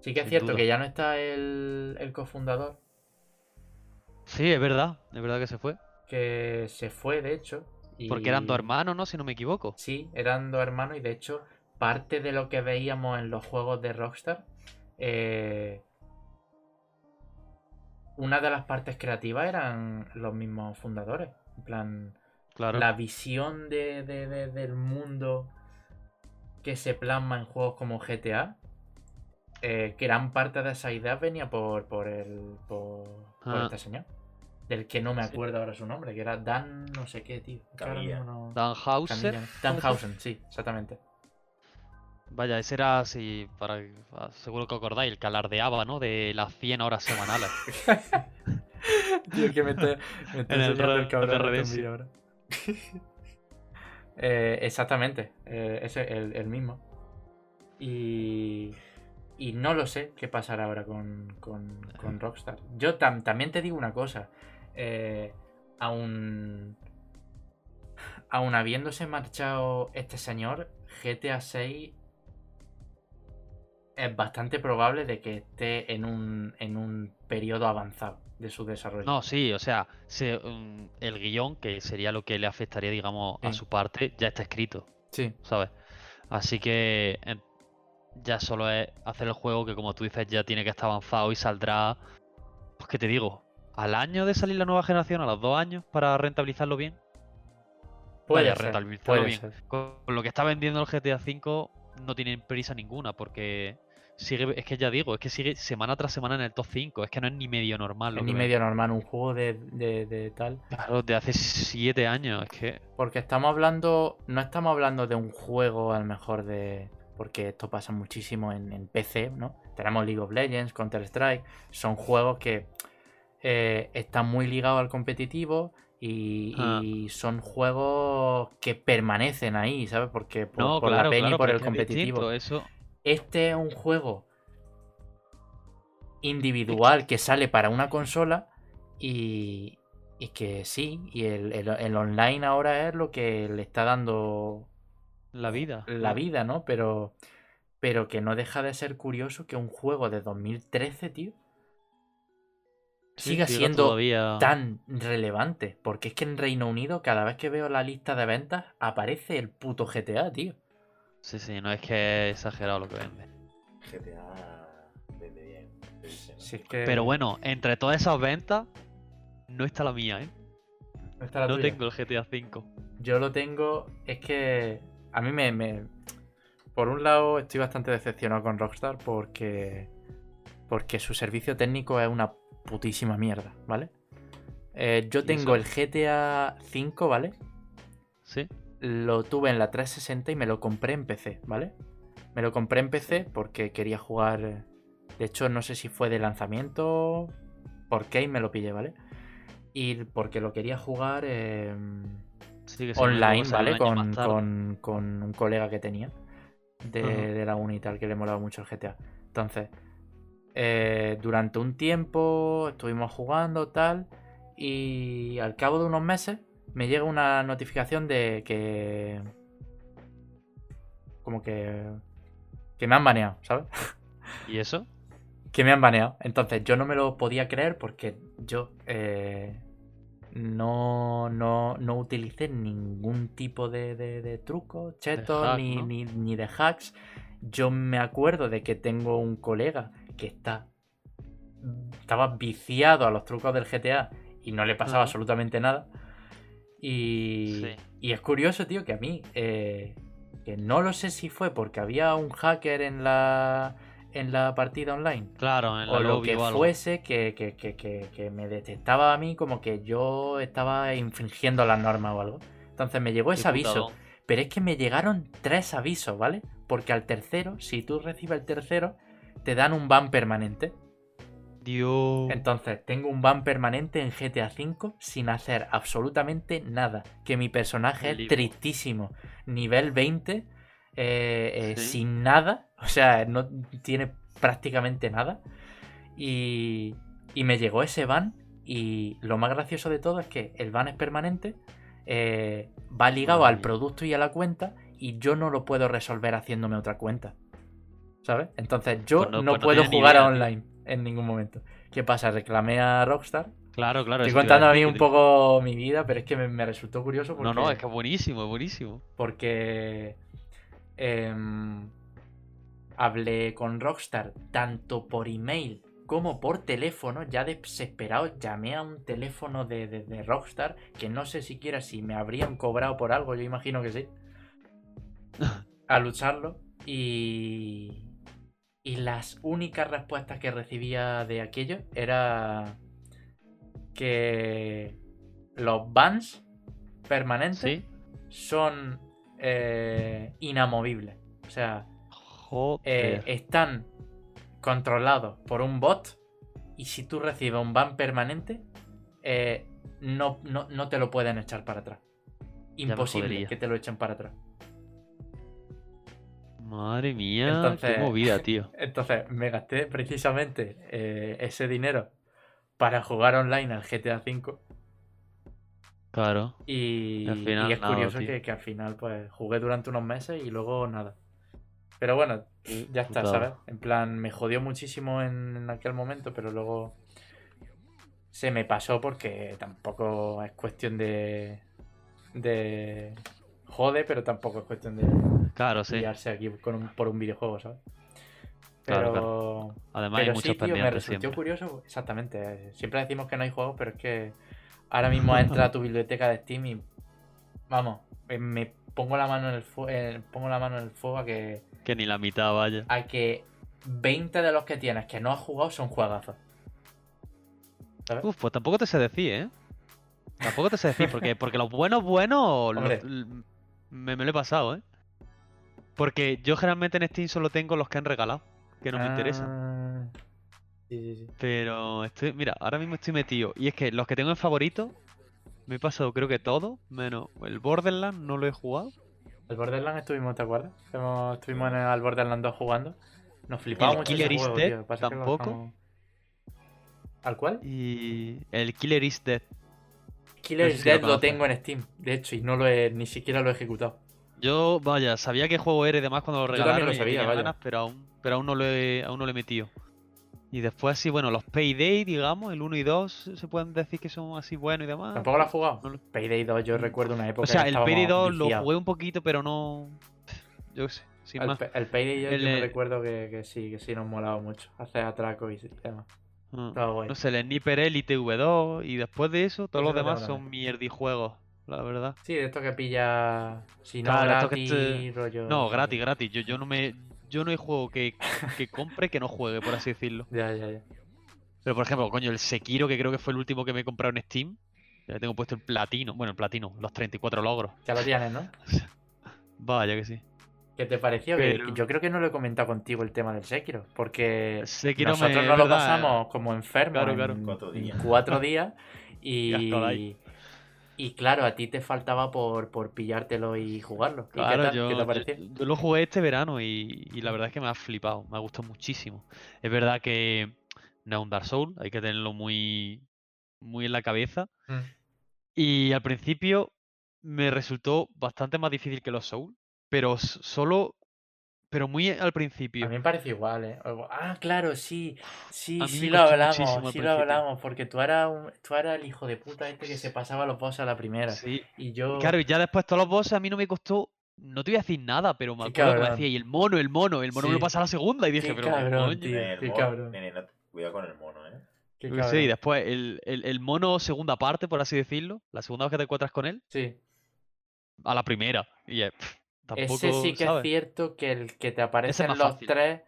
Sí que es Sin cierto duda. que ya no está el, el cofundador, Sí, es verdad, es verdad que se fue. que se fue, de hecho. Y- Porque eran dos hermanos, ¿no? Si no me equivoco. Sí, eran dos hermanos y de hecho parte de lo que veíamos en los juegos de Rockstar, eh, una de las partes creativas eran los mismos fundadores. En plan, Claro. la visión de, de- de- del mundo que se plasma en juegos como GTA, eh, gran parte de esa idea venía por, por, el, por, por Ah. este señor. Del que no me Sí. acuerdo ahora su nombre, que era Dan no sé qué, tío. No- Dan Hauser. Camilla. Danhausen, sí, exactamente. Vaya, ese era así, para, seguro que acordáis, el que alardeaba, ¿no? De las 100 horas semanales. Tío, que me está, me está En el el cabrón vídeo ahora. Eh, exactamente, eh, ese el, el mismo. Y, y no lo sé qué pasará ahora con, con, con Rockstar. Yo tam- también te digo una cosa. Eh, aún, aún habiéndose marchado este señor, GTA 6 es bastante probable de que esté en un, en un periodo avanzado de su desarrollo. No, sí, o sea, se- mm, el guion, que sería lo que le afectaría, digamos, a su parte, ya está escrito, Sí, ¿sabes? Así que eh, ya solo es hacer el juego que, como tú dices, ya tiene que estar avanzado y saldrá, pues, ¿qué te digo? Al año de salir la nueva generación, a los dos años, para rentabilizarlo bien. puede Vaya, ser, rentabilizarlo puede bien. ser. Con lo que está vendiendo el GTA V no tienen prisa ninguna, porque sigue, es que ya digo, es que sigue semana tras semana en el top 5. Es que no es ni medio normal. Lo Es que ni medio normal un juego de, de- de tal. Claro, de hace 7 años. Es que. Porque estamos hablando, no estamos hablando de un juego a lo mejor de... Porque esto pasa muchísimo en, en PC, ¿no? Tenemos League of Legends, Counter-Strike, son juegos que eh, están muy ligados al competitivo y, Ah. y son juegos que permanecen ahí, ¿sabes? Porque por, no, por claro, la peña claro, y por el competitivo. Eso. Este es un juego individual que sale para una consola y, y que sí, y el, el- el online ahora es lo que le está dando La vida. la vida, ¿no? Pero, pero que no deja de ser curioso que un juego de 2013, tío, siga siga siendo todavía- tan relevante. Porque es que en Reino Unido, cada vez que veo la lista de ventas, aparece el puto GTA, tío. Sí, sí, no es que es exagerado lo que vende. GTA vende bien. Pero bueno, entre todas esas ventas, no está la mía, ¿eh? no está la No tuya. tengo el GTA V. Yo lo tengo. Es que. A mí me, me- Por un lado, estoy bastante decepcionado con Rockstar porque. Porque su servicio técnico es una putísima mierda, ¿vale? Eh, yo ¿Y tengo el GTA V, ¿vale? Sí. Lo tuve en la 360 y me lo compré en PC, ¿vale? Me lo compré en PC porque quería jugar. De hecho, no sé si fue de lanzamiento. ¿Por qué? Y me lo pillé, ¿vale? Y porque lo quería jugar. em, Sí, que online, ¿vale? Con, un colega que tenía de, de la uni y tal, que le molaba mucho el GTA. Entonces, eh, durante un tiempo estuvimos jugando tal, y al cabo de unos meses me llega una notificación de que. Como que. Que me han baneado, ¿sabes? ¿Y eso? que me han baneado. Entonces yo no me lo podía creer porque yo eh, no, no, no utilicé ningún tipo de, de, de truco, chetos, hack, ni, ¿no? ni, ni de hacks. Yo me acuerdo de que tengo un colega que está estaba viciado a los trucos del GTA y no le pasaba absolutamente nada. Y, Sí. y es curioso, tío, que a mí, eh, que no lo sé si fue porque había un hacker en la, en la partida online Claro, en la o lo que o algo. fuese que, que- que- que- me detectaba a mí como que yo estaba infringiendo las normas o algo. Entonces me llegó ese aviso. Pero es que me llegaron tres avisos, ¿vale? Porque al tercero, si tú recibes el tercero, te dan un ban permanente. Dios. Entonces, tengo un ban permanente en GTA V sin hacer absolutamente nada. Que mi personaje es tristísimo. Nivel 20, eh, eh, Sí. sin nada. O sea, no tiene prácticamente nada. Y, y me llegó ese ban. Y lo más gracioso de todo es que el ban es permanente. eh, va ligado al producto y a la cuenta. Y yo no lo puedo resolver haciéndome otra cuenta. ¿Sabes? Entonces yo Pues no- no, pues no puedo jugar idea, a tío. online en ningún momento. ¿Qué pasa? Reclamé a Rockstar. Claro, claro. Estoy contando a mí un poco mi vida, pero es que me, me resultó curioso porque, No, no, es que es buenísimo, es buenísimo. porque em, hablé con Rockstar tanto por email como por teléfono, ya desesperado, llamé a un teléfono de, de- de Rockstar, que no sé siquiera si me habrían cobrado por algo, yo imagino que sí, a lucharlo, y, y las únicas respuestas que recibía de aquello era que los bans permanentes Sí. son eh, inamovibles. O sea, eh, están controlados por un bot y si tú recibes un ban permanente, eh, no, no, no te lo pueden echar para atrás. Imposible que te lo echen para atrás. Madre mía, Entonces- qué movida, tío. Entonces me gasté precisamente eh, ese dinero para jugar online al GTA V Claro. y, Y al final y es nada, curioso que, que al final pues jugué durante unos meses y luego nada. Pero bueno, ya está. ¿sabes? En plan, me jodió muchísimo en, en aquel momento, pero luego se me pasó porque tampoco es cuestión de... de... Jode, pero tampoco es cuestión de Claro, sí. pillarse aquí con un- por un videojuego, ¿sabes? Claro, Pero... Además hay Pero muchos sí, tío, me resultó siempre. curioso. Exactamente. eh, Siempre decimos que no hay juegos, pero es que ahora mismo entra a tu biblioteca de Steam y vamos, eh, me pongo la mano en el fuego, pongo la mano en el fuego a que Que ni la mitad vaya. a que 20 de los que tienes que no has jugado son juegazos. ¿Sabes? Uf, pues tampoco te sé decir, ¿eh? Tampoco te sé decir, porque, porque los buenos, buenos, los- me, me lo he pasado, ¿eh? Porque yo generalmente en Steam solo tengo los que han regalado, que no me interesan. Ah, Sí, sí, sí. Pero estoy, mira, ahora mismo estoy metido. Y es que los que tengo en favorito, me he pasado creo que todo, menos el Borderlands, no lo he jugado. Al Borderlands estuvimos, ¿te acuerdas? Estuvimos en el al Borderlands 2 jugando. Nos flipamos El Killer is juego, Dead lo tampoco. dejamos- ¿Al cuál? Y el Killer is Dead. Killer No sé is si lo Dead lo conoces. tengo en Steam, de hecho, y no lo he, ni siquiera lo he ejecutado. Yo, vaya, sabía qué juego era y demás cuando lo Yo regalaron lo y sabía, vaya. ganas, pero aún, pero aún no lo he, aún no lo he metido. Y después sí, bueno, los Payday, digamos, el 1 y 2 se pueden decir que son así buenos y demás. ¿Tampoco lo has jugado? no lo- Payday 2, yo recuerdo una época O sea, el Payday 2 lo viciados. jugué un poquito, pero no. Yo qué sé, sin El, más. El Payday yo, El, yo me eh, recuerdo que, que sí, que sí nos molaba mucho. Hacer atracos y demás. Guay. No sé, el Sniper Elite V2 y después de eso, todos los lo demás son mierdijuegos, la verdad. Sí, de esto que pilla. Si no, Claro, gratis, te- rollo. No, gratis, gratis. Yo, yo no me. Yo no hay juego que, que compre que no juegue, por así decirlo. Ya, ya, ya. Pero por ejemplo, coño, el Sekiro, que creo que fue el último que me he comprado en Steam. Ya tengo puesto el platino. Bueno, el platino, los 34 logros. Ya lo tienes, ¿no? Vaya que sí. ¿Qué te pareció? Que- Pero- Yo creo que no lo he comentado contigo el tema del Sekiro. Porque Sekiro nosotros nos lo verdad, pasamos como enfermos Claro, claro. en Cuatro en días. cuatro días. Y. y claro, a ti te faltaba por, por pillártelo y jugarlo. ¿Y Claro, qué tal? yo, ¿Qué te yo- pareció? yo lo jugué este verano y, y la verdad es que me ha flipado, me ha gustado muchísimo. Es verdad que no es un Dark Souls, hay que tenerlo muy, muy en la cabeza. Mm. Y al principio me resultó bastante más difícil que los Souls, pero solo, pero muy al A principio. mí me parece igual, ¿eh? Ah, claro, sí, sí, A sí lo hablamos, sí lo hablamos, porque tú eras, un- tú eras el hijo de puta este que se pasaba los bosses a la primera. Sí, Y yo... claro, y ya después todos los bosses a mí no me costó, no te voy a decir nada, pero me acuerdo que me decía, y el mono, el mono, el mono me lo Sí. pasa a la segunda y dije, Qué pero cabrón, coño. tío. El qué mono- cabrón. nene, no- cuidado con el mono, eh. qué cabrón. y después el, el- el mono segunda parte, por así decirlo, la segunda vez que te encuentras con él, Sí. a la primera. Y es, pff, tampoco, Ese sí que ¿sabes? es cierto que el que te aparecen los fácil. tres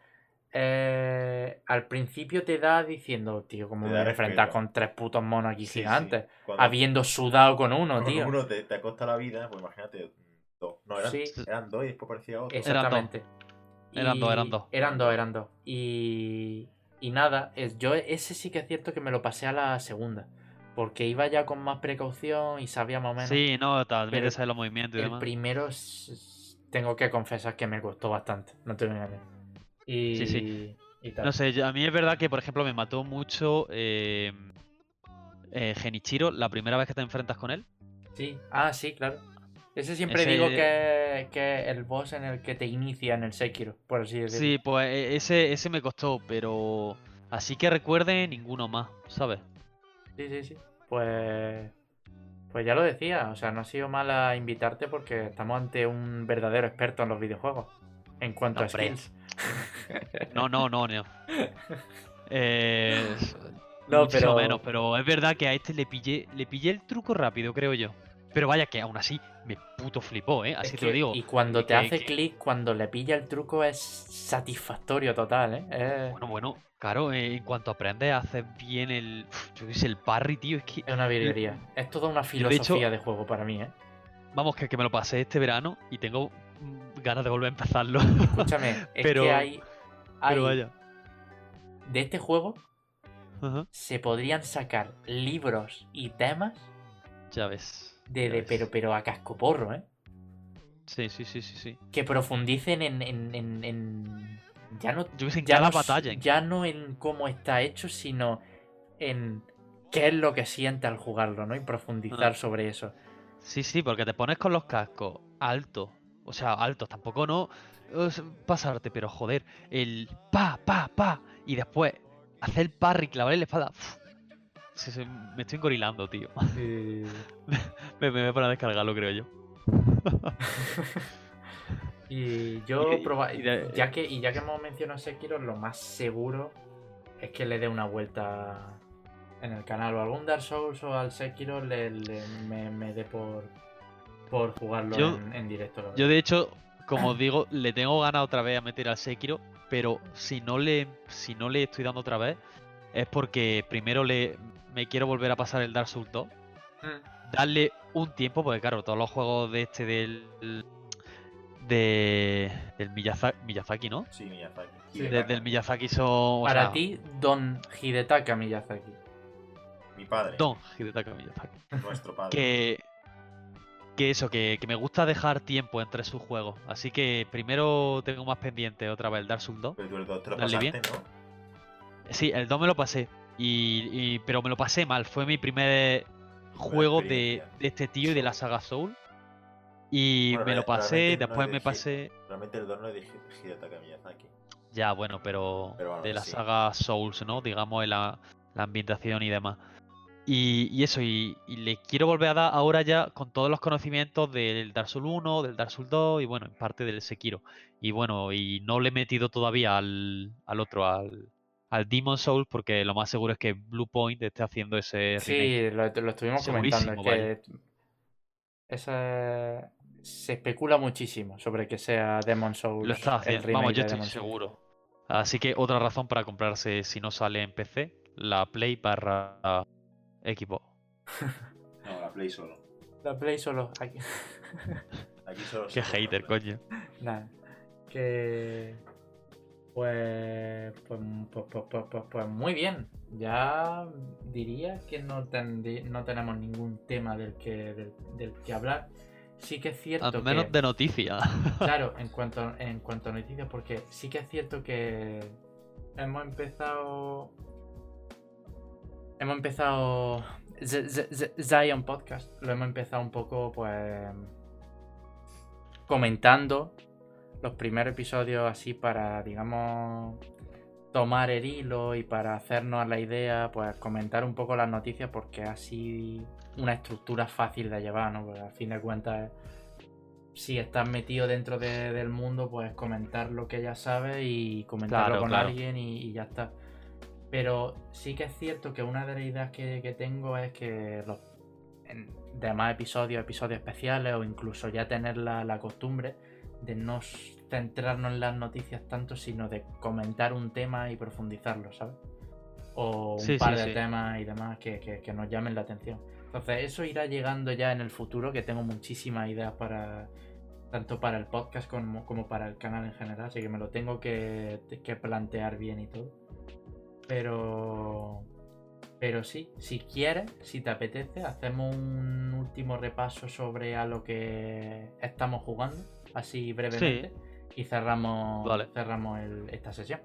eh, al principio te da diciendo, tío, como me respeto. con tres putos monos aquí Sí, sí. gigantes. Cuando- Habiendo sudado con uno, con tío. uno te, te acosta la vida, pues imagínate dos. No, eran, Sí. eran dos y después parecía otro. Exactamente. Eran dos, eran dos. Eran dos, eran dos. Y, y nada, es, yo ese sí que es cierto que me lo pasé a la segunda. Porque iba ya con más precaución y sabía más o menos. Sí, no, también sabes los movimientos y El demás. primero tengo que confesar que me costó bastante. No te voy a. Y, Sí, sí. y tal. No sé, a mí es verdad que, por ejemplo, me mató mucho eh, eh, Genichiro la primera vez que te enfrentas con él. Sí. Ah, sí, claro. Ese siempre Ese- digo que, que es el boss en el que te inicia en el Sekiro, por así decirlo. Sí, pues e- ese, ese me costó, pero así que recuerde ninguno más, ¿sabes? Sí, sí, sí. Pues. Pues ya lo decía, o sea, no ha sido mala invitarte porque estamos ante un verdadero experto en los videojuegos. En cuanto a skills. No, no, no, no. Eh, No, pero- menos, pero es verdad que a este le pillé, le pillé el truco rápido, creo yo. Pero vaya que aún así me puto flipó, ¿eh? Así Es te lo digo. Y cuando te que- hace que- clic, cuando le pilla el truco, es satisfactorio total, ¿eh? Es, Bueno, bueno, claro, eh, en cuanto aprendes, haces bien el. Yo sé, el parry, tío. Es que. es una virguería. Es toda una de hecho- filosofía de juego para mí, ¿eh? Vamos, que, que me lo pasé este verano y tengo mm, ganas de volver a empezarlo. Escúchame, es Pero- que hay. hay Pero vaya. de este juego se podrían sacar libros y temas Ya ves. De, ya de- ves. pero, pero a cascoporro, ¿eh? Sí, sí, sí, sí, sí. Que profundicen en. en, en- en- ya no. Yo ya no, s- batalla. ya no en cómo está hecho, sino en qué es lo que siente al jugarlo, ¿no? Y profundizar Ah. sobre eso. Sí, sí, porque te pones con los cascos altos. O sea, altos, tampoco no es pasarte, pero joder, el pa, pa, pa. Y después hacer el parry, clavarle la espada. uf, me estoy engorilando, tío. me, me voy a poner a descargarlo, creo yo. Y yo Y- proba- y de- ya que y ya que hemos mencionado Sekiro, lo más seguro es que le dé una vuelta en el canal o algún Dark Souls o al Sekiro le, le- me, me dé por por jugarlo Yo- en, en directo. Yo, de hecho, como os digo, le tengo ganas otra vez a meter al Sekiro, pero si no le, si no le estoy dando otra vez, es porque primero le, me quiero volver a pasar el Dark Souls 2, darle un tiempo, porque claro, todos los juegos de este del. De, del Miyazaki, Miyazaki, ¿no? Sí, Miyazaki. Sí. De- del Miyazaki son. Para sea, ti, Don Hidetaka Miyazaki. Mi padre. Don Hidetaka Miyazaki. Nuestro padre. Que. Que eso, que, que me gusta dejar tiempo entre sus juegos. Así que primero tengo más pendiente otra vez el Dark Souls 2. Pero tú el dos te lo Dale pasaste, bien. ¿no? Sí, el 2 me lo pasé. Y, y- pero me lo pasé mal. Fue mi primer juego de, este tío y de la saga Soul. Y Bueno, me lo pasé, después de me pasé. Realmente el 2 no es de Hi- Hidetaka Miyazaki. Ya, bueno, pero, Pero bueno, de la sí. saga Souls, ¿no? Digamos, en la, la ambientación y demás. Y, y eso, y, y le quiero volver a dar ahora ya con todos los conocimientos del Dark Souls 1, del Dark Souls 2 y bueno, en parte del Sekiro. Y bueno, y no le he metido todavía al, al otro, al, al Demon Souls, porque lo más seguro es que Blue Point esté haciendo ese remake. Sí, lo, lo estuvimos comentando. Es que esa- se especula muchísimo sobre que sea Demon Souls. Lo está el haciendo, remake vamos, yo estoy seguro. Así que otra razón para comprarse, si no sale en PC, la Play barra equipo. No, la Play solo. La Play solo. Aquí. Aquí solo. Qué hater, coño. Nada. Que. Pues, pues, pues, pues, pues, pues- pues muy bien. Ya diría que no, tendrí- no tenemos ningún tema del que, del, del que hablar. Sí que es cierto Al menos que... de noticias. Claro, en cuanto, en cuanto a noticias, porque sí que es cierto que hemos empezado. Hemos empezado. Z- Z- Z- Zion Podcast. Lo hemos empezado un poco, pues. comentando los primeros episodios así para, digamos. tomar el hilo y para hacernos la idea, pues comentar un poco las noticias porque es así una estructura fácil de llevar, ¿no? Porque al fin de cuentas si estás metido dentro de- del mundo, pues comentar lo que ya sabes y comentarlo Claro, con claro. alguien y, y ya está. Pero sí que es cierto que una de las ideas que, que tengo es que los demás episodios, episodios especiales o incluso ya tener la, la costumbre de no centrarnos en las noticias tanto, sino de comentar un tema y profundizarlo, ¿sabes? O un Sí, par sí, de sí. temas y demás que, que- que nos llamen la atención. Entonces, eso irá llegando ya en el futuro, que tengo muchísimas ideas para tanto para el podcast como, como para el canal en general, así que me lo tengo que, que plantear bien y todo. Pero pero sí, si quieres, si te apetece, hacemos un último repaso sobre a lo que estamos jugando, así brevemente, y cerramos, Vale. cerramos el- esta sesión.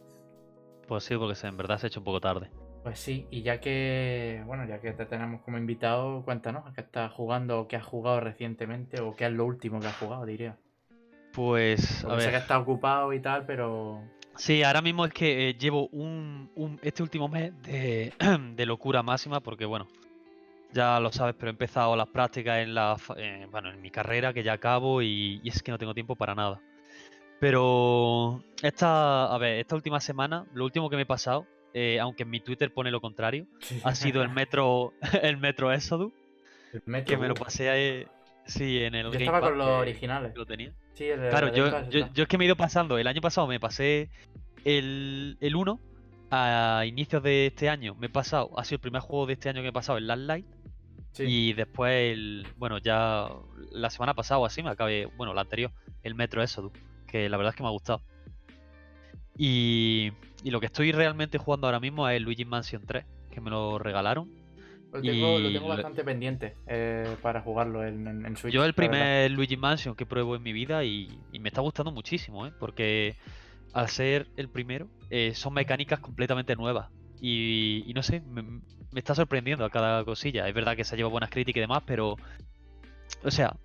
Pues sí, porque en verdad se ha hecho un poco tarde. Pues sí, y ya que, bueno, ya que te tenemos como invitado, cuéntanos a qué estás jugando o qué has jugado recientemente o qué es lo último que has jugado, diría. Pues, a Porque sé que ver. estás ocupado y tal, pero... Sí, ahora mismo es que eh, llevo un, un- este último mes de, de locura máxima porque, bueno, ya lo sabes, pero he empezado las prácticas en la, eh, bueno, en mi carrera que ya acabo y, y es que no tengo tiempo para nada. Pero esta, a ver, esta última semana, lo último que me he pasado, eh, aunque en mi Twitter pone lo contrario, ha sido el metro, el metro Exodus, El Metro, que me lo pasé eh, sí, en el Yo Game estaba Pass, con los originales. lo tenía. Sí, el Claro, el yo, yo, es que me he ido pasando. El año pasado me pasé el, el 1 a inicios de este año. Me he pasado, ha sido el primer juego de este año que me he pasado el Last Light. Sí. Y después, el, bueno, ya la semana pasada o así me acabé, bueno, la anterior, el Metro Exodus, que la verdad es que me ha gustado. Y, y lo que estoy realmente jugando ahora mismo es el Luigi Mansion 3, que me lo regalaron. Lo tengo, lo y tengo lo- bastante pendiente eh, para jugarlo en, en, en Switch. Yo el primer Luigi Mansion que pruebo en mi vida y, y me está gustando muchísimo, ¿eh? porque al ser el primero eh, son mecánicas completamente nuevas y, y no sé, me, me está sorprendiendo a cada cosilla. Es verdad que se ha llevado buenas críticas y demás, pero, o sea,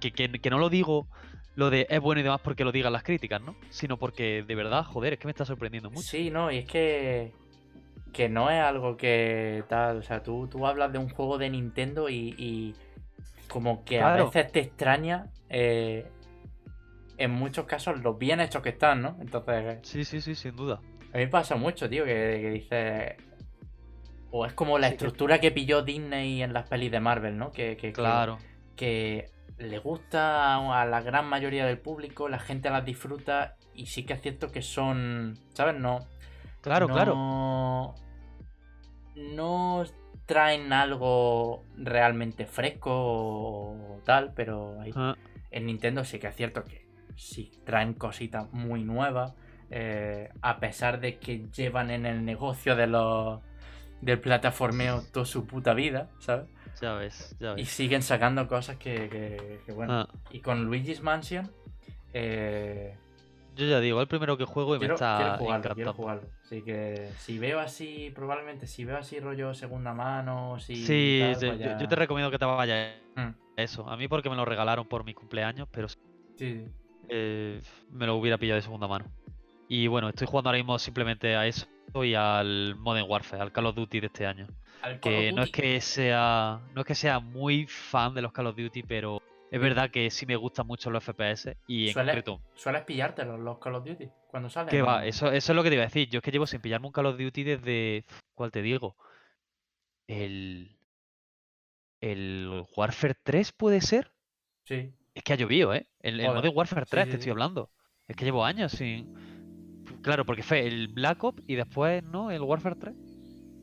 que, que- que no lo digo lo de es bueno y demás porque lo digan las críticas, ¿no? Sino porque de verdad, joder, es que me está sorprendiendo mucho. Sí, no, y es que. Que no es algo que tal. O sea, tú, tú hablas de un juego de Nintendo y. y como que a veces te extraña. eh, en muchos casos los bien hechos que están, ¿no? Entonces. Sí, sí, sí, sin duda. A mí me pasa mucho, tío, que, que dices. O es como la Sí, que- estructura que pilló Disney en las pelis de Marvel, ¿no? Que, que, que- Claro. que le gusta a la gran mayoría del público, la gente las disfruta y sí que es cierto que son, ¿sabes? No. Claro, claro. no, traen algo realmente fresco o tal, pero Ah, en Nintendo sí que es cierto que sí traen cositas muy nuevas. eh, a pesar de que llevan en el negocio de los del plataformeo toda su puta vida, ¿sabes? Ya ves, ya Y ves. siguen sacando cosas que, que- que, bueno. Ah, Y con Luigi's Mansion, eh, yo ya digo, el primero que juego y quiero, me está quiero jugarlo, quiero encantando. jugarlo. Así que si veo así, probablemente si veo así rollo segunda mano, si Sí, tal, yo, pues yo- te recomiendo que te vayas Mm, a eso. A mí porque me lo regalaron por mi cumpleaños, pero sí, sí. eh, me lo hubiera pillado de segunda mano. Y bueno, estoy jugando ahora mismo simplemente a eso y al Modern Warfare, al Call of Duty de este año. Que no es que sea no es que sea muy fan de los Call of Duty, pero es verdad que sí me gustan mucho los FPS y en Suele- concreto ¿Sueles pillarte los, los Call of Duty cuando salen? que va, eso, eso es lo que te iba a decir. Yo es que llevo sin pillarme un Call of Duty desde ¿cuál te digo? El el Warfare 3 puede ser? Sí. Es que ha llovido, ¿eh? El, el. Modern Warfare Sí, 3 sí, te sí. estoy hablando. Es que llevo años sin. Claro, porque fue el Black Ops y después, ¿no? El Warfare 3.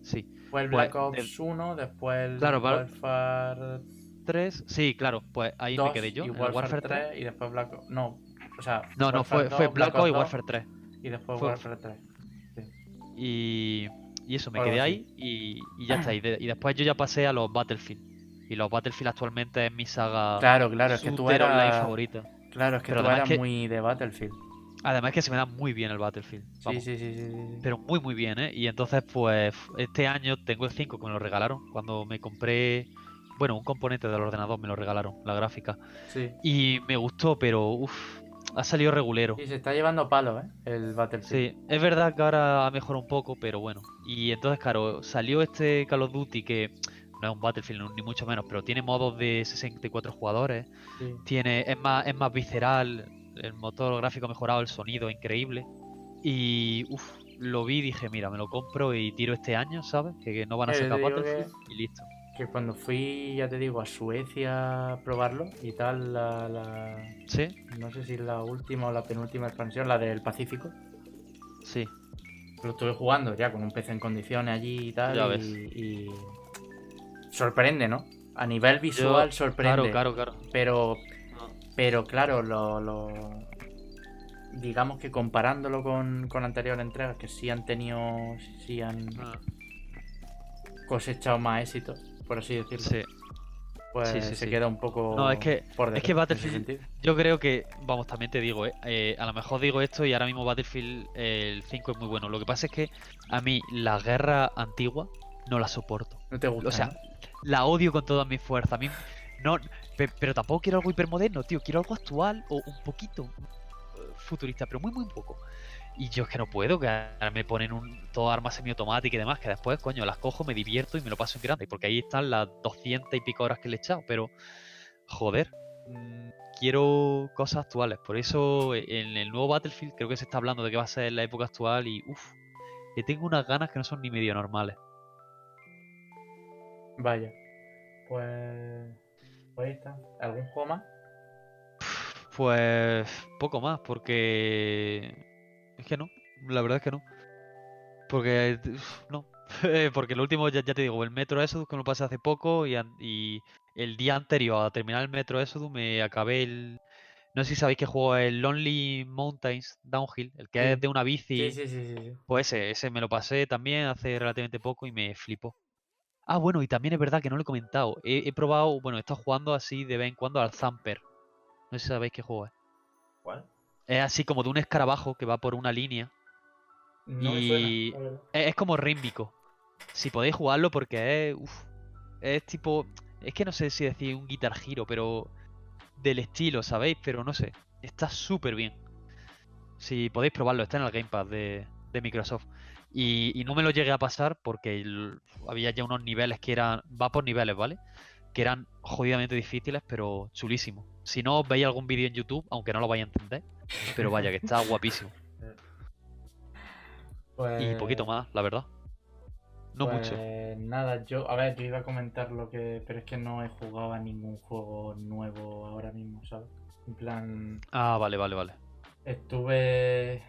Sí. Fue el Pues, Black Ops 1, después el Claro, Warfare 3. Sí, claro, pues ahí 2 me quedé yo. y Warfare, Warfare 3, 3. y después Black Ops... No, o sea... No, no, Warfare fue, fue 2, Black Ops y 2, Warfare 3. Y después fue- Warfare 3. Y, y eso, me Algo quedé así. ahí y, y ya está. Y, de- y después yo ya pasé a los Battlefield. Y los Battlefield actualmente es mi saga Claro, claro, es que tú eras... favorita. Claro, es que Pero tú eras que- muy de Battlefield. Además que se me da muy bien el Battlefield. Sí, Vamos. sí, sí, sí, sí, sí. Pero muy muy bien, ¿eh? Y entonces pues este año tengo el 5 que me lo regalaron. Cuando me compré, bueno, un componente del ordenador me lo regalaron, la gráfica. Sí. Y me gustó, pero uff, ha salido regulero. Y se está llevando palo, ¿eh? El Battlefield. Sí, es verdad que ahora ha mejorado un poco, pero bueno. Y entonces, claro, salió este Call of Duty que no es un Battlefield ni mucho menos, pero tiene modos de 64 jugadores, Sí. tiene es más es más visceral, el motor gráfico mejorado, el sonido increíble. Y uff, lo vi y dije, mira, me lo compro y tiro este año, ¿sabes? Que, que no van a Eh, sacar digo Battlefield y listo. Que cuando fui, ya te digo, a Suecia a probarlo y tal, la, la- Sí, no sé si la última o la penúltima expansión, la del Pacífico, sí. lo estuve jugando ya con un PC en condiciones allí y tal. Ya y, ves. y sorprende, ¿no? A nivel visual Yo- sorprende. Claro, claro, claro. Pero. Pero claro, lo, lo- digamos que comparándolo con, con anteriores entregas que sí han tenido, sí han Ah, cosechado más éxito, por así decirlo, sí. pues sí, sí, se queda un poco No, es que- por es que Battlefield-. Yo creo que, vamos, también te digo, ¿eh? Eh, a lo mejor digo esto y ahora mismo Battlefield eh, el 5 es muy bueno. Lo que pasa es que a mí la guerra antigua no la soporto. No te gusta. O sea, ¿no? la odio con todas mis fuerzas. A mí no, pe- pero tampoco quiero algo hipermoderno, tío. Quiero algo actual o un poquito eh, futurista, pero muy, muy poco. Y yo es que no puedo, que ahora me ponen un, todo armas semiautomáticas y demás, que después, coño, las cojo, me divierto y me lo paso en grande. Porque ahí están las 200 y pico horas que le he echado. Pero, joder, mm, quiero cosas actuales. Por eso, eh, en el nuevo Battlefield, creo que se está hablando de que va a ser la época actual y, uff, que tengo unas ganas que no son ni medio normales. Vaya. Pues. Pues ahí está. ¿Algún juego más? Pues poco más, porque es que no, la verdad es que no. Porque no, porque lo último ya, ya te digo, el Metro Exodus que me lo pasé hace poco y, y el día anterior a terminar el Metro Exodus me acabé el no sé si sabéis que juego el Lonely Mountains Downhill, el que Sí. es de una bici. Sí, sí, sí, sí. sí. Pues ese, ese me lo pasé también hace relativamente poco y me flipó. Ah, bueno, y también es verdad que no lo he comentado. He, he probado, bueno, he estado jugando así de vez en cuando al Zamper. No sé si sabéis qué juego es. ¿Cuál? Es así como de un escarabajo que va por una línea. No me Y- suena, verdad. Es, es como rítmico. Si podéis jugarlo porque es. uf, es tipo. Es que no sé si decir un Guitar Hero, pero. Del estilo, ¿sabéis? Pero no sé. Está súper bien. Si podéis probarlo, está en el Gamepad de, de Microsoft. Y, y no me lo llegué a pasar porque el- había ya unos niveles que eran. Va por niveles, ¿vale? Que eran jodidamente difíciles, pero chulísimos. Si no, os veis algún vídeo en YouTube, aunque no lo vais a entender. Pero vaya, que está guapísimo. Pues... Y poquito más, la verdad. No mucho. Pues nada, yo, a ver, yo iba a comentar lo que, pero es que no he jugado a ningún juego nuevo ahora mismo, ¿sabes? En plan, Ah, vale, vale, vale. estuve,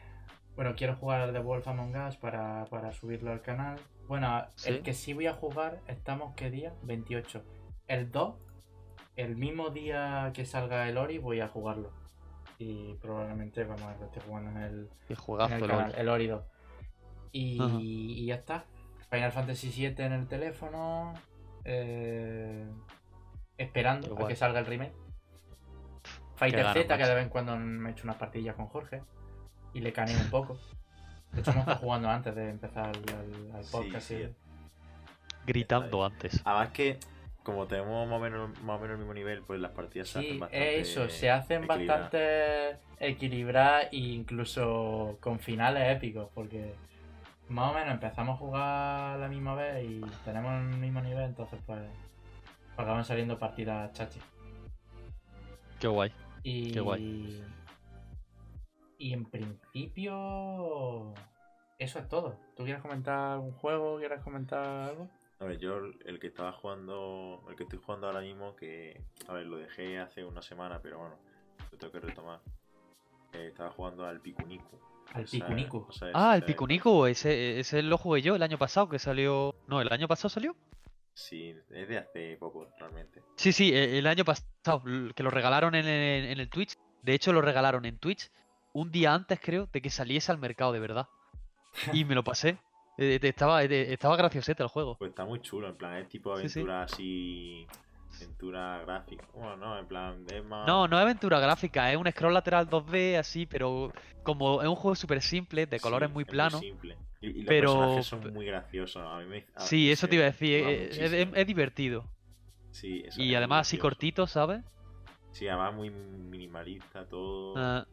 bueno, quiero jugar The Wolf Among Us para, para subirlo al canal. Bueno, ¿Sí? el que sí voy a jugar, estamos, ¿qué día? 28. El 2, el mismo día que salga el Ori, voy a jugarlo. Y probablemente, vamos a ver, lo estoy jugando en el, en el canal, el Ori 2. Y, ya está. Final Fantasy VII en el teléfono. eh, esperando a que salga el remake. Fighter Z, que de vez en cuando me echo unas partillas con Jorge. Y le caneo un poco. De hecho, hemos estado jugando antes de empezar el, el- el Sí, podcast. sí. y- Gritando antes. Además que, como tenemos más o menos, más o menos el mismo nivel, pues las partidas se hacen Sí, bastante. eso, se hacen equilibradas. bastante equilibradas e incluso con finales épicos, porque más o menos empezamos a jugar a la misma vez y tenemos el mismo nivel, entonces pues acaban saliendo partidas chachi. Qué guay. Y, Qué guay. Y en principio eso es todo. ¿Tú quieres comentar algún juego? ¿Quieres comentar algo? A ver, yo el que estaba jugando, el que estoy jugando ahora mismo, que, a ver, lo dejé hace una semana, pero bueno, lo tengo que retomar. Eh, estaba jugando al Pikuniku. Al O sea, Pikuniku. o sea, Ah, el Pikuniku, ese, ese lo jugué yo el año pasado, que salió... No, ¿el año pasado salió? Sí, es de hace poco, realmente. Sí, sí, e- el año pasado, que lo regalaron en en el Twitch. De hecho, lo regalaron en Twitch un día antes, creo, de que saliese al mercado de verdad. Y me lo pasé. Eh, Estaba, eh, estaba graciosete el juego. Pues está muy chulo, en plan, es tipo Sí, sí. aventura así. Aventura gráfica. Bueno, no, en plan, es más. No, no es aventura gráfica, es un scroll lateral 2D así, pero como es un juego súper simple, de colores Sí, muy es planos. simple. Y, y los pero- personajes son muy graciosos. A mí me, a- Sí, eso te iba a decir, eh, es, muchísimo. es- es divertido. Sí, eso Y además así cortito, ¿sabes? Sí, además muy minimalista todo. Ah,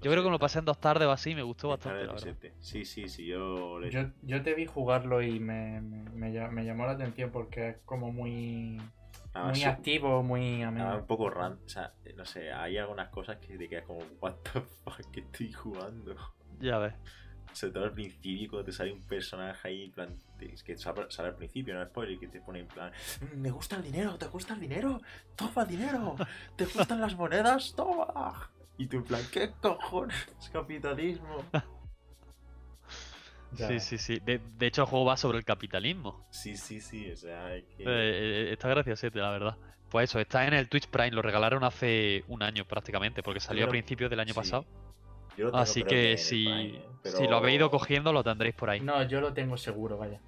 yo creo que me lo pasé en dos tardes o así, me gustó está bastante, la verdad. decente. Sí, sí, sí, yo le Yo, yo te vi jugarlo y me, me, me lla- me llamó la atención porque es como muy, Además, muy activo, muy además ameno. un poco random. O sea, no sé, hay algunas cosas que te quedas como, what the fuck, que estoy jugando? Ya ves. Sobre todo al principio, cuando te sale un personaje ahí, en plan, te- es que sale, sale al principio, no es spoiler, que te pone en plan, "Mm, me gusta el dinero, ¿te gusta el dinero? Toma dinero, ¿te gustan las monedas? Toma. Y tú en plan, ¿qué cojones? Capitalismo. Ya Sí, sí, sí. De, de hecho, el juego va sobre el capitalismo. Sí, sí, sí, o sea, es que... Eh, eh, está graciosete, la verdad. Pues eso, está en el Twitch Prime, lo regalaron hace un año prácticamente, porque salió a principios del año sí. pasado. yo lo tengo, Así que si, Prime, ¿eh? si lo habéis ido cogiendo, lo tendréis por ahí. No, yo lo tengo seguro, vaya.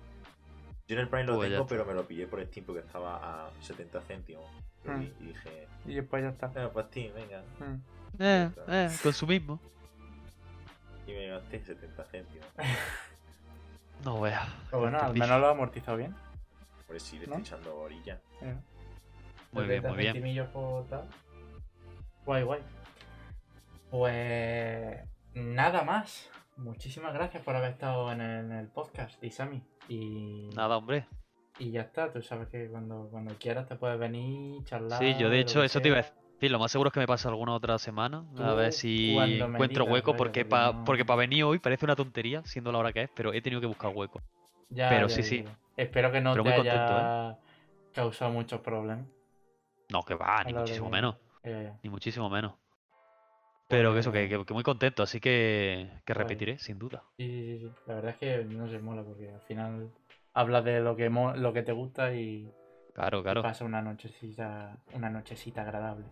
Yo en el Prime lo Pues tengo, pero me lo pillé por Steam porque estaba a 70 céntimos. Lo Mm. Y dije, Y después ya está. eh, pues Steam, venga. Mm. Eh, eh, consumismo. Y me gasté 70 céntimos. No veas. Pero bueno, al menos lo ha amortizado bien. Por eso sí le ¿No? estoy echando orilla. Eh, Muy bien, 70 muy bien. por tal. Guay, guay. Pues nada más. Muchísimas gracias por haber estado en el, en el podcast, Isami. Y, Nada, hombre. y ya está, tú sabes que cuando, cuando quieras te puedes venir, charlar. Sí, yo de hecho eso te iba a sea. Decir. Lo más seguro es que me pase alguna otra semana. A ver si encuentro digas, hueco. Porque para no- porque pa venir hoy parece una tontería, siendo la hora que es, pero he tenido que buscar hueco. Ya, pero ya sí, sí. Espero que no Pero te muy contento, haya causado muchos problemas. No, que va, ni muchísimo de- menos. Ni muchísimo menos. Pero que eso, que, Pues- que- muy contento, así que, que Guay. repetiré, sin duda. Sí, sí, sí, sí. La verdad es que no se mola porque al final hablas de lo que lo que te gusta y, Claro, y claro, pasa una nochecita, una nochecita agradable.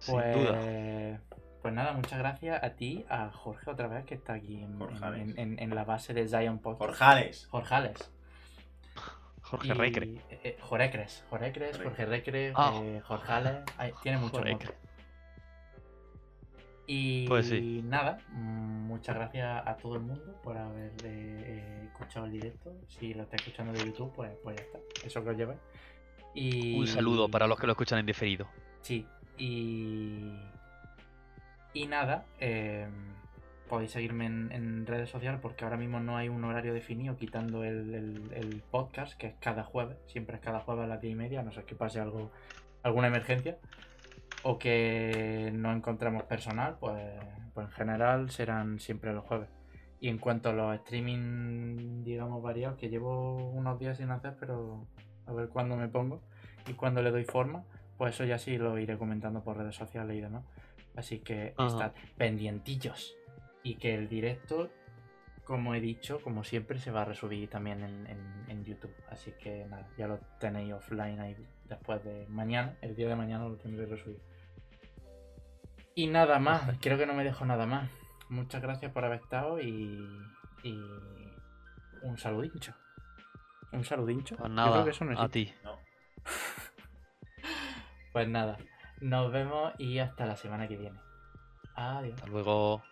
Sin Pues, duda. pues nada, muchas gracias a ti, a Jorge otra vez que está aquí en, Jorjales. en- en- en la base de Zion Podcast. Jorjales. Jorjales. Jorge Y- Recre. eh, Jorecres, Jorecres, Jorecre. Jorge Recre, Ah. eh, Jorjales, ay, tiene mucho. Y Pues sí. nada, mm, muchas gracias a todo el mundo por haber eh, eh, escuchado el directo. Si lo está escuchando de YouTube, pues, pues ya está. Eso que os lleve. Y... Un saludo para los que lo escuchan en diferido. Sí, y. Y nada, eh, podéis seguirme en, redes sociales porque ahora mismo no hay un horario definido, quitando el, el- podcast, que es cada jueves, siempre es cada jueves a las 10 y media, no sé que pase algo, alguna emergencia, o que no encontremos personal, pues, pues en general serán siempre los jueves. Y en cuanto a los streaming, digamos, variados, que llevo unos días sin hacer, pero a ver cuándo me pongo y cuándo le doy forma, pues eso ya sí lo iré comentando por redes sociales y demás. Así que Ajá. estad pendientillos. Y que el directo, como he dicho, como siempre, se va a resubir también en, en- en YouTube. Así que nada, ya lo tenéis offline ahí después de mañana. El día de mañana lo tendré resubido. Y nada más, creo que no me dejo nada más. Muchas gracias por haber estado y, y un saludincho. Un saludincho. Pues Yo creo que eso no a existe. ti. No. Pues nada, nos vemos y hasta la semana que viene. Adiós. Hasta luego.